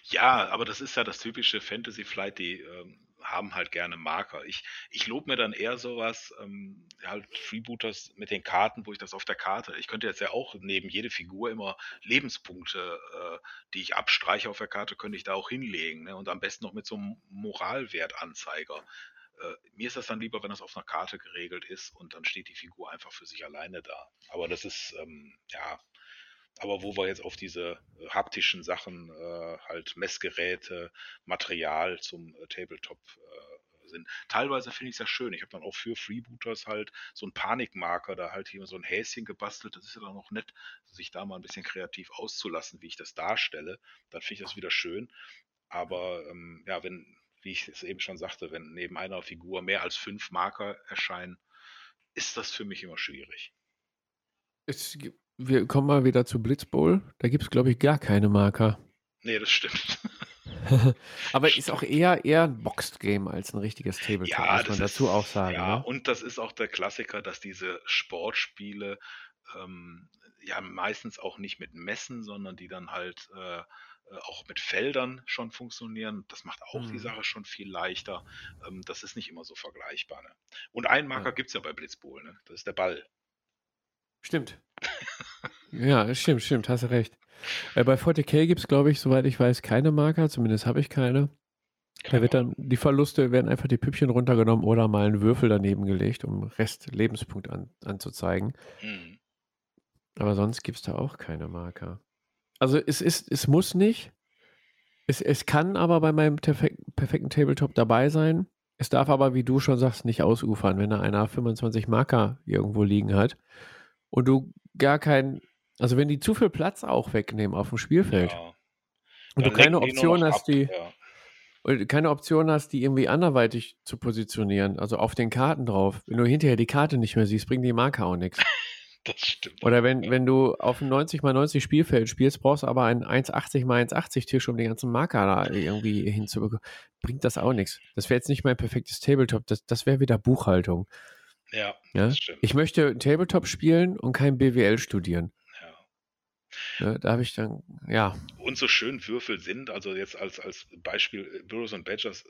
Ja, aber das ist ja das typische Fantasy Flight, die ähm, haben halt gerne Marker. Ich, ich lobe mir dann eher sowas, ähm, halt Freebooters mit den Karten, wo ich das auf der Karte, ich könnte jetzt ja auch neben jede Figur immer Lebenspunkte, äh, die ich abstreiche auf der Karte, könnte ich da auch hinlegen. Ne? Und am besten noch mit so einem Moralwertanzeiger. Äh, mir ist das dann lieber, wenn das auf einer Karte geregelt ist und dann steht die Figur einfach für sich alleine da. Aber das ist, ähm, ja, aber wo wir jetzt auf diese äh, haptischen Sachen, äh, halt Messgeräte, Material zum äh, Tabletop äh, sind. Teilweise finde ich es ja schön. Ich habe dann auch für Freebooters halt so einen Panikmarker, da halt hier so ein Häschen gebastelt. Das ist ja dann auch nett, sich da mal ein bisschen kreativ auszulassen, wie ich das darstelle. Dann finde ich das wieder schön. Aber ähm, ja, wenn, wie ich es eben schon sagte, wenn neben einer Figur mehr als fünf Marker erscheinen, ist das für mich immer schwierig. Es, gibt- wir kommen mal wieder zu Blitzbowl. Da gibt es, glaube ich, gar keine Marker. Nee, das stimmt. aber ist auch eher, eher ein Boxed Game als ein richtiges Tabletop, Ja, muss man dazu ist, auch sagen. ja, ne? und das ist auch der Klassiker, dass diese Sportspiele ähm, ja meistens auch nicht mit Messen, sondern die dann halt äh, äh, auch mit Feldern schon funktionieren. Das macht auch die Mhm. Sache schon viel leichter. Ähm, das ist nicht immer so vergleichbar. Ne? Und einen Marker Ja. gibt es ja bei Blitzbowl, ne? das ist der Ball. Stimmt. Ja, stimmt, stimmt, hast du recht. Äh, bei 40k gibt es, glaube ich, soweit ich weiß, keine Marker, zumindest habe ich keine. Da wird dann, die Verluste werden einfach die Püppchen runtergenommen oder mal ein Würfel daneben gelegt, um Rest Lebenspunkt an, anzuzeigen. Mhm. Aber sonst gibt es da auch keine Marker. Also es ist, es muss nicht. Es, es kann aber bei meinem perfek perfekten Tabletop dabei sein. Es darf aber, wie du schon sagst, nicht ausufern, wenn da einer 25 Marker irgendwo liegen hat und du gar keinen, also wenn die zu viel Platz auch wegnehmen auf dem Spielfeld Ja. und du keine Option hast, ab, die, Ja. keine Option hast, die irgendwie anderweitig zu positionieren, also auf den Karten drauf. Wenn du hinterher die Karte nicht mehr siehst, bringen die Marker auch nichts. Das stimmt. Oder wenn, wenn du auf ein 90 x 90 Spielfeld spielst, brauchst du aber einen 1,80 x 1,80 Tisch, um den ganzen Marker da irgendwie hinzubekommen. Bringt das auch nichts. Das wäre jetzt nicht mein perfektes Tabletop, das, das wäre wieder Buchhaltung. Ja, Ja? das stimmt. Ich möchte Tabletop spielen und kein BWL studieren. ja. Ne? Da habe ich dann, ja, Und so schön Würfel sind, also jetzt als, als Beispiel äh, Burrows und Badgers,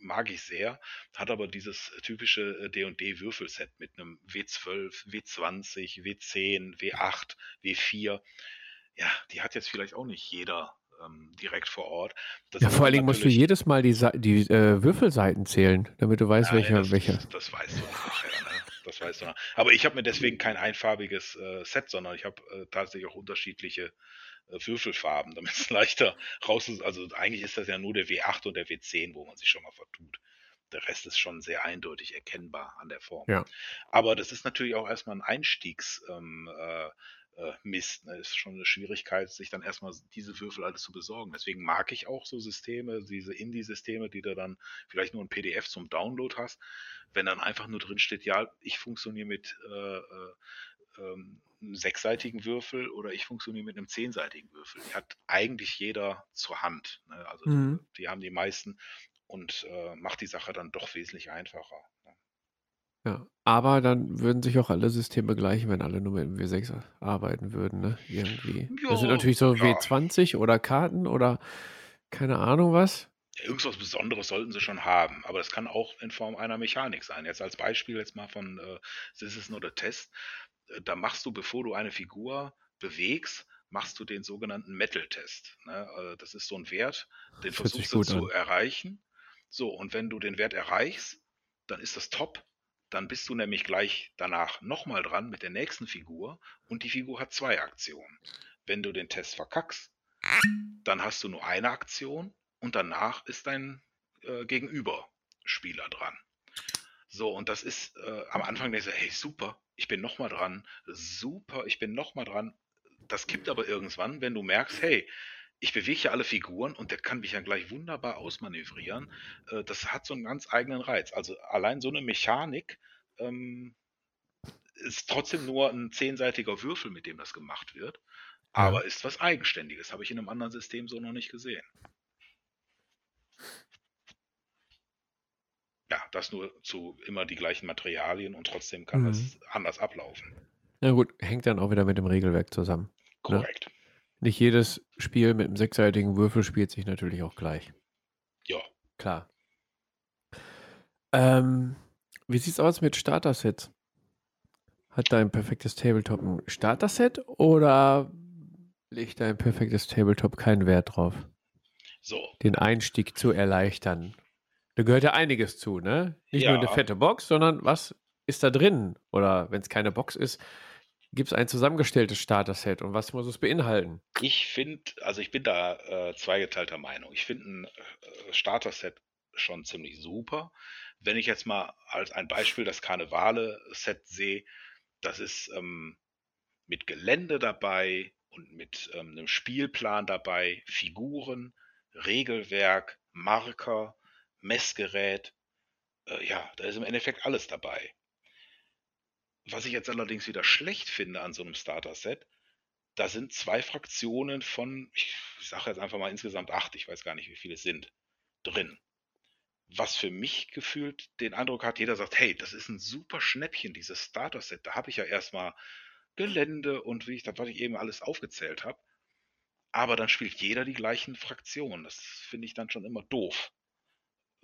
mag ich sehr, hat aber dieses typische äh, D&D-Würfelset mit einem W12, W20, W10, W8, W4. Ja, die hat jetzt vielleicht auch nicht jeder ähm, direkt vor Ort. Das ja, vor allen Dingen musst du jedes Mal die, die äh, Würfelseiten zählen, damit du weißt, ja, welcher. Das, welcher. Das, das weißt du nachher. Ne? Das weißt du. Noch. Aber ich habe mir deswegen kein einfarbiges äh, Set, sondern ich habe äh, tatsächlich auch unterschiedliche äh, Würfelfarben, damit es leichter raus ist. Also eigentlich ist das ja nur der W8 und der W10, wo man sich schon mal vertut. Der Rest ist schon sehr eindeutig erkennbar an der Form. Ja. Aber das ist natürlich auch erstmal ein Einstiegs, ähm, äh, äh, Mist. Ne? Ist schon eine Schwierigkeit, sich dann erstmal diese Würfel alles zu besorgen. Deswegen mag ich auch so Systeme, diese Indie-Systeme, die du dann vielleicht nur ein PDF zum Download hast. Wenn dann einfach nur drin steht, ja, ich funktioniere mit äh, äh, ähm, einem sechsseitigen Würfel oder ich funktioniere mit einem zehnseitigen Würfel. Die hat eigentlich jeder zur Hand. Ne? Also mhm. die haben die meisten und äh, macht die Sache dann doch wesentlich einfacher. Ja, aber dann würden sich auch alle Systeme gleichen, wenn alle nur mit dem W6 arbeiten würden, ne? Irgendwie. Jo, das sind natürlich so ja. W20 oder Karten oder keine Ahnung was. Ja, irgendwas Besonderes sollten sie schon haben, aber das kann auch in Form einer Mechanik sein. Jetzt als Beispiel jetzt mal von äh, This is not a test. Äh, da machst du, bevor du eine Figur bewegst, machst du den sogenannten Metal-Test. Ne? Also das ist so ein Wert, den das versuchst du zu an. erreichen. So, und wenn du den Wert erreichst, dann ist das top dann bist du nämlich gleich danach nochmal dran mit der nächsten Figur und die Figur hat zwei Aktionen. Wenn du den Test verkackst, dann hast du nur eine Aktion und danach ist dein äh, Gegenüberspieler dran. So, und das ist äh, am Anfang denkst du, hey, super, ich bin nochmal dran, super, ich bin nochmal dran. Das kippt aber irgendwann, wenn du merkst, hey, ich bewege ja alle Figuren und der kann mich ja gleich wunderbar ausmanövrieren. Äh, das hat so einen ganz eigenen Reiz. Also allein so eine Mechanik ähm, ist trotzdem nur ein zehnseitiger Würfel, mit dem das gemacht wird. Aber ja. ist was Eigenständiges. Habe ich in einem anderen System so noch nicht gesehen. Ja, das nur zu immer die gleichen Materialien und trotzdem kann mhm. das anders ablaufen. Na gut, hängt dann auch wieder mit dem Regelwerk zusammen. Ne? Korrekt. Ne? Nicht jedes Spiel mit einem sechsseitigen Würfel spielt sich natürlich auch gleich. Ja. Klar. Ähm, wie sieht's aus mit Starter-Sets? Hat dein perfektes Tabletop ein Starter-Set oder legt dein perfektes Tabletop keinen Wert drauf? So. Den Einstieg zu erleichtern. Da gehört ja einiges zu, ne? Nicht ja. nur eine fette Box, sondern was ist da drin? Oder wenn es keine Box ist, gibt es ein zusammengestelltes Starter-Set und was muss es beinhalten? Ich finde, also ich bin da äh, zweigeteilter Meinung. Ich finde ein äh, Starter-Set schon ziemlich super. Wenn ich jetzt mal als ein Beispiel das Karnevale-Set sehe, das ist ähm, mit Gelände dabei und mit ähm, einem Spielplan dabei, Figuren, Regelwerk, Marker, Messgerät. Äh, ja, da ist im Endeffekt alles dabei. Was ich jetzt allerdings wieder schlecht finde an so einem Starter-Set, da sind zwei Fraktionen von, ich sage jetzt einfach mal insgesamt acht, ich weiß gar nicht, wie viele es sind, drin. Was für mich gefühlt den Eindruck hat, jeder sagt, hey, das ist ein super Schnäppchen, dieses Starter-Set. Da habe ich ja erstmal Gelände und wie ich das, was ich eben alles aufgezählt habe. Aber dann spielt jeder die gleichen Fraktionen. Das finde ich dann schon immer doof.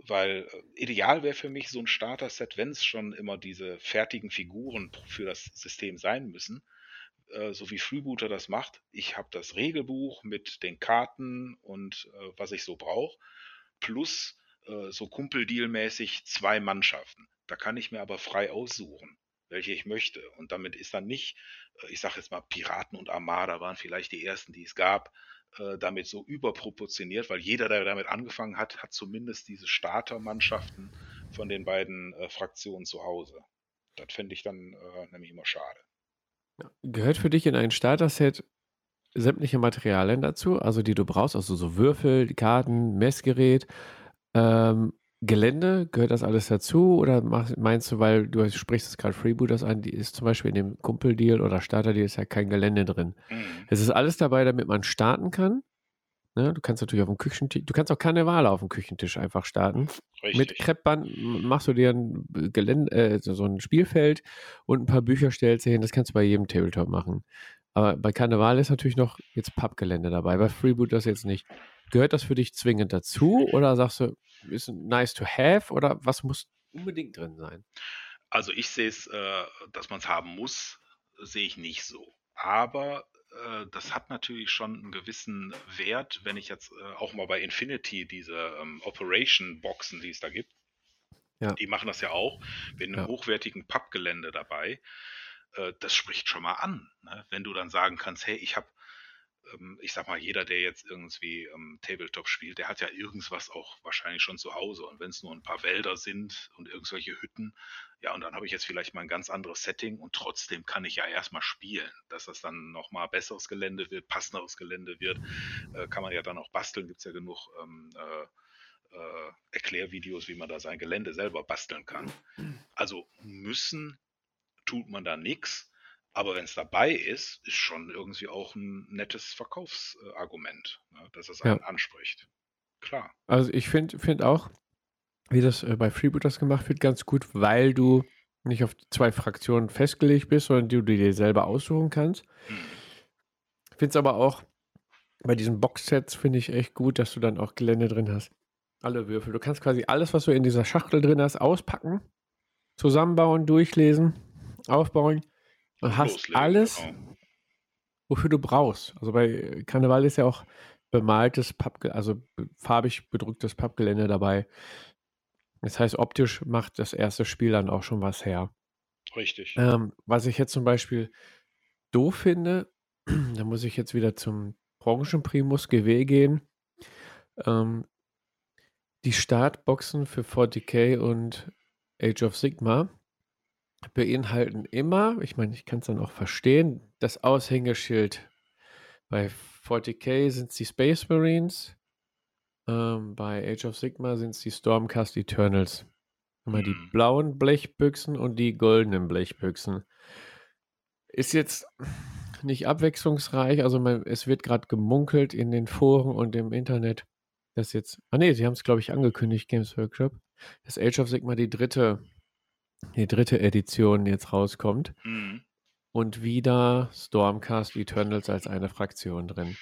Weil äh, ideal wäre für mich so ein Starter-Set, wenn es schon immer diese fertigen Figuren für das System sein müssen, äh, so wie Freebooter das macht. Ich habe das Regelbuch mit den Karten und äh, was ich so brauche, plus äh, so Kumpeldeal-mäßig zwei Mannschaften. Da kann ich mir aber frei aussuchen, welche ich möchte. Und damit ist dann nicht, äh, ich sage jetzt mal, Piraten und Armada waren vielleicht die ersten, die es gab, äh, damit so überproportioniert, weil jeder, der damit angefangen hat, hat zumindest diese Startermannschaften von den beiden äh, Fraktionen zu Hause. Das fände ich dann äh, nämlich immer schade. Gehört für dich in ein Starter-Set sämtliche Materialien dazu, also die du brauchst, also so Würfel, Karten, Messgerät, ähm, Gelände, gehört das alles dazu? Oder meinst du, weil du sprichst es gerade Freebooters an, die ist zum Beispiel in dem Kumpeldeal oder Starterdeal ist ja kein Gelände drin. Mhm. Es ist alles dabei, damit man starten kann. Ne? Du kannst natürlich auf dem Küchentisch, du kannst auch Karneval auf dem Küchentisch einfach starten. Richtig. Mit Kreppband machst du dir ein Gelände, äh, so ein Spielfeld und ein paar Bücher stellst du hin. Das kannst du bei jedem Tabletop machen. Aber bei Karneval ist natürlich noch jetzt Pappgelände dabei, bei Freebooters jetzt nicht. Gehört das für dich zwingend dazu oder sagst du, ist nice to have oder was muss unbedingt drin sein? Also ich sehe es, äh, dass man es haben muss, sehe ich nicht so. Aber äh, das hat natürlich schon einen gewissen Wert, wenn ich jetzt äh, auch mal bei Infinity diese ähm, Operation-Boxen, die es da gibt, Ja. die machen das ja auch mit einem Ja. hochwertigen Pappgelände dabei. Äh, das spricht schon mal an, ne? wenn du dann sagen kannst, hey, ich habe ich sag mal, jeder, der jetzt irgendwie ähm, Tabletop spielt, der hat ja irgendwas auch wahrscheinlich schon zu Hause. Und wenn es nur ein paar Wälder sind und irgendwelche Hütten, ja, und dann habe ich jetzt vielleicht mal ein ganz anderes Setting und trotzdem kann ich ja erstmal spielen. Dass das dann nochmal besseres Gelände wird, passenderes Gelände wird, äh, kann man ja dann auch basteln. Gibt es ja genug ähm, äh, äh, Erklärvideos, wie man da sein Gelände selber basteln kann. Also müssen tut man da nichts. Aber wenn es dabei ist, ist schon irgendwie auch ein nettes Verkaufsargument, ne, dass es Ja. einen anspricht. Klar. Also ich finde find auch, wie das äh, bei Freebooters gemacht wird, ganz gut, weil du nicht auf zwei Fraktionen festgelegt bist, sondern du die dir selber aussuchen kannst. Hm. Ich finde es aber auch bei diesen Boxsets finde ich echt gut, dass du dann auch Gelände drin hast. Alle Würfel. Du kannst quasi alles, was du in dieser Schachtel drin hast, auspacken, zusammenbauen, durchlesen, aufbauen und hast Loslegen, alles, genau. wofür du brauchst. Also bei Karneval ist ja auch bemaltes Pappgelände, also farbig bedrucktes Pappgelände dabei. Das heißt, optisch macht das erste Spiel dann auch schon was her. Richtig. Ähm, was ich jetzt zum Beispiel doof finde, da muss ich jetzt wieder zum Branchenprimus GW gehen. Ähm, die Startboxen für 40k und Age of Sigma beinhalten immer, ich meine, ich kann es dann auch verstehen, das Aushängeschild. Bei 40k sind es die Space Marines, ähm, bei Age of Sigma sind es die Stormcast Eternals. Immer die Mhm. blauen Blechbüchsen und die goldenen Blechbüchsen. Ist jetzt nicht abwechslungsreich, also man, es wird gerade gemunkelt in den Foren und im Internet, dass jetzt, ah nee, sie haben es glaube ich angekündigt, Games Workshop, dass Age of Sigma die dritte, die dritte Edition jetzt rauskommt Mhm. und wieder Stormcast Eternals als eine Fraktion drin.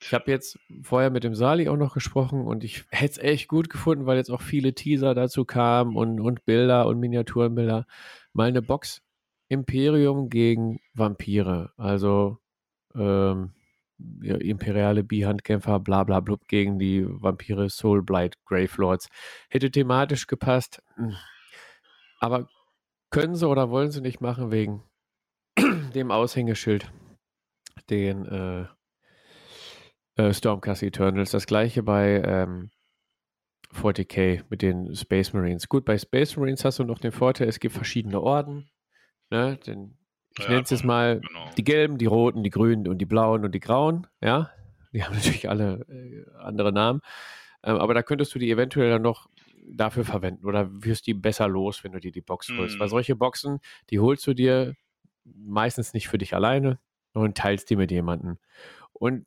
Ich habe jetzt vorher mit dem Sali auch noch gesprochen und ich hätte es echt gut gefunden, weil jetzt auch viele Teaser dazu kamen und, und Bilder und Miniaturenbilder. Mal eine Box Imperium gegen Vampire. Also ähm, ja, imperiale Bi-Handkämpfer, bla bla blub gegen die Vampire Soulblight Gravelords. Hätte thematisch gepasst. Hm. Aber können sie oder wollen sie nicht machen wegen dem Aushängeschild, den äh, äh, Stormcast Eternals. Das gleiche bei ähm, 40k mit den Space Marines. Gut, bei Space Marines hast du noch den Vorteil, es gibt verschiedene Orden. Ne? Den, ich Ja, nenne es jetzt mal Genau. die gelben, die roten, die grünen und die blauen und die grauen. Ja, die haben natürlich alle äh, andere Namen. Ähm, aber da könntest du die eventuell dann noch dafür verwenden oder wirst die besser los, wenn du dir die Box holst. Mhm. Weil solche Boxen, die holst du dir meistens nicht für dich alleine und teilst die mit jemandem. Und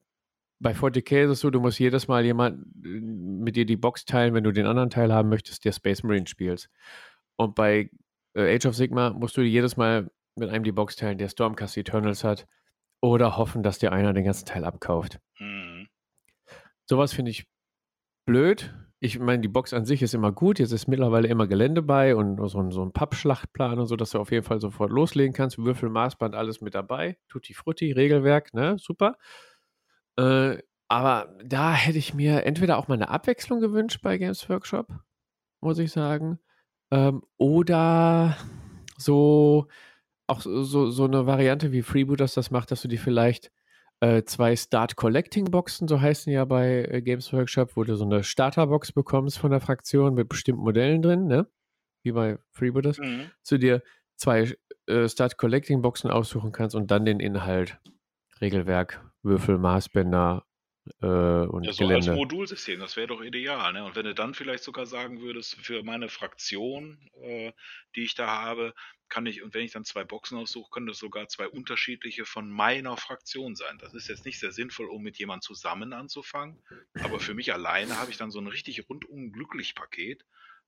bei 40k ist es so, du musst jedes Mal jemand äh, mit dir die Box teilen, wenn du den anderen Teil haben möchtest, der Space Marine spielst. Und bei äh, Age of Sigma musst du jedes Mal mit einem die Box teilen, der Stormcast Eternals hat. Oder hoffen, dass dir einer den ganzen Teil abkauft. Mhm. Sowas finde ich blöd. Ich meine, die Box an sich ist immer gut. Jetzt ist mittlerweile immer Gelände bei und so ein, so ein Pappschlachtplan und so, dass du auf jeden Fall sofort loslegen kannst. Würfel, Maßband, alles mit dabei. Tutti Frutti, Regelwerk, ne? Super. Äh, aber da hätte ich mir entweder auch mal eine Abwechslung gewünscht bei Games Workshop, muss ich sagen. Ähm, oder so auch so, so, eine Variante wie Freebooters das macht, dass du die vielleicht äh, zwei Start Collecting Boxen, so heißen ja bei äh, Games Workshop, wo du so eine Starterbox bekommst von der Fraktion mit bestimmten Modellen drin, ne? Wie bei Freebooters, Mhm. zu dir zwei äh, Start Collecting Boxen aussuchen kannst und dann den Inhalt, Regelwerk, Würfel, Maßbänder äh, und Ja, so als Gelände. Modulsystem, das wäre doch ideal. Ne? Und wenn du dann vielleicht sogar sagen würdest, für meine Fraktion, äh, die ich da habe, kann ich, und wenn ich dann zwei Boxen aussuche, können das sogar zwei unterschiedliche von meiner Fraktion sein. Das ist jetzt nicht sehr sinnvoll, um mit jemandem zusammen anzufangen, aber für mich alleine habe ich dann so ein richtig rundum glücklich Paket,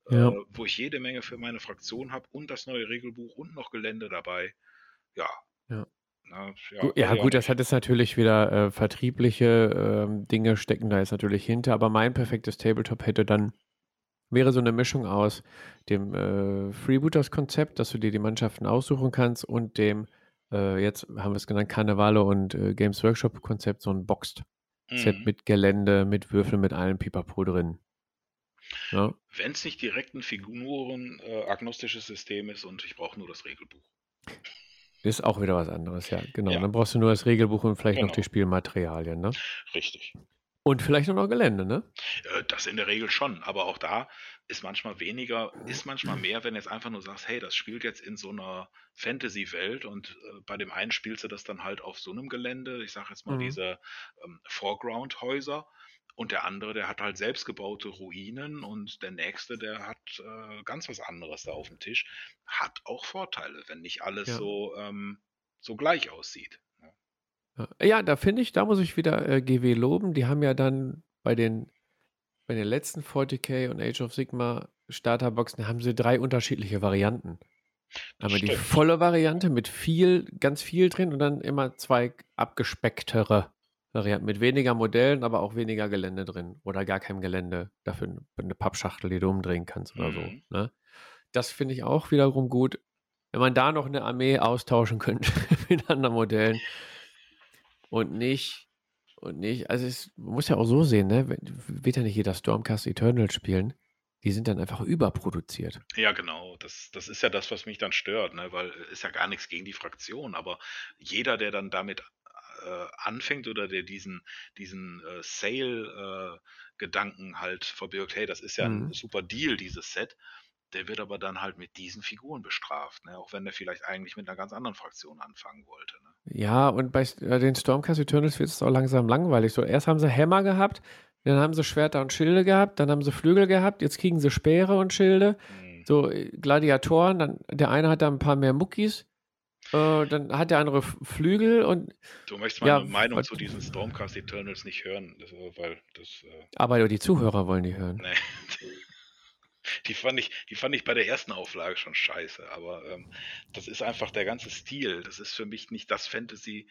Ja. äh, wo ich jede Menge für meine Fraktion habe und das neue Regelbuch und noch Gelände dabei. Ja. Ja. Na, ja, Ja, gut, das hat jetzt natürlich wieder äh, vertriebliche ähm, Dinge stecken da jetzt natürlich hinter, aber mein perfektes Tabletop hätte dann, wäre so eine Mischung aus dem äh, Freebooters-Konzept, dass du dir die Mannschaften aussuchen kannst und dem, äh, jetzt haben wir es genannt, Karnevale und äh, Games Workshop-Konzept, so ein Boxed-Set Mhm. mit Gelände, mit Würfeln, mit allem Pipapo drin. Ja, Wenn es nicht direkt ein Figuren-agnostisches System ist und ich brauche nur das Regelbuch. Ist auch wieder was anderes, ja, genau. Ja. Dann brauchst du nur das Regelbuch und vielleicht noch Genau. die Spielmaterialien, ne? Richtig. Und vielleicht noch Gelände, ne? Äh, Das in der Regel schon, aber auch da ist manchmal weniger, ist manchmal mehr, wenn du jetzt einfach nur sagst, hey, das spielt jetzt in so einer Fantasy-Welt und äh, bei dem einen spielst du das dann halt auf so einem Gelände, ich sage jetzt mal Mhm. diese ähm, Foreground-Häuser und der andere, der hat halt selbstgebaute Ruinen und der nächste, der hat äh, ganz was anderes da auf dem Tisch, hat auch Vorteile, wenn nicht alles Ja. so, ähm, so gleich aussieht. ne? Ja, Ja, da finde ich, da muss ich wieder äh, GW loben. Die haben ja dann bei den, bei den letzten 40k und Age of Sigma Starterboxen haben sie drei unterschiedliche Varianten. Einmal die stimmt. volle Variante mit viel, ganz viel drin und dann immer zwei abgespecktere Varianten mit weniger Modellen, aber auch weniger Gelände drin oder gar kein Gelände. Dafür eine, Pappschachtel, die du umdrehen kannst oder Mhm. so. Ne? Das finde ich auch wiederum gut. Wenn man da noch eine Armee austauschen könnte mit anderen Modellen und nicht, und nicht, also es man muss ja auch so sehen, ne? Wenn- Wird ja nicht jeder Stormcast Eternal spielen. Die sind dann einfach überproduziert. Ja, genau. Das, das ist ja das, was mich dann stört, ne? weil äh, ist ja gar nichts gegen die Fraktion, aber jeder, der dann damit äh, anfängt oder der diesen, diesen äh, Sale-Gedanken halt verbirgt, hey, das ist ja ein Mhm. super Deal, dieses Set, der wird aber dann halt mit diesen Figuren bestraft, ne? auch wenn der vielleicht eigentlich mit einer ganz anderen Fraktion anfangen wollte. Ne? Ja, und bei äh, den Stormcast Eternals wird es auch langsam langweilig. So, erst haben sie Hämmer gehabt, dann haben sie Schwerter und Schilde gehabt, dann haben sie Flügel gehabt, jetzt kriegen sie Speere und Schilde. Hm. So äh, Gladiatoren, dann der eine hat da ein paar mehr Muckis, äh, dann hat der andere Flügel und Du möchtest meine Ja, Meinung was- zu diesen Stormcast Eternals nicht hören, das, äh, weil das... Äh, aber die Zuhörer wollen die hören. Nee. Die fand, ich, die fand ich bei der ersten Auflage schon scheiße, aber ähm, das ist einfach der ganze Stil. Das ist für mich nicht das Fantasy,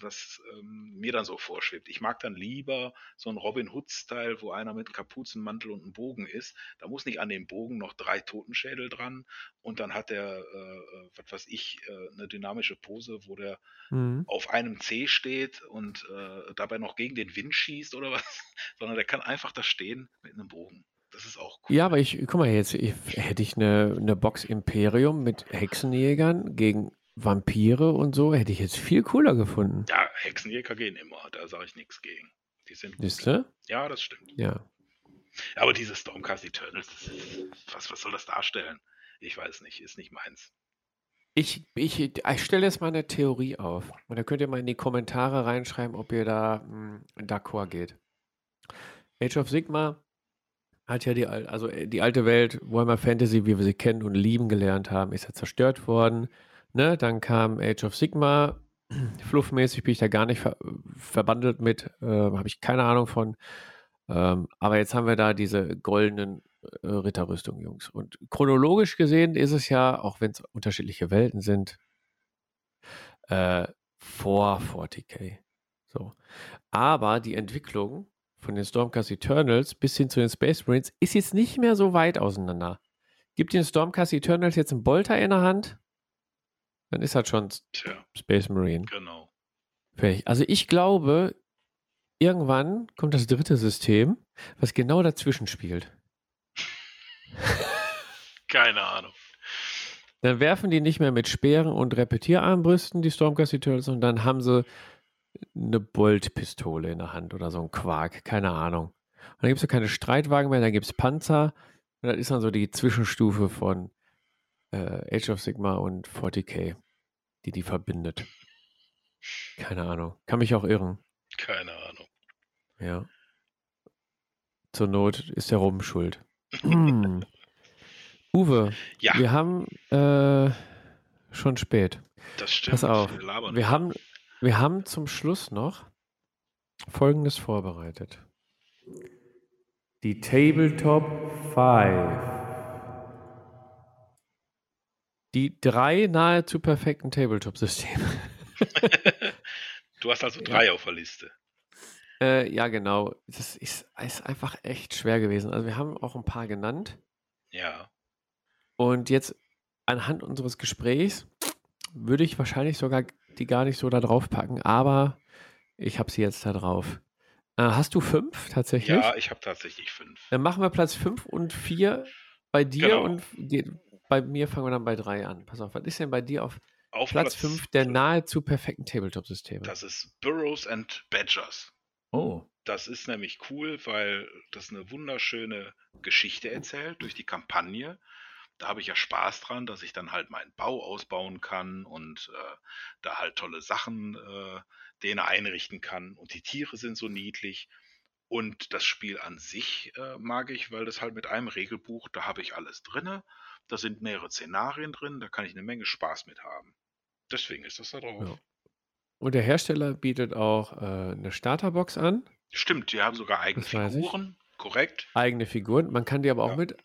was ähm, mir dann so vorschwebt. Ich mag dann lieber so einen Robin Hood-Style, wo einer mit einem Kapuzenmantel und einem Bogen ist. Da muss nicht an dem Bogen noch drei Totenschädel dran und dann hat der, äh, äh, was weiß ich, äh, eine dynamische Pose, wo der Mhm. auf einem C steht und äh, dabei noch gegen den Wind schießt oder was, sondern der kann einfach da stehen mit einem Bogen. Das ist auch cool. Ja, aber ich, guck mal jetzt, ich, hätte ich eine, eine Box Imperium mit Hexenjägern gegen Vampire und so, hätte ich jetzt viel cooler gefunden. Ja, Hexenjäger gehen immer, da sage ich nichts gegen. Die sind du? Ja, das stimmt. Ja. Aber diese Stormcast Eternals, ist, was, was soll das darstellen? Ich weiß nicht, ist nicht meins. Ich, ich, ich stelle jetzt mal eine Theorie auf. Und da könnt ihr mal in die Kommentare reinschreiben, ob ihr da mh, d'accord geht. Age of Sigma hat ja die, al- also äh, die alte Welt, Warhammer Fantasy, wie wir sie kennen und lieben gelernt haben, ist ja zerstört worden. Ne? Dann kam Age of Sigma. Fluffmäßig bin ich da gar nicht ver verbandelt mit, äh, habe ich keine Ahnung von. Ähm, aber jetzt haben wir da diese goldenen äh, Ritterrüstungen, Jungs. Und chronologisch gesehen ist es ja, auch wenn es unterschiedliche Welten sind, äh, vor 40k. So. Aber die Entwicklung von den Stormcast Eternals bis hin zu den Space Marines ist jetzt nicht mehr so weit auseinander. Gibt den Stormcast Eternals jetzt einen Bolter in der Hand, dann ist das schon Tja, Space Marine. genau. Fertig. Also ich glaube, irgendwann kommt das dritte System, was genau dazwischen spielt. Keine Ahnung. Dann werfen die nicht mehr mit Speeren und Repetierarmbrüsten die Stormcast Eternals und dann haben sie eine Boltpistole in der Hand oder so ein Quark, keine Ahnung. Und dann gibt es keine Streitwagen mehr, dann gibt es Panzer und das ist dann so die Zwischenstufe von äh, Age of Sigma und 40k, die die verbindet. Keine Ahnung. Kann mich auch irren. Keine Ahnung. Ja. Zur Not ist der Rum schuld. Hm. Uwe, Ja, wir haben äh, schon spät. das stimmt. Pass auf. Wir. Wir haben, wir haben zum Schluss noch Folgendes vorbereitet. Die Tabletop 5. Die drei nahezu perfekten Tabletop-Systeme. du hast also drei auf der Liste. Äh, ja, genau. Das ist, ist einfach echt schwer gewesen. Also wir haben auch ein paar genannt. Ja. Und jetzt anhand unseres Gesprächs würde ich wahrscheinlich sogar die gar nicht so da drauf packen, aber ich habe sie jetzt da drauf. Äh, hast du fünf tatsächlich? Ja, ich habe tatsächlich fünf. Dann machen wir Platz fünf und vier bei dir Genau. und bei mir fangen wir dann bei drei an. Pass auf, was ist denn bei dir auf Auf Platz fünf der nahezu perfekten Tabletop-Systeme? Das ist Burrows and Badgers. Oh. Das ist nämlich cool, weil das eine wunderschöne Geschichte erzählt durch die Kampagne. Da habe ich ja Spaß dran, dass ich dann halt meinen Bau ausbauen kann und äh, da halt tolle Sachen äh, denen einrichten kann. Und die Tiere sind so niedlich. Und das Spiel an sich äh, mag ich, weil das halt mit einem Regelbuch, da habe ich alles drinne. Da sind mehrere Szenarien drin, da kann ich eine Menge Spaß mit haben. Deswegen ist das da drauf. Ja. Und der Hersteller bietet auch äh, eine Starterbox an, Stimmt, die haben sogar eigene. Figuren, korrekt. eigene Figuren. Man kann die aber auch Ja. mit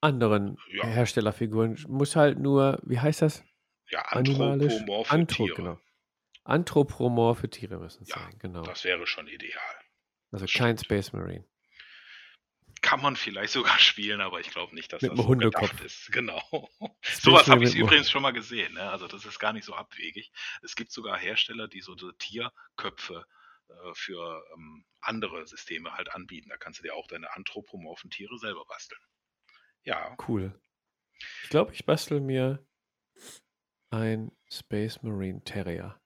anderen Ja. Herstellerfiguren. Muss halt nur, wie heißt das? Ja, anthropomorphe Antro, Tiere. genau. Anthropomorphe Tiere müssen es Ja, sein, genau. Das wäre schon ideal. Also das kein stimmt. Space Marine. Kann man vielleicht sogar spielen, aber ich glaube nicht, dass Mit das so Hundekopf. gedacht ist. Genau. Sowas habe ich übrigens schon mal gesehen. Ne? Also das ist gar nicht so abwegig. Es gibt sogar Hersteller, die so, so Tierköpfe äh, für ähm, andere Systeme halt anbieten. Da kannst du dir auch deine anthropomorphen Tiere selber basteln. Ja, Cool. Ich glaube, ich bastel mir ein Space Marine Terrier.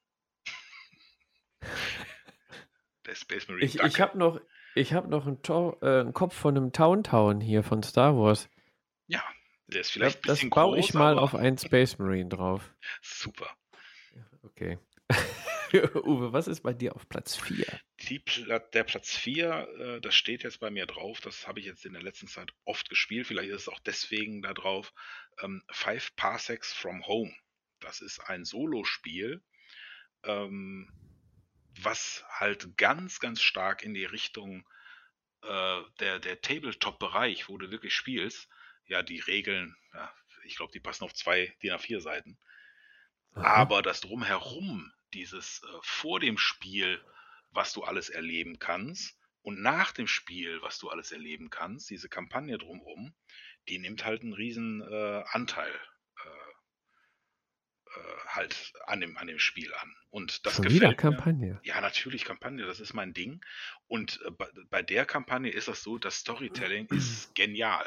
der Space Marine Ich, ich habe noch, ich hab noch einen, äh, einen Kopf von einem Town Town hier von Star Wars. ja, der ist Das, vielleicht ein das bisschen baue groß, ich mal auf einen Space Marine drauf. super. Okay. Uwe, was ist bei dir auf Platz 4? Die, Pla- der Platz 4, äh, das steht jetzt bei mir drauf, das habe ich jetzt in der letzten Zeit oft gespielt, vielleicht ist es auch deswegen da drauf. Ähm, Five Parsecs from Home. Das ist ein Solospiel, ähm, was halt ganz, ganz stark in die Richtung äh, der, der Tabletop-Bereich, wo du wirklich spielst, ja, die Regeln, ja, ich glaube, die passen auf zwei DIN A4 Seiten. Aber das drumherum, dieses äh, vor dem Spiel, was du alles erleben kannst und nach dem Spiel, was du alles erleben kannst, diese Kampagne drumherum, die nimmt halt einen riesen äh, Anteil halt an dem, an dem Spiel an. Und das Schon wieder gefällt mir. Kampagne. Ja, natürlich Kampagne, das ist mein Ding. Und äh, bei, bei der Kampagne ist das so, das Storytelling ist genial.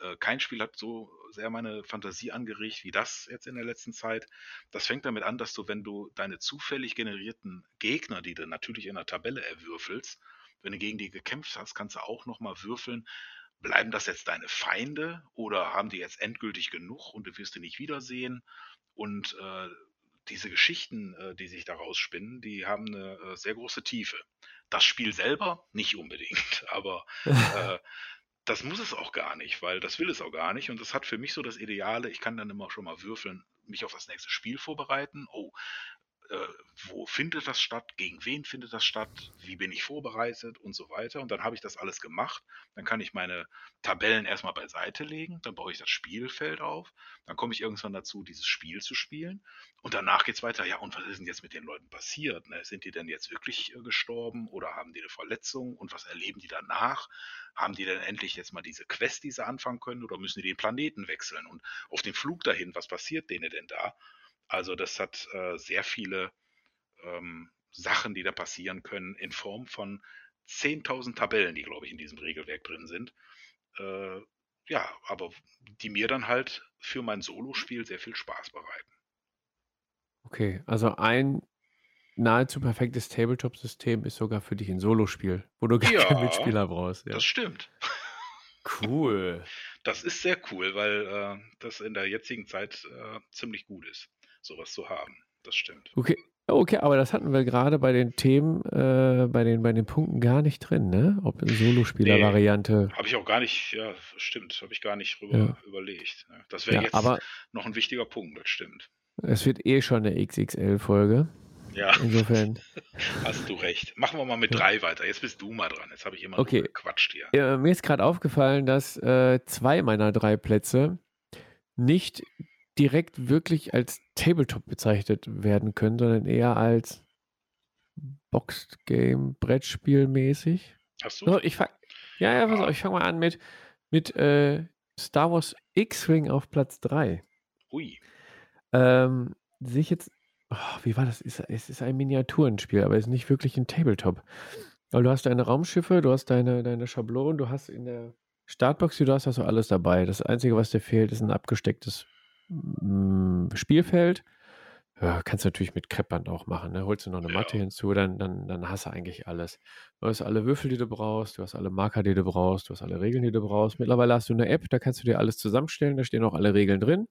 Äh, kein Spiel hat so sehr meine Fantasie angeregt wie das jetzt in der letzten Zeit. Das fängt damit an, dass du, wenn du deine zufällig generierten Gegner, die du natürlich in der Tabelle erwürfelst, wenn du gegen die gekämpft hast, kannst du auch nochmal würfeln. Bleiben das jetzt deine Feinde oder haben die jetzt endgültig genug und du wirst die nicht wiedersehen? Und äh, diese Geschichten, äh, die sich daraus spinnen, die haben eine äh, sehr große Tiefe. Das Spiel selber nicht unbedingt, aber äh, das muss es auch gar nicht, weil das will es auch gar nicht. Und das hat für mich so das Ideale, ich kann dann immer schon mal würfeln, mich auf das nächste Spiel vorbereiten. Oh, wo findet das statt? Gegen wen findet das statt? Wie bin ich vorbereitet und so weiter. Und dann habe ich das alles gemacht. Dann kann ich meine Tabellen erstmal beiseite legen. Dann baue ich das Spielfeld auf. Dann komme ich irgendwann dazu, dieses Spiel zu spielen. Und danach geht's weiter. Ja, und was ist denn jetzt mit den Leuten passiert? Ne? Sind die denn jetzt wirklich äh, gestorben oder haben die eine Verletzung? Und was erleben die danach? Haben die denn endlich jetzt mal diese Quest, die sie anfangen können? Oder müssen die den Planeten wechseln? Und auf dem Flug dahin, was passiert denen denn da? Also das hat äh, sehr viele ähm, Sachen, die da passieren können, in Form von 10.000 Tabellen, die, glaube ich, in diesem Regelwerk drin sind. Äh, ja, aber die mir dann halt für mein Solospiel sehr viel Spaß bereiten. Okay, also ein nahezu perfektes Tabletop-System ist sogar für dich ein Solospiel, wo du gar Ja, keinen Mitspieler brauchst. Ja. Das stimmt. Cool. Das ist sehr cool, weil äh, das in der jetzigen Zeit äh, ziemlich gut ist, sowas zu haben. Das stimmt. Okay, okay, aber das hatten wir gerade bei den Themen, äh, bei, den, bei den Punkten gar nicht drin, ne? Ob Solospieler-Variante. Habe ich auch gar nicht, ja, stimmt, habe ich gar nicht drüber Ja. überlegt. ne. Das wäre Ja, jetzt aber noch ein wichtiger Punkt, das stimmt. es wird eh schon eine XXL-Folge. Ja, Insofern. hast du recht. Machen wir mal mit drei weiter. Jetzt bist du mal dran. Jetzt habe ich immer Okay. gequatscht hier. Ja, mir ist gerade aufgefallen, dass äh, zwei meiner drei Plätze nicht direkt wirklich als Tabletop bezeichnet werden können, sondern eher als Boxed Game, Brettspiel mäßig. Hast du? So, ich fang, ja, ja, pass auf, ich fange mal an mit, mit äh, Star Wars X-Wing auf Platz 3. Ui. Ähm, sehe ich jetzt, oh, wie war das? Es ist ein Miniaturenspiel, aber es ist nicht wirklich ein Tabletop. Weil du hast deine Raumschiffe, du hast deine, deine Schablonen, du hast in der Startbox, du hast also alles dabei. Das Einzige, was dir fehlt, ist ein abgestecktes Spielfeld. Ja, kannst du natürlich mit Kreppband auch machen. Ne? Holst du noch eine Ja. Matte hinzu, dann, dann, dann hast du eigentlich alles. Du hast alle Würfel, die du brauchst, du hast alle Marker, die du brauchst, du hast alle Regeln, die du brauchst. Mittlerweile hast du eine App, da kannst du dir alles zusammenstellen, da stehen auch alle Regeln drin.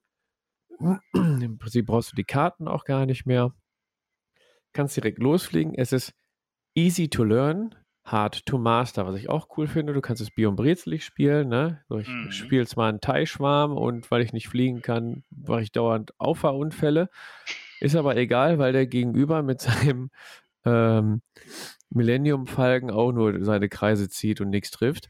Im Prinzip brauchst du die Karten auch gar nicht mehr. Kannst direkt losfliegen. Es ist easy to learn, hard to master, was ich auch cool finde. Du kannst es und brezelig spielen. Ne? So, ich Mhm. spiele zwar einen Thai-Schwarm und weil ich nicht fliegen kann, mache ich dauernd Auffahrunfälle. Ist aber egal, weil der Gegenüber mit seinem ähm, Millennium-Falken auch nur seine Kreise zieht und nichts trifft.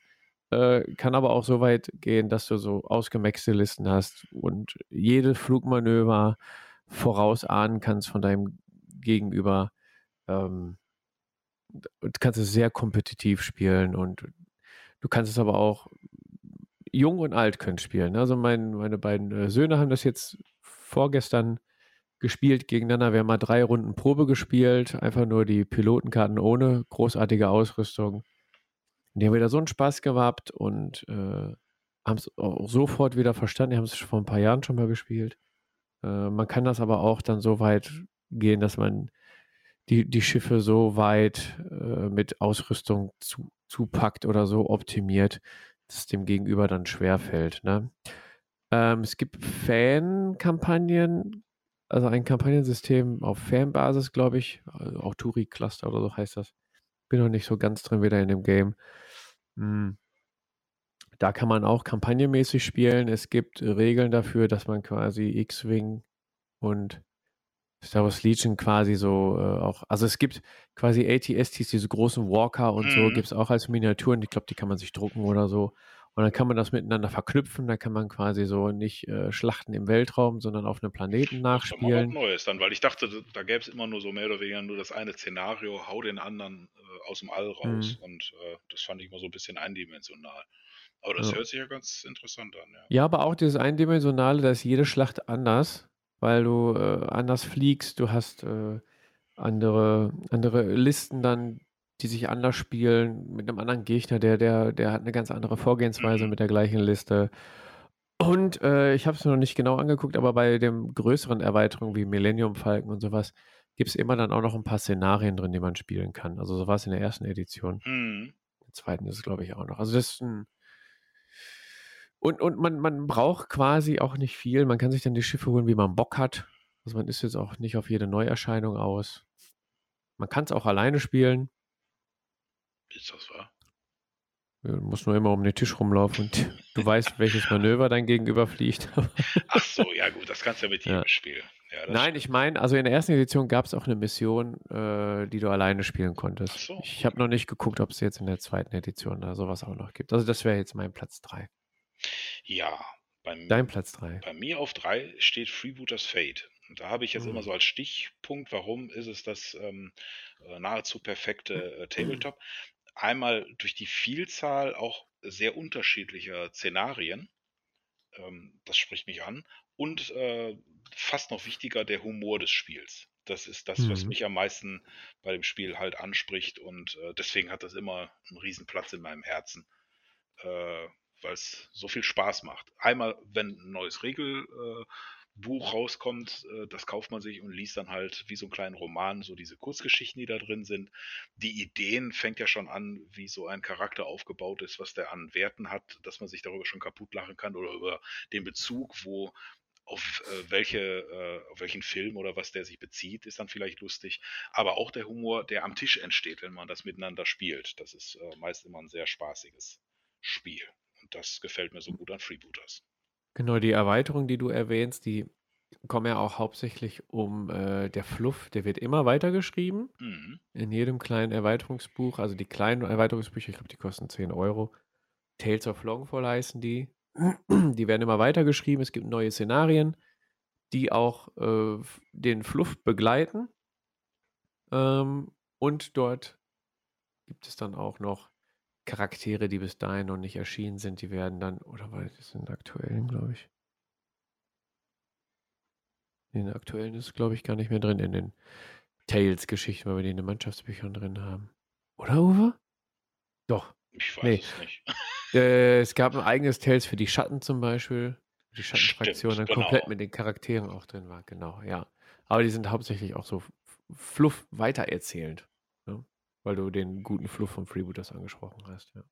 Äh, kann aber auch so weit gehen, dass du so ausgemaxte Listen hast und jede Flugmanöver vorausahnen kannst von deinem Gegenüber. Ähm, kannst es sehr kompetitiv spielen und du kannst es aber auch jung und alt können spielen. Also mein, meine beiden äh, Söhne haben das jetzt vorgestern gespielt gegeneinander. Wir haben mal drei Runden Probe gespielt, einfach nur die Pilotenkarten ohne großartige Ausrüstung. Die haben wieder so einen Spaß gehabt und äh, haben es auch sofort wieder verstanden. Die haben es vor ein paar Jahren schon mal gespielt. Äh, man kann das aber auch dann so weit gehen, dass man die, die Schiffe so weit äh, mit Ausrüstung zu, zupackt oder so optimiert, dass es dem Gegenüber dann schwerfällt. Ne? Ähm, es gibt Fan-Kampagnen, also ein Kampagnensystem auf Fanbasis, glaube ich. Also auch Turi Cluster oder so heißt das. Bin noch nicht so ganz drin wieder in dem Game. Hm. Da kann man auch kampagnenmäßig spielen. Es gibt Regeln dafür, dass man quasi X-Wing und Star Wars Legion quasi so äh, auch, also es gibt quasi ATSTs, diese großen Walker und so, Mhm. gibt es auch als Miniaturen. Ich glaube, die kann man sich drucken oder so. Und dann kann man das miteinander verknüpfen. Da kann man quasi so nicht äh, Schlachten im Weltraum, sondern auf einem Planeten Das ist nachspielen. Neues dann, weil ich dachte, da- gäbe es immer nur so mehr oder weniger nur das eine Szenario, hau den anderen äh, aus dem All raus. Und äh, das fand ich immer so ein bisschen eindimensional. Aber das Ja. hört sich ja ganz interessant an, ja. Ja, aber auch dieses Eindimensionale, da ist jede Schlacht anders, weil du äh, anders fliegst, du hast äh, andere, andere Listen dann, die sich anders spielen, mit einem anderen Gegner, der, der, der hat eine ganz andere Vorgehensweise Mhm. mit der gleichen Liste. Und äh, ich habe es mir noch nicht genau angeguckt, aber bei den größeren Erweiterungen wie Millennium Falcon und sowas gibt es immer dann auch noch ein paar Szenarien drin, die man spielen kann. Also so war es in der ersten Edition. Hm. In der zweiten ist es, glaube ich, auch noch. Also das ist ein. Und, und man, man braucht quasi auch nicht viel. Man kann sich dann die Schiffe holen, wie man Bock hat. Also man ist jetzt auch nicht auf jede Neuerscheinung aus. Man kann es auch alleine spielen. Ist das wahr? Du musst nur immer um den Tisch rumlaufen und du weißt, welches Manöver dein Gegenüber fliegt. Ach so, ja gut, das kannst du ja mit jedem Ja. Spiel. Ja, Nein, stimmt. ich meine, also in der ersten Edition gab es auch eine Mission, äh, die du alleine spielen konntest. So. Ich habe noch nicht geguckt, ob es jetzt in der zweiten Edition da sowas auch noch gibt. Also das wäre jetzt mein Platz 3. Ja, beim, Dein Platz 3. bei mir auf drei steht Freebooters Fate. Und da habe ich jetzt Mhm. immer so als Stichpunkt, warum ist es das ähm, äh, nahezu perfekte äh, Tabletop? Einmal durch die Vielzahl auch sehr unterschiedlicher Szenarien. Ähm, das spricht mich an. Und äh, fast noch wichtiger, der Humor des Spiels. Das ist das, was Mhm. mich am meisten bei dem Spiel halt anspricht. Und äh, deswegen hat das immer einen Platz in meinem Herzen. Weil es so viel Spaß macht. Einmal, wenn ein neues Regelbuch äh, rauskommt, äh, das kauft man sich und liest dann halt wie so einen kleinen Roman, so diese Kurzgeschichten, die da drin sind. Die Ideen fängt ja schon an, wie so ein Charakter aufgebaut ist, was der an Werten hat, dass man sich darüber schon kaputt lachen kann oder über den Bezug, wo auf äh, welche, äh, auf welchen Film oder was der sich bezieht, ist dann vielleicht lustig. Aber auch der Humor, der am Tisch entsteht, wenn man das miteinander spielt. Das ist äh, meist immer ein sehr spaßiges Spiel. Und das gefällt mir so gut an Freebooters. Genau, die Erweiterung, die du erwähnst, die kommen ja auch hauptsächlich um äh, der Fluff, der wird immer weitergeschrieben. Mhm. In jedem kleinen Erweiterungsbuch, also die kleinen Erweiterungsbücher, ich glaube, die kosten 10 Euro. Tales of Longfall heißen die. Die werden immer weitergeschrieben, es gibt neue Szenarien. die auch äh, den Fluff begleiten. Ähm, und dort gibt es dann auch noch Charaktere, die bis dahin noch nicht erschienen sind. Die werden dann, oder weil das sind aktuellen, glaube ich. In den aktuellen ist, glaube ich, gar nicht mehr drin in den Tales-Geschichten, weil wir die in den Mannschaftsbüchern drin haben. Oder, Uwe? Doch. Ich weiß Nee. es nicht. Äh, es gab ein eigenes Tales für die Schatten zum Beispiel. Die Schattenfraktion Stimmt, dann komplett genau. mit den Charakteren auch drin war, genau, ja. Aber die sind hauptsächlich auch so Fluff weitererzählend. Ne? Weil du den guten Fluff von Freebooters angesprochen hast, ja.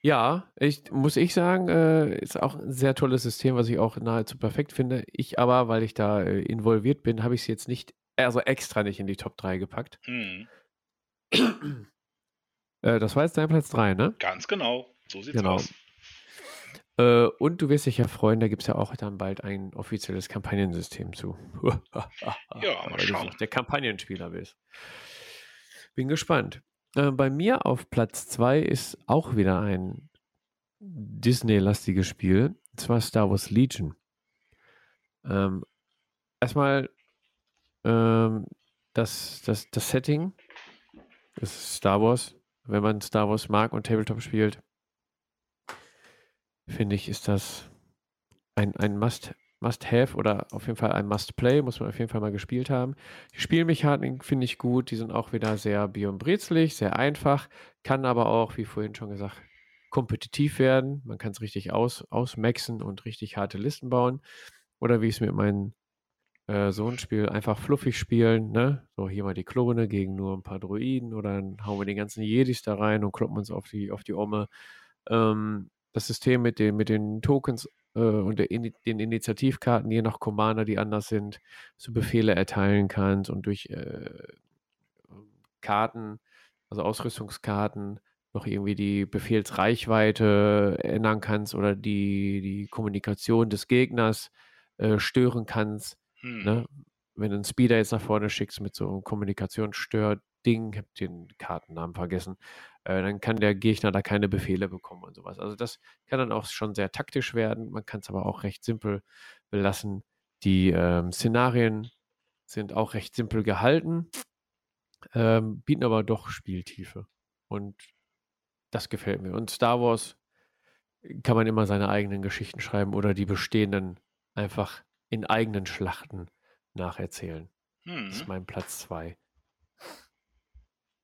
Ja, ich, muss ich sagen, äh, ist auch ein sehr tolles System, was ich auch nahezu perfekt finde. Ich aber, weil ich da äh, involviert bin, habe ich es jetzt nicht, also extra nicht in die Top 3 gepackt. Hm, Äh, das war jetzt dein Platz 3, ne? ganz genau. So sieht's Genau. aus. Äh, und du wirst dich ja freuen, da gibt es ja auch dann bald ein offizielles Kampagnensystem zu. Ja, mal schauen. der Kampagnenspieler bist. Bin gespannt. Äh, bei mir auf Platz 2 ist auch wieder ein Disney-lastiges Spiel. Und zwar Star Wars Legion. Ähm, erstmal ähm, das, das, das Setting. Das ist Star Wars. Wenn man Star Wars mag und Tabletop spielt, finde ich, ist das ein, ein Must, Must-Have oder auf jeden Fall ein Must-Play, muss man auf jeden Fall mal gespielt haben. Die Spielmechaniken finde ich gut, die sind auch wieder sehr bier- und brezlig, sehr einfach, kann aber auch, wie vorhin schon gesagt, kompetitiv werden. Man kann es richtig aus, ausmaxen und richtig harte Listen bauen. Oder wie ich es mit meinem äh, Sohn spiele, einfach fluffig spielen, ne? So, hier mal die Klone gegen nur ein paar Druiden oder dann hauen wir die ganzen Jedis da rein und kloppen uns auf die, auf die Omme. Ähm, das System mit den, mit den Tokens äh, und der, den Initiativkarten, je nach Commander, die anders sind, so Befehle erteilen kannst und durch äh, Karten, also Ausrüstungskarten, noch irgendwie die Befehlsreichweite ändern kannst oder die, die Kommunikation des Gegners äh, stören kannst. Hm. Ne? Wenn du einen Speeder jetzt nach vorne schickst mit so einem Kommunikationsstör-Ding, ich habe den Kartennamen vergessen, äh, dann kann der Gegner da keine Befehle bekommen und sowas. Also das kann dann auch schon sehr taktisch werden. Man kann es aber auch recht simpel belassen. Die ähm, Szenarien sind auch recht simpel gehalten, ähm, bieten aber doch Spieltiefe. Und das gefällt mir. Und Star Wars kann man immer seine eigenen Geschichten schreiben oder die bestehenden einfach in eigenen Schlachten nacherzählen. Das ist Hm. mein Platz 2.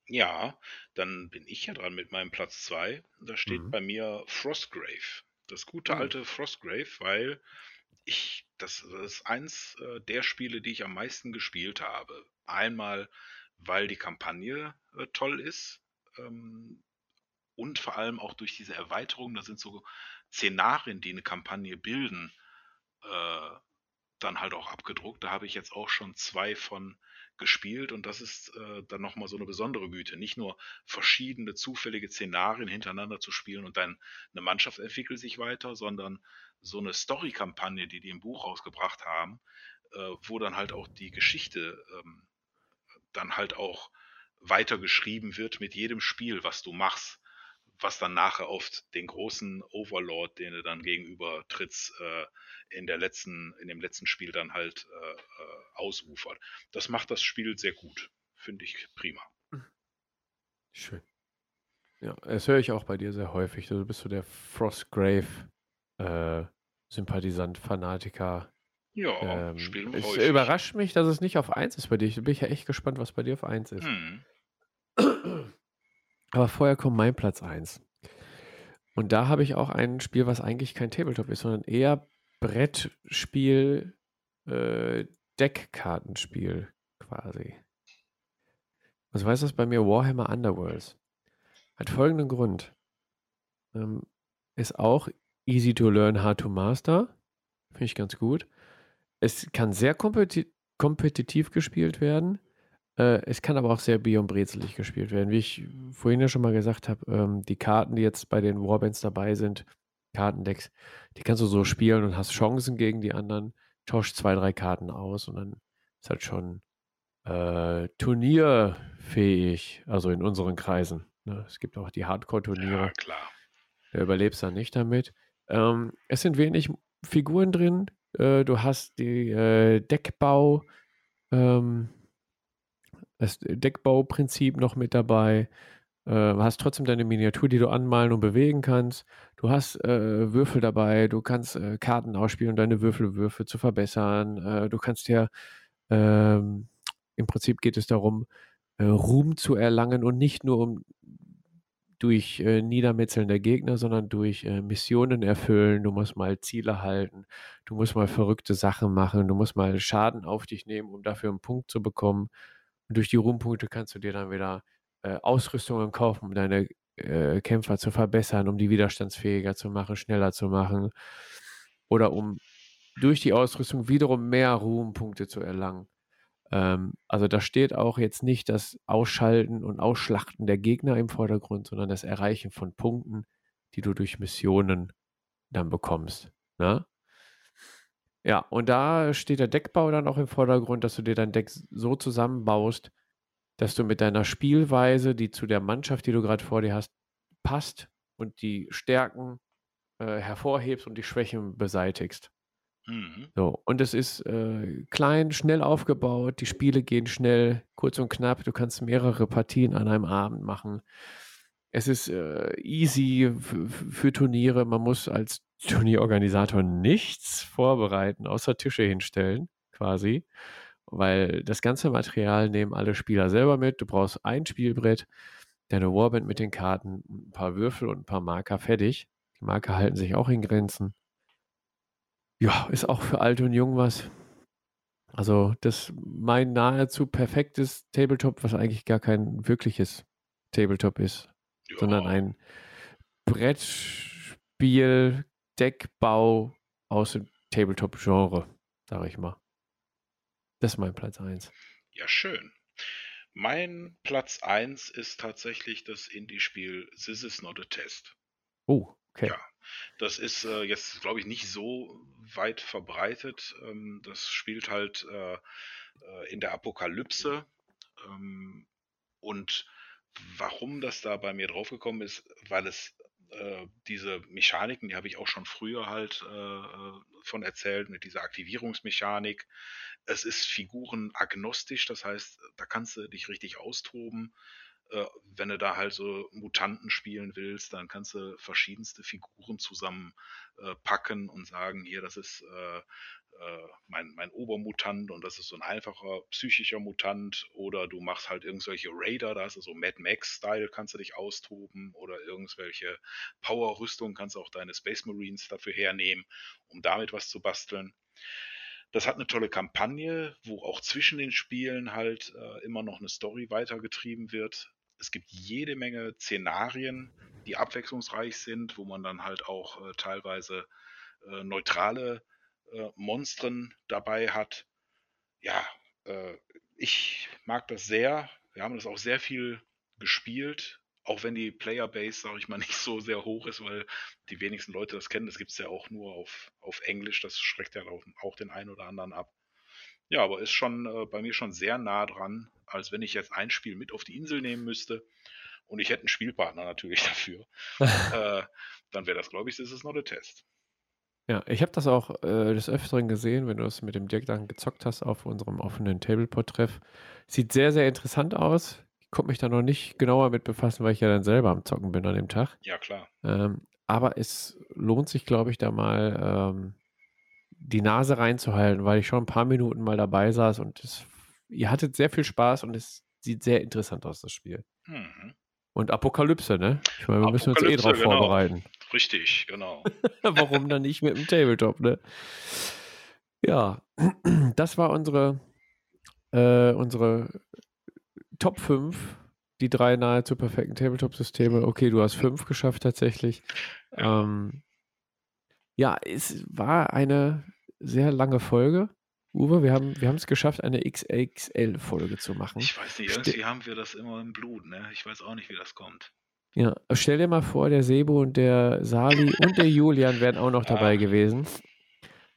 Ja, dann bin ich ja dran mit meinem Platz 2. Da steht Mhm. bei mir Frostgrave. Das gute Mhm. alte Frostgrave, weil ich, das, das ist eins äh, der Spiele, die ich am meisten gespielt habe. Einmal, weil die Kampagne äh, toll ist ähm, und vor allem auch durch diese Erweiterung, da sind so Szenarien, die eine Kampagne bilden, äh, dann halt auch abgedruckt. Da habe ich jetzt auch schon zwei von gespielt und das ist äh, dann nochmal so eine besondere Güte. Nicht nur verschiedene zufällige Szenarien hintereinander zu spielen und dann eine Mannschaft entwickelt sich weiter, sondern so eine Story-Kampagne, die die im Buch rausgebracht haben, äh, wo dann halt auch die Geschichte ähm, dann halt auch weitergeschrieben wird mit jedem Spiel, was du machst, was dann nachher auf den großen Overlord, den du dann gegenüber trittst, äh, in der letzten, in dem letzten Spiel dann halt äh, äh, ausufert. Das macht das Spiel sehr gut. Finde ich prima. Schön. Ja, das höre ich auch bei dir sehr häufig. Du bist so der Frostgrave äh, Sympathisant, Fanatiker. Ja, Ähm, spielen es häufig. überrascht mich, dass es nicht auf 1 ist bei dir. Da bin ich ja echt gespannt, was bei dir auf 1 ist. Hm. Aber vorher kommt mein Platz 1. Und da habe ich auch ein Spiel, was eigentlich kein Tabletop ist, sondern eher Brettspiel, äh, Deckkartenspiel quasi. Was weiß das bei mir? Warhammer Underworlds. Hat folgenden Grund. Ähm, ist auch easy to learn, hard to master. Finde ich ganz gut. Es kann sehr kompeti kompetitiv gespielt werden. Äh, es kann aber auch sehr bier- und brezelig gespielt werden. Wie ich vorhin ja schon mal gesagt habe, ähm, die Karten, die jetzt bei den Warbands dabei sind, Kartendecks, die kannst du so spielen und hast Chancen gegen die anderen, tauschst zwei, drei Karten aus und dann ist halt schon äh, turnierfähig, also in unseren Kreisen. Ne? Es gibt auch die Hardcore-Turniere. Ja, klar. Der überlebst dann nicht damit. Ähm, es sind wenig Figuren drin, Äh, du hast die äh, Deckbau, ähm, das Deckbauprinzip noch mit dabei. Äh, hast trotzdem deine Miniatur, die du anmalen und bewegen kannst. Du hast äh, Würfel dabei, du kannst äh, Karten ausspielen, um deine Würfelwürfe zu verbessern. Äh, du kannst ja, ähm, im Prinzip geht es darum, äh, Ruhm zu erlangen und nicht nur um durch äh, Niedermetzeln der Gegner, sondern durch äh, Missionen erfüllen. Du musst mal Ziele halten, du musst mal verrückte Sachen machen, du musst mal Schaden auf dich nehmen, um dafür einen Punkt zu bekommen. Und durch die Ruhmpunkte kannst du dir dann wieder äh, Ausrüstungen kaufen, um deine äh, Kämpfer zu verbessern, um die widerstandsfähiger zu machen, schneller zu machen. Oder um durch die Ausrüstung wiederum mehr Ruhmpunkte zu erlangen. Ähm, also da steht auch jetzt nicht das Ausschalten und Ausschlachten der Gegner im Vordergrund, sondern das Erreichen von Punkten, die du durch Missionen dann bekommst. Ne? Ja, und da steht der Deckbau dann auch im Vordergrund, dass du dir dein Deck so zusammenbaust, dass du mit deiner Spielweise, die zu der Mannschaft, die du gerade vor dir hast, passt und die Stärken äh, hervorhebst und die Schwächen beseitigst. Mhm. So, und es ist äh, klein, schnell aufgebaut, die Spiele gehen schnell, kurz und knapp, du kannst mehrere Partien an einem Abend machen. Es ist äh, easy für Turniere, man muss als Turnierorganisator nichts vorbereiten, außer Tische hinstellen, quasi, weil das ganze Material nehmen alle Spieler selber mit. Du brauchst ein Spielbrett, deine Warband mit den Karten, ein paar Würfel und ein paar Marker fertig. Die Marker halten sich auch in Grenzen. Ja, ist auch für alt und jung was. Also, das mein nahezu perfektes Tabletop, was eigentlich gar kein wirkliches Tabletop ist, ja. sondern ein Brettspiel, Deckbau aus dem Tabletop-Genre, sage ich mal. Das ist mein Platz 1. Ja, schön. Mein Platz 1 ist tatsächlich das Indie-Spiel This is not a Test. Oh, okay. Ja, das ist äh, jetzt, glaube ich, nicht so weit verbreitet. Ähm, das spielt halt äh, äh, in der Apokalypse. Ähm, und warum das da bei mir draufgekommen ist, weil es äh, diese Mechaniken, die habe ich auch schon früher halt äh, äh, von erzählt, mit dieser Aktivierungsmechanik. Es ist figurenagnostisch, das heißt, da kannst du dich richtig austoben äh, wenn du da halt so Mutanten spielen willst, dann kannst du verschiedenste Figuren zusammen äh, und sagen, hier, das ist äh, mein, mein Obermutant und das ist so ein einfacher psychischer Mutant oder du machst halt irgendwelche Raider, da du so Mad Max-Style, kannst du dich austoben oder irgendwelche Power-Rüstung, kannst du auch deine Space Marines dafür hernehmen, um damit was zu basteln. Das hat eine tolle Kampagne, wo auch zwischen den Spielen halt äh, immer noch eine Story weitergetrieben wird. Es gibt jede Menge Szenarien, die abwechslungsreich sind, wo man dann halt auch äh, teilweise äh, neutrale äh, Monstren dabei hat. Ja, äh, ich mag das sehr. Wir haben das auch sehr viel gespielt, auch wenn die Playerbase, sage ich mal, nicht so sehr hoch ist, weil die wenigsten Leute das kennen. Das gibt es ja auch nur auf, auf Englisch. Das schreckt ja auch, auch den einen oder anderen ab. Ja, aber ist schon äh, bei mir schon sehr nah dran, als wenn ich jetzt ein Spiel mit auf die Insel nehmen müsste und ich hätte einen Spielpartner natürlich dafür. äh, dann wäre das, glaube ich, das ist noch der Test. Ja, ich habe das auch äh, des Öfteren gesehen, wenn du es mit dem Dirk dann gezockt hast auf unserem offenen Tableport-Treff. Sieht sehr, sehr interessant aus. Ich konnte mich da noch nicht genauer mit befassen, weil ich ja dann selber am Zocken bin an dem Tag. Ja, klar. Ähm, aber es lohnt sich, glaube ich, da mal ähm, die Nase reinzuhalten, weil ich schon ein paar Minuten mal dabei saß und es, ihr hattet sehr viel Spaß und es sieht sehr interessant aus, das Spiel. Mhm. Und Apokalypse, ne? Ich meine, wir müssen uns eh drauf genau. vorbereiten. Richtig, genau. Warum dann nicht mit dem Tabletop, ne? Ja, das war unsere, äh, unsere Top 5, die drei nahezu perfekten Tabletop-Systeme. Okay, du hast fünf geschafft tatsächlich. Ja. Ähm, ja, es war eine sehr lange Folge. Uwe, wir haben wir es geschafft, eine XXL-Folge zu machen. Ich weiß nicht, irgendwie Ste haben wir das immer im Blut, ne? Ich weiß auch nicht, wie das kommt. Ja, stell dir mal vor, der Sebo und der Sali und der Julian wären auch noch dabei ah. gewesen.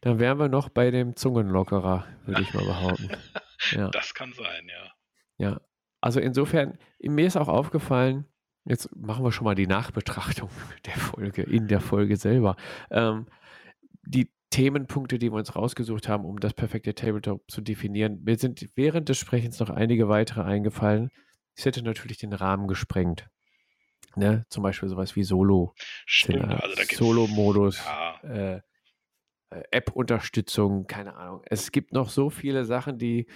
Dann wären wir noch bei dem Zungenlockerer, würde ich mal behaupten. Ja. Das kann sein, ja. Ja, also insofern, mir ist auch aufgefallen, Jetzt machen wir schon mal die Nachbetrachtung der Folge, in der Folge selber. Ähm, die Themenpunkte, die wir uns rausgesucht haben, um das perfekte Tabletop zu definieren. Mir sind während des Sprechens noch einige weitere eingefallen. Es hätte natürlich den Rahmen gesprengt. Ne? Zum Beispiel sowas wie Solo. Stimmt, also Solo-Modus. Ja, äh, äh, App-Unterstützung, keine Ahnung. Es gibt noch so viele Sachen, die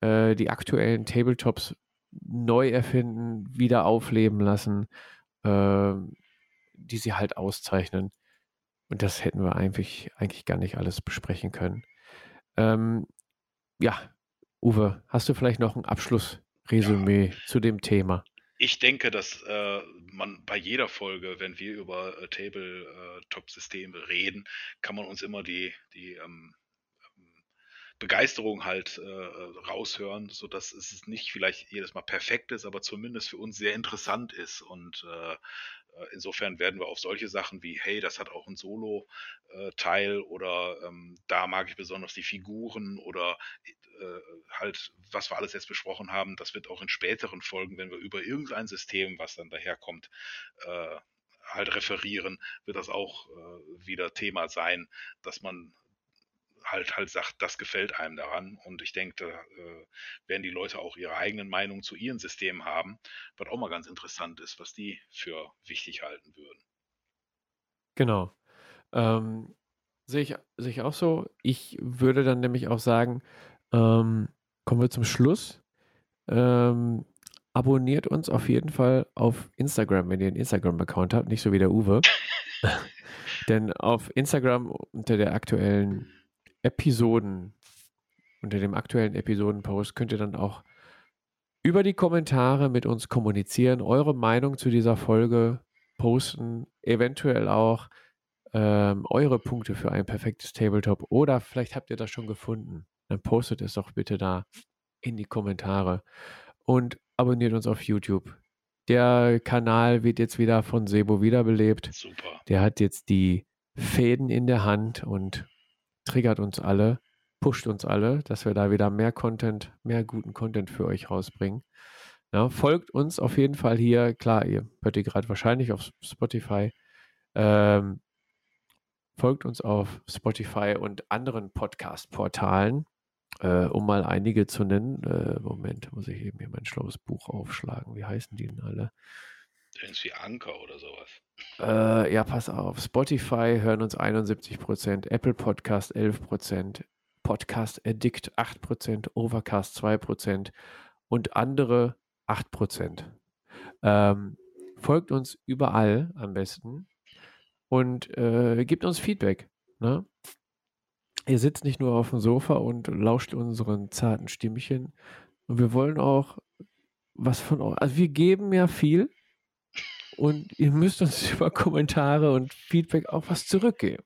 äh, die aktuellen Tabletops neu erfinden, wieder aufleben lassen, ähm, die sie halt auszeichnen. Und das hätten wir eigentlich, eigentlich gar nicht alles besprechen können. Ähm, ja, Uwe, hast du vielleicht noch ein Abschlussresümee zu dem Thema? Ich denke, dass äh, man bei jeder Folge, wenn wir über äh, Tabletop-Systeme reden, kann man uns immer die, die ähm, ähm, Begeisterung halt äh, raushören, sodass es nicht vielleicht jedes Mal perfekt ist, aber zumindest für uns sehr interessant ist. Und äh, äh, insofern werden wir auf solche Sachen wie, hey, das hat auch ein Solo-Teil oder ähm, da mag ich besonders die Figuren oder äh, halt, was wir alles jetzt besprochen haben, das wird auch in späteren Folgen, wenn wir über irgendein System, was dann daherkommt, äh, halt referieren, wird das auch äh, wieder Thema sein, dass man halt halt sagt, das gefällt einem daran. Und ich denke, da äh, werden die Leute auch ihre eigenen Meinungen zu ihren Systemen haben, was auch mal ganz interessant ist, was die für wichtig halten würden. Genau. Ähm, sehe ich, sehe ich auch so. Ich würde dann nämlich auch sagen, ähm, kommen wir zum Schluss. Ähm, abonniert uns auf jeden Fall auf Instagram, wenn ihr einen Instagram-Account habt, nicht so wie der Uwe. Denn auf Instagram unter der aktuellen Episoden, unter dem aktuellen Episodenpost könnt ihr dann auch über die Kommentare mit uns kommunizieren, eure Meinung zu dieser Folge posten, eventuell auch ähm, eure Punkte für ein perfektes Tabletop oder vielleicht habt ihr das schon gefunden. Dann postet es doch bitte da in die Kommentare und abonniert uns auf YouTube. Der Kanal wird jetzt wieder von Sebo wiederbelebt. Super. Der hat jetzt die Fäden in der Hand und triggert uns alle, pusht uns alle, dass wir da wieder mehr Content, mehr guten Content für euch rausbringen. Ja, folgt uns auf jeden Fall hier. Klar, ihr hört ihr gerade wahrscheinlich auf Spotify. Ähm, folgt uns auf Spotify und anderen Podcast-Portalen, äh, um mal einige zu nennen. Äh, Moment, muss ich eben hier mein schlaues Buch aufschlagen. Wie heißen die denn alle? Irgendwie Anker oder sowas. Äh, ja, pass auf. Spotify hören uns 71%, Apple Podcast 11%, Podcast Addict 8%, Overcast 2% und andere 8%. Ähm, folgt uns überall am besten und äh, gebt uns Feedback. Ne? Ihr sitzt nicht nur auf dem Sofa und lauscht unseren zarten Stimmchen. Und wir wollen auch was von euch. Also wir geben ja viel und ihr müsst uns über Kommentare und Feedback auch was zurückgeben.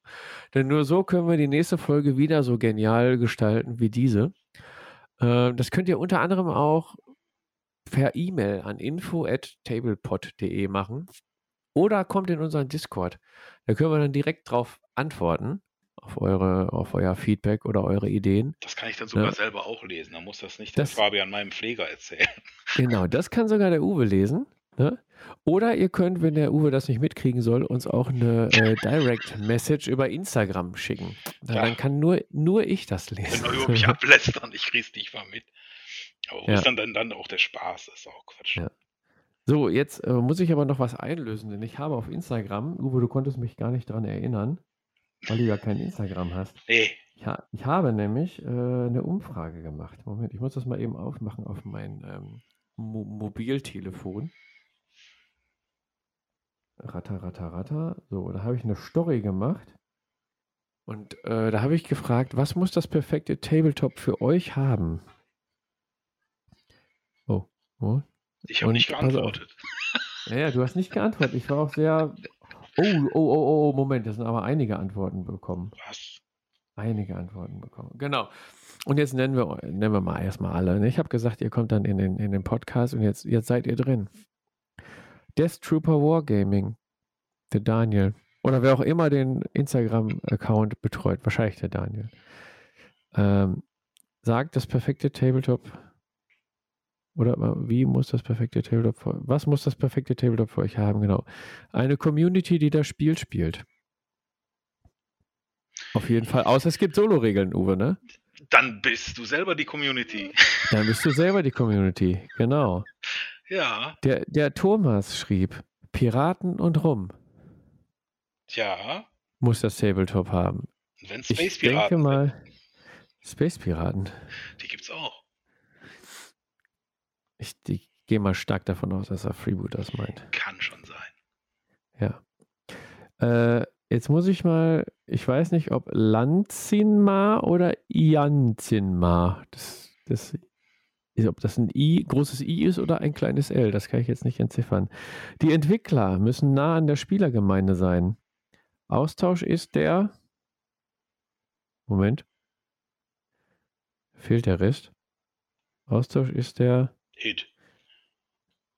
Denn nur so können wir die nächste Folge wieder so genial gestalten wie diese. Äh, das könnt ihr unter anderem auch per E-Mail an info@tablepod.de machen oder kommt in unseren Discord. Da können wir dann direkt drauf antworten auf eure auf euer Feedback oder eure Ideen. Das kann ich dann sogar Ja. selber auch lesen. Da muss das nicht der Das- Fabian meinem Pfleger erzählen. Genau, das kann sogar der Uwe lesen. Ne? Oder ihr könnt, wenn der Uwe das nicht mitkriegen soll, uns auch eine äh, Direct Message über Instagram schicken. Ja. Dann kann nur, nur ich das Wenn lesen. er über mich ablästern, ich krieg's nicht mal mit. Aber wo Ja. ist dann, dann dann auch der Spaß? Das ist auch Quatsch. Ja. So, jetzt äh, muss ich aber noch was einlösen, denn ich habe auf Instagram, Uwe, du konntest mich gar nicht daran erinnern, weil du ja kein Instagram hast. Nee, Ich, ha ich habe nämlich äh, eine Umfrage gemacht. Moment, ich muss das mal eben aufmachen auf mein ähm, Mo Mobiltelefon. Ratter, ratter, ratter. So, da habe ich eine Story gemacht. Und äh, da habe ich gefragt, was muss das perfekte Tabletop für euch haben? Oh, oh. ich habe nicht geantwortet. Ja, ja, du hast nicht geantwortet. Ich war auch sehr. Oh, oh, oh, oh, Moment, das sind aber einige Antworten bekommen. Was? Einige Antworten bekommen. Genau. Und jetzt nennen wir, nennen wir mal erstmal alle. ne? Ich habe gesagt, ihr kommt dann in den, in den Podcast und jetzt, jetzt seid ihr drin. Death Trooper Wargaming, der Daniel. Oder wer auch immer den Instagram-Account betreut, wahrscheinlich der Daniel. Ähm, sagt das perfekte Tabletop. Oder äh, wie muss das perfekte Tabletop für, was muss das perfekte Tabletop für euch haben? Genau. Eine Community, die das Spiel spielt. Auf jeden Fall. Außer es gibt Solo-Regeln, Uwe, ne? Dann bist du selber die Community. Dann bist du selber die Community. Genau. Ja, Der, der Thomas schrieb, Piraten und Rum tja. muss das Tabletop haben. Wenn Ich Space denke Piraten, mal, Space Piraten. die gibt's auch. Ich, ich gehe mal stark davon aus, dass er Freebooters meint. Kann schon sein. Ja. Äh, jetzt muss ich mal, ich weiß nicht, ob Lanzinma oder Ianzinma, das, das, ob das ein I, großes I ist oder ein kleines L, das kann ich jetzt nicht entziffern. Die Entwickler müssen nah an der Spielergemeinde sein. Austausch ist der. Moment. Fehlt der Rest? Austausch ist der. Hit.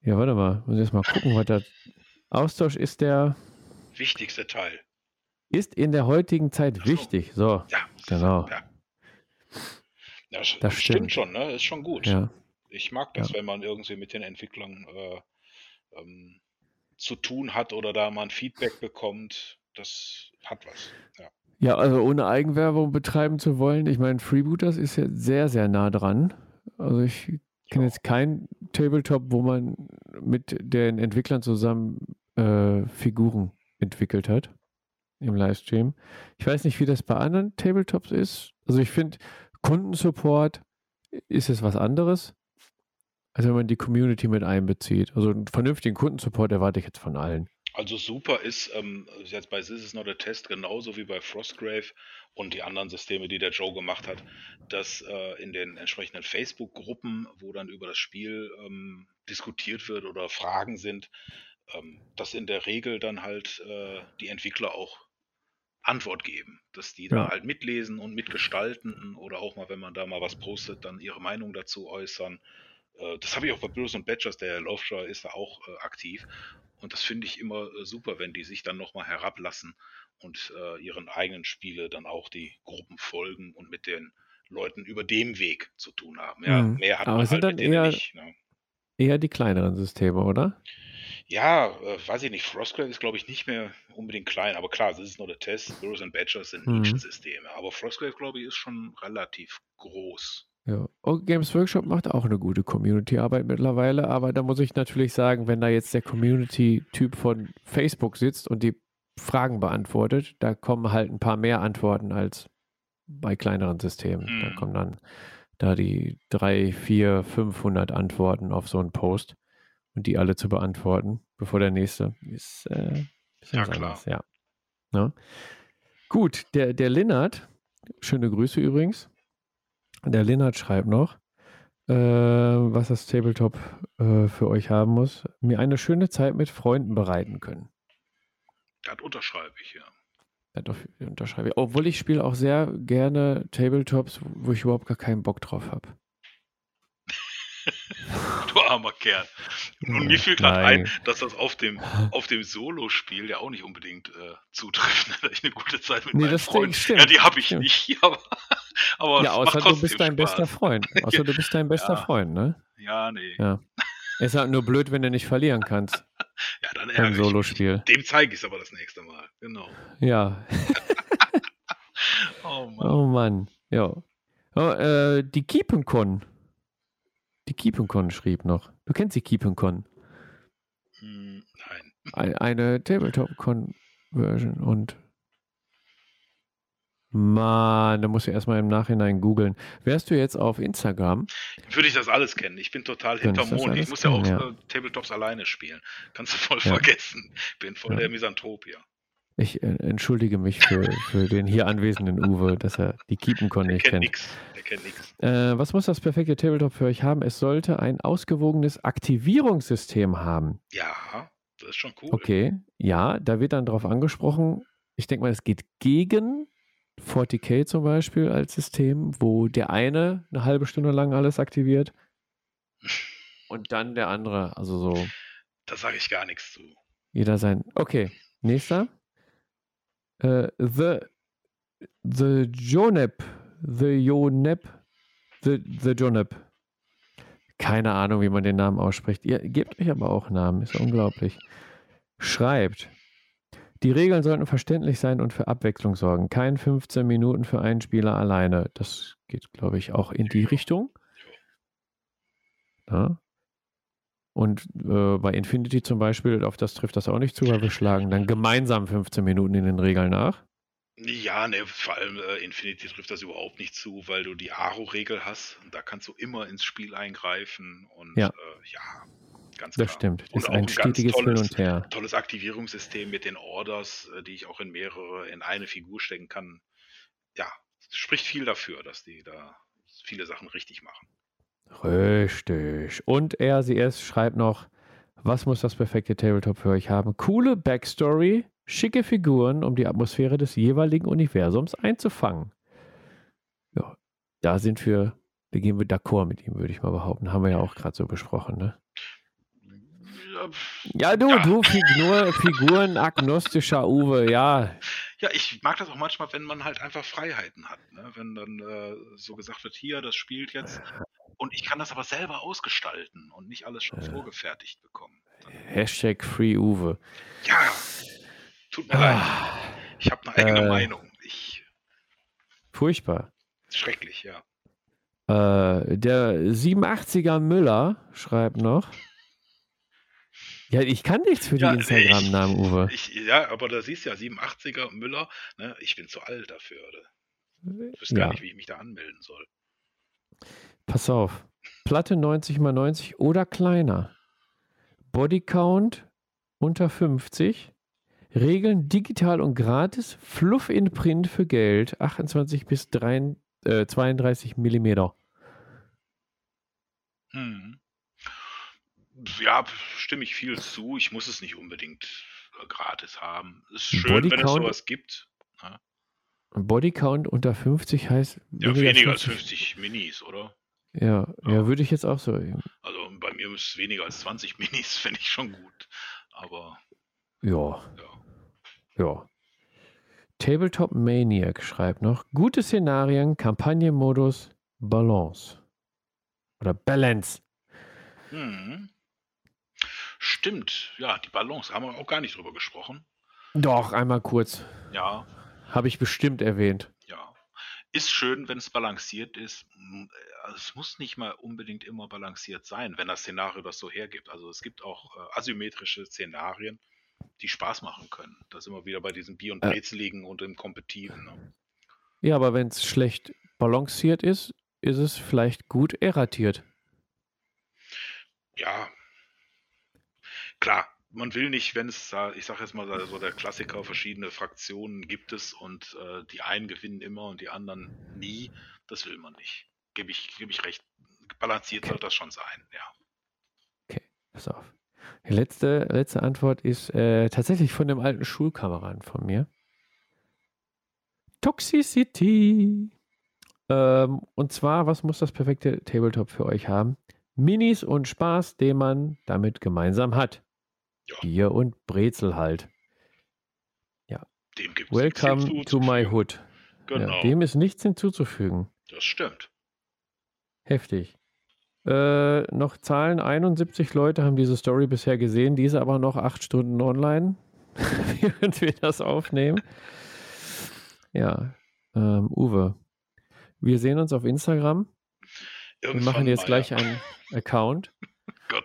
Ja, warte mal, muss ich jetzt mal gucken, was da. Austausch ist der. Wichtigster Teil. Ist in der heutigen Zeit so. wichtig. So, Ja. Genau. Ja. Sch- Das stimmt stimmt. schon, ne? Ist schon gut. ja. Ich mag das, Ja. wenn man irgendwie mit den Entwicklern äh, ähm, zu tun hat oder da mal ein Feedback bekommt. Das hat was. Ja. Ja, also ohne Eigenwerbung betreiben zu wollen, ich meine, Freebooters ist ja sehr, sehr nah dran. Also ich kenne Ja. jetzt kein Tabletop, wo man mit den Entwicklern zusammen äh, Figuren entwickelt hat im Livestream. Ich weiß nicht, wie das bei anderen Tabletops ist. Also ich finde, Kundensupport ist es was anderes, als wenn man die Community mit einbezieht. Also einen vernünftigen Kundensupport erwarte ich jetzt von allen. Also super ist ähm, jetzt bei This is not a Test genauso wie bei Frostgrave und die anderen Systeme, die der Joe gemacht hat, dass äh, in den entsprechenden Facebook-Gruppen, wo dann über das Spiel ähm, diskutiert wird oder Fragen sind, ähm, dass in der Regel dann halt äh, die Entwickler auch Antwort geben, dass die da Ja. halt mitlesen und mitgestalten oder auch mal, wenn man da mal was postet, dann ihre Meinung dazu äußern. Äh, das habe ich auch bei Blues und Badgers, der Herr Laufscher ist da auch äh, aktiv. Und das finde ich immer äh, super, wenn die sich dann nochmal herablassen und äh, ihren eigenen Spiele dann auch die Gruppen folgen und mit den Leuten über dem Weg zu tun haben. Ja, Mhm. mehr hat Aber man sind halt dann eher- nicht. Ne? Eher die kleineren Systeme, oder? Ja, äh, weiß ich nicht. Frostgrave ist, glaube ich, nicht mehr unbedingt klein. Aber klar, das ist nur der Test. Burrows and Badgers sind Mhm. Nischensysteme. Aber Frostgrave, glaube ich, ist schon relativ groß. Ja. Und Games Workshop macht auch eine gute Community-Arbeit mittlerweile, aber da muss ich natürlich sagen, wenn da jetzt der Community-Typ von Facebook sitzt und die Fragen beantwortet, da kommen halt ein paar mehr Antworten als bei kleineren Systemen. Da Mhm. kommen dann da die drei, vier, 500 Antworten auf so einen Post und die alle zu beantworten, bevor der nächste ist. Äh, Ja, klar. Ja. Ne? Gut, der, der Linnert, schöne Grüße übrigens. Der Linnert schreibt noch, äh, was das Tabletop äh, für euch haben muss. Mir eine schöne Zeit mit Freunden bereiten können. Das unterschreibe ich, ja. Doch, unterschreibe ich. Obwohl ich spiele auch sehr gerne Tabletops, wo ich überhaupt gar keinen Bock drauf habe. Du armer Kerl. Und mir fiel gerade ein, dass das auf dem, auf dem Solo-Spiel ja auch nicht unbedingt äh, zutrifft. Da ich eine gute Zeit mit Nee, meinen das Freunden. stimmt, Ja, die habe ich stimmt. nicht, aber, aber ja, außer du bist dein bester Spaß. Freund. Außer du bist dein bester Ja. Freund, ne? Ja, nee. Ja. Ist halt nur blöd, wenn du nicht verlieren kannst Ja, dann ärgere. Solospiel. Dem zeige ich es aber das nächste Mal. Genau. Ja. Oh Mann. Oh Mann. Ja. Oh, äh, die Kiepenkon. Die Kiepenkon schrieb noch. Du kennst die Kiepenkon. Hm, nein. Ein, eine Tabletop-Conversion und Mann, da musst du erstmal im Nachhinein googeln. Wärst du jetzt auf Instagram? Würde ich das alles kennen. Ich bin total hinterm Mond. Ich muss ja auch kennen, ja. Äh, Tabletops alleine spielen. Kannst du voll Ja. vergessen. Bin voll der Misanthrop hier. Ich äh, entschuldige mich für, für den hier anwesenden Uwe, dass er die Kiepenkon Der nicht kennt nix. Der kennt nix. Äh, was muss das perfekte Tabletop für euch haben? Es sollte ein ausgewogenes Aktivierungssystem haben. Ja, das ist schon cool. Okay, ja, da wird dann drauf angesprochen. Ich denke mal, es geht gegen 40k zum Beispiel als System, wo der eine eine halbe Stunde lang alles aktiviert und dann der andere, also so Da sage ich gar nichts zu. jeder sein. Okay, nächster. Äh, the The Jonep. The Jonep. The, the Jonep. Keine Ahnung, wie man den Namen ausspricht. Ihr gebt euch aber auch Namen, ist unglaublich. Schreibt. Die Regeln sollten verständlich sein und für Abwechslung sorgen. Kein 15 Minuten für einen Spieler alleine. Das geht, glaube ich, auch in die Richtung. Ja. Und äh, bei Infinity zum Beispiel, auf das trifft das auch nicht zu, weil wir schlagen dann gemeinsam 15 Minuten in den Regeln nach. Ja, ne, vor allem äh, Infinity trifft das überhaupt nicht zu, weil du die Aro-Regel hast. Und da kannst du immer ins Spiel eingreifen. Und Ja. äh, ja, ganz Das klar. stimmt. Das Und ist auch ein ein stetiges Hin tolles- und Her. Tolles Aktivierungssystem mit den Orders, äh, die ich auch in mehrere, in eine Figur stecken kann. Ja, spricht viel dafür, dass die da viele Sachen richtig machen. Richtig. Und RCS schreibt noch, was muss das perfekte Tabletop für euch haben? Coole Backstory, schicke Figuren, um die Atmosphäre des jeweiligen Universums einzufangen. Ja, da sind wir, da gehen wir d'accord mit ihm, würde ich mal behaupten. Haben wir ja auch gerade so besprochen, ne? Ja, du, Ja. du, Figur, Figuren, agnostischer Uwe, ja. Ja, ich mag das auch manchmal, wenn man halt einfach Freiheiten hat. Ne? Wenn dann äh, so gesagt wird, hier, das spielt jetzt. Und ich kann das aber selber ausgestalten und nicht alles schon Ja. vorgefertigt bekommen. Dann, Hashtag Free Uwe. ja, tut mir leid. Ah, Ich habe eine eigene äh. Meinung. Ich, furchtbar. schrecklich, ja. Äh, der 87er Müller schreibt noch. Ja, ich kann nichts für die Ja, Instagram-Namen, Uwe. Ich, ja, aber da siehst du ja, 87er Müller, ne? ich bin zu alt dafür. Oder? Ich wüsste gar Ja, nicht, wie ich mich da anmelden soll. Pass auf. Platte 90 x 90 oder kleiner. Bodycount unter 50. Regeln digital und gratis. Fluff in Print für Geld. 28 bis 3, äh, 32 Millimeter. Hm. Ja, stimme ich viel zu. Ich muss es nicht unbedingt gratis haben. Ist schön, wenn es Bodycount- sowas gibt. Bodycount unter 50 heißt Ja, weniger als 50 Minis, oder? Ja, ja, Ja. würde ich jetzt auch so. Also bei mir ist es weniger als 20 Minis, finde ich schon gut. Aber Ja, ja. ja. Tabletop Maniac schreibt noch: gute Szenarien, Kampagnenmodus, Balance. Oder Balance. Hm. Stimmt, ja, die Balance haben wir auch gar nicht drüber gesprochen. Doch, einmal kurz. Ja, Habe ich bestimmt erwähnt. Ist schön, wenn es balanciert ist. M- äh, Es muss nicht mal unbedingt immer balanciert sein, wenn das Szenario das so hergibt. Also es gibt auch äh, asymmetrische Szenarien, die Spaß machen können. Da sind wir wieder bei diesem Bier- und. Brezeligen und im Kompetitiven. Ne? Ja, aber wenn es schlecht balanciert ist, ist es vielleicht gut erratiert. Ja, klar, man will nicht, wenn es ich sage jetzt mal so der Klassiker, verschiedene Fraktionen gibt es und äh, die einen gewinnen immer und die anderen nie. Das will man nicht. Gebe ich, gebe ich recht. Balanciert Okay. soll das schon sein, ja. Pass auf. Die letzte, letzte Antwort ist äh, tatsächlich von dem alten Schulkameraden von mir. Toxicity. Ähm, und zwar, was muss das perfekte Tabletop für euch haben? Minis und Spaß, den man damit gemeinsam hat. Ja. Bier und Brezel halt. Dem gibt Welcome to my hood. Genau, Ja, dem ist nichts hinzuzufügen. das stimmt. Heftig. Äh, noch Zahlen: 71 Leute haben diese Story bisher gesehen, diese aber noch acht Stunden online, während wir das aufnehmen. Ja, ähm, Uwe, wir sehen uns auf Instagram. Wir Irgendwann machen jetzt mal, gleich ja. einen Account.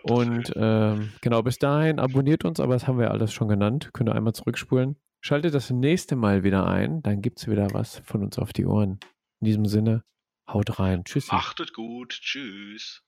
Und ähm, genau, bis dahin abonniert uns, aber das haben wir alles schon genannt. Könnt ihr einmal zurückspulen. Schaltet das nächste Mal wieder ein, dann gibt es wieder was von uns auf die Ohren. In diesem Sinne, haut rein. Tschüssi. Achtet gut. Tschüss.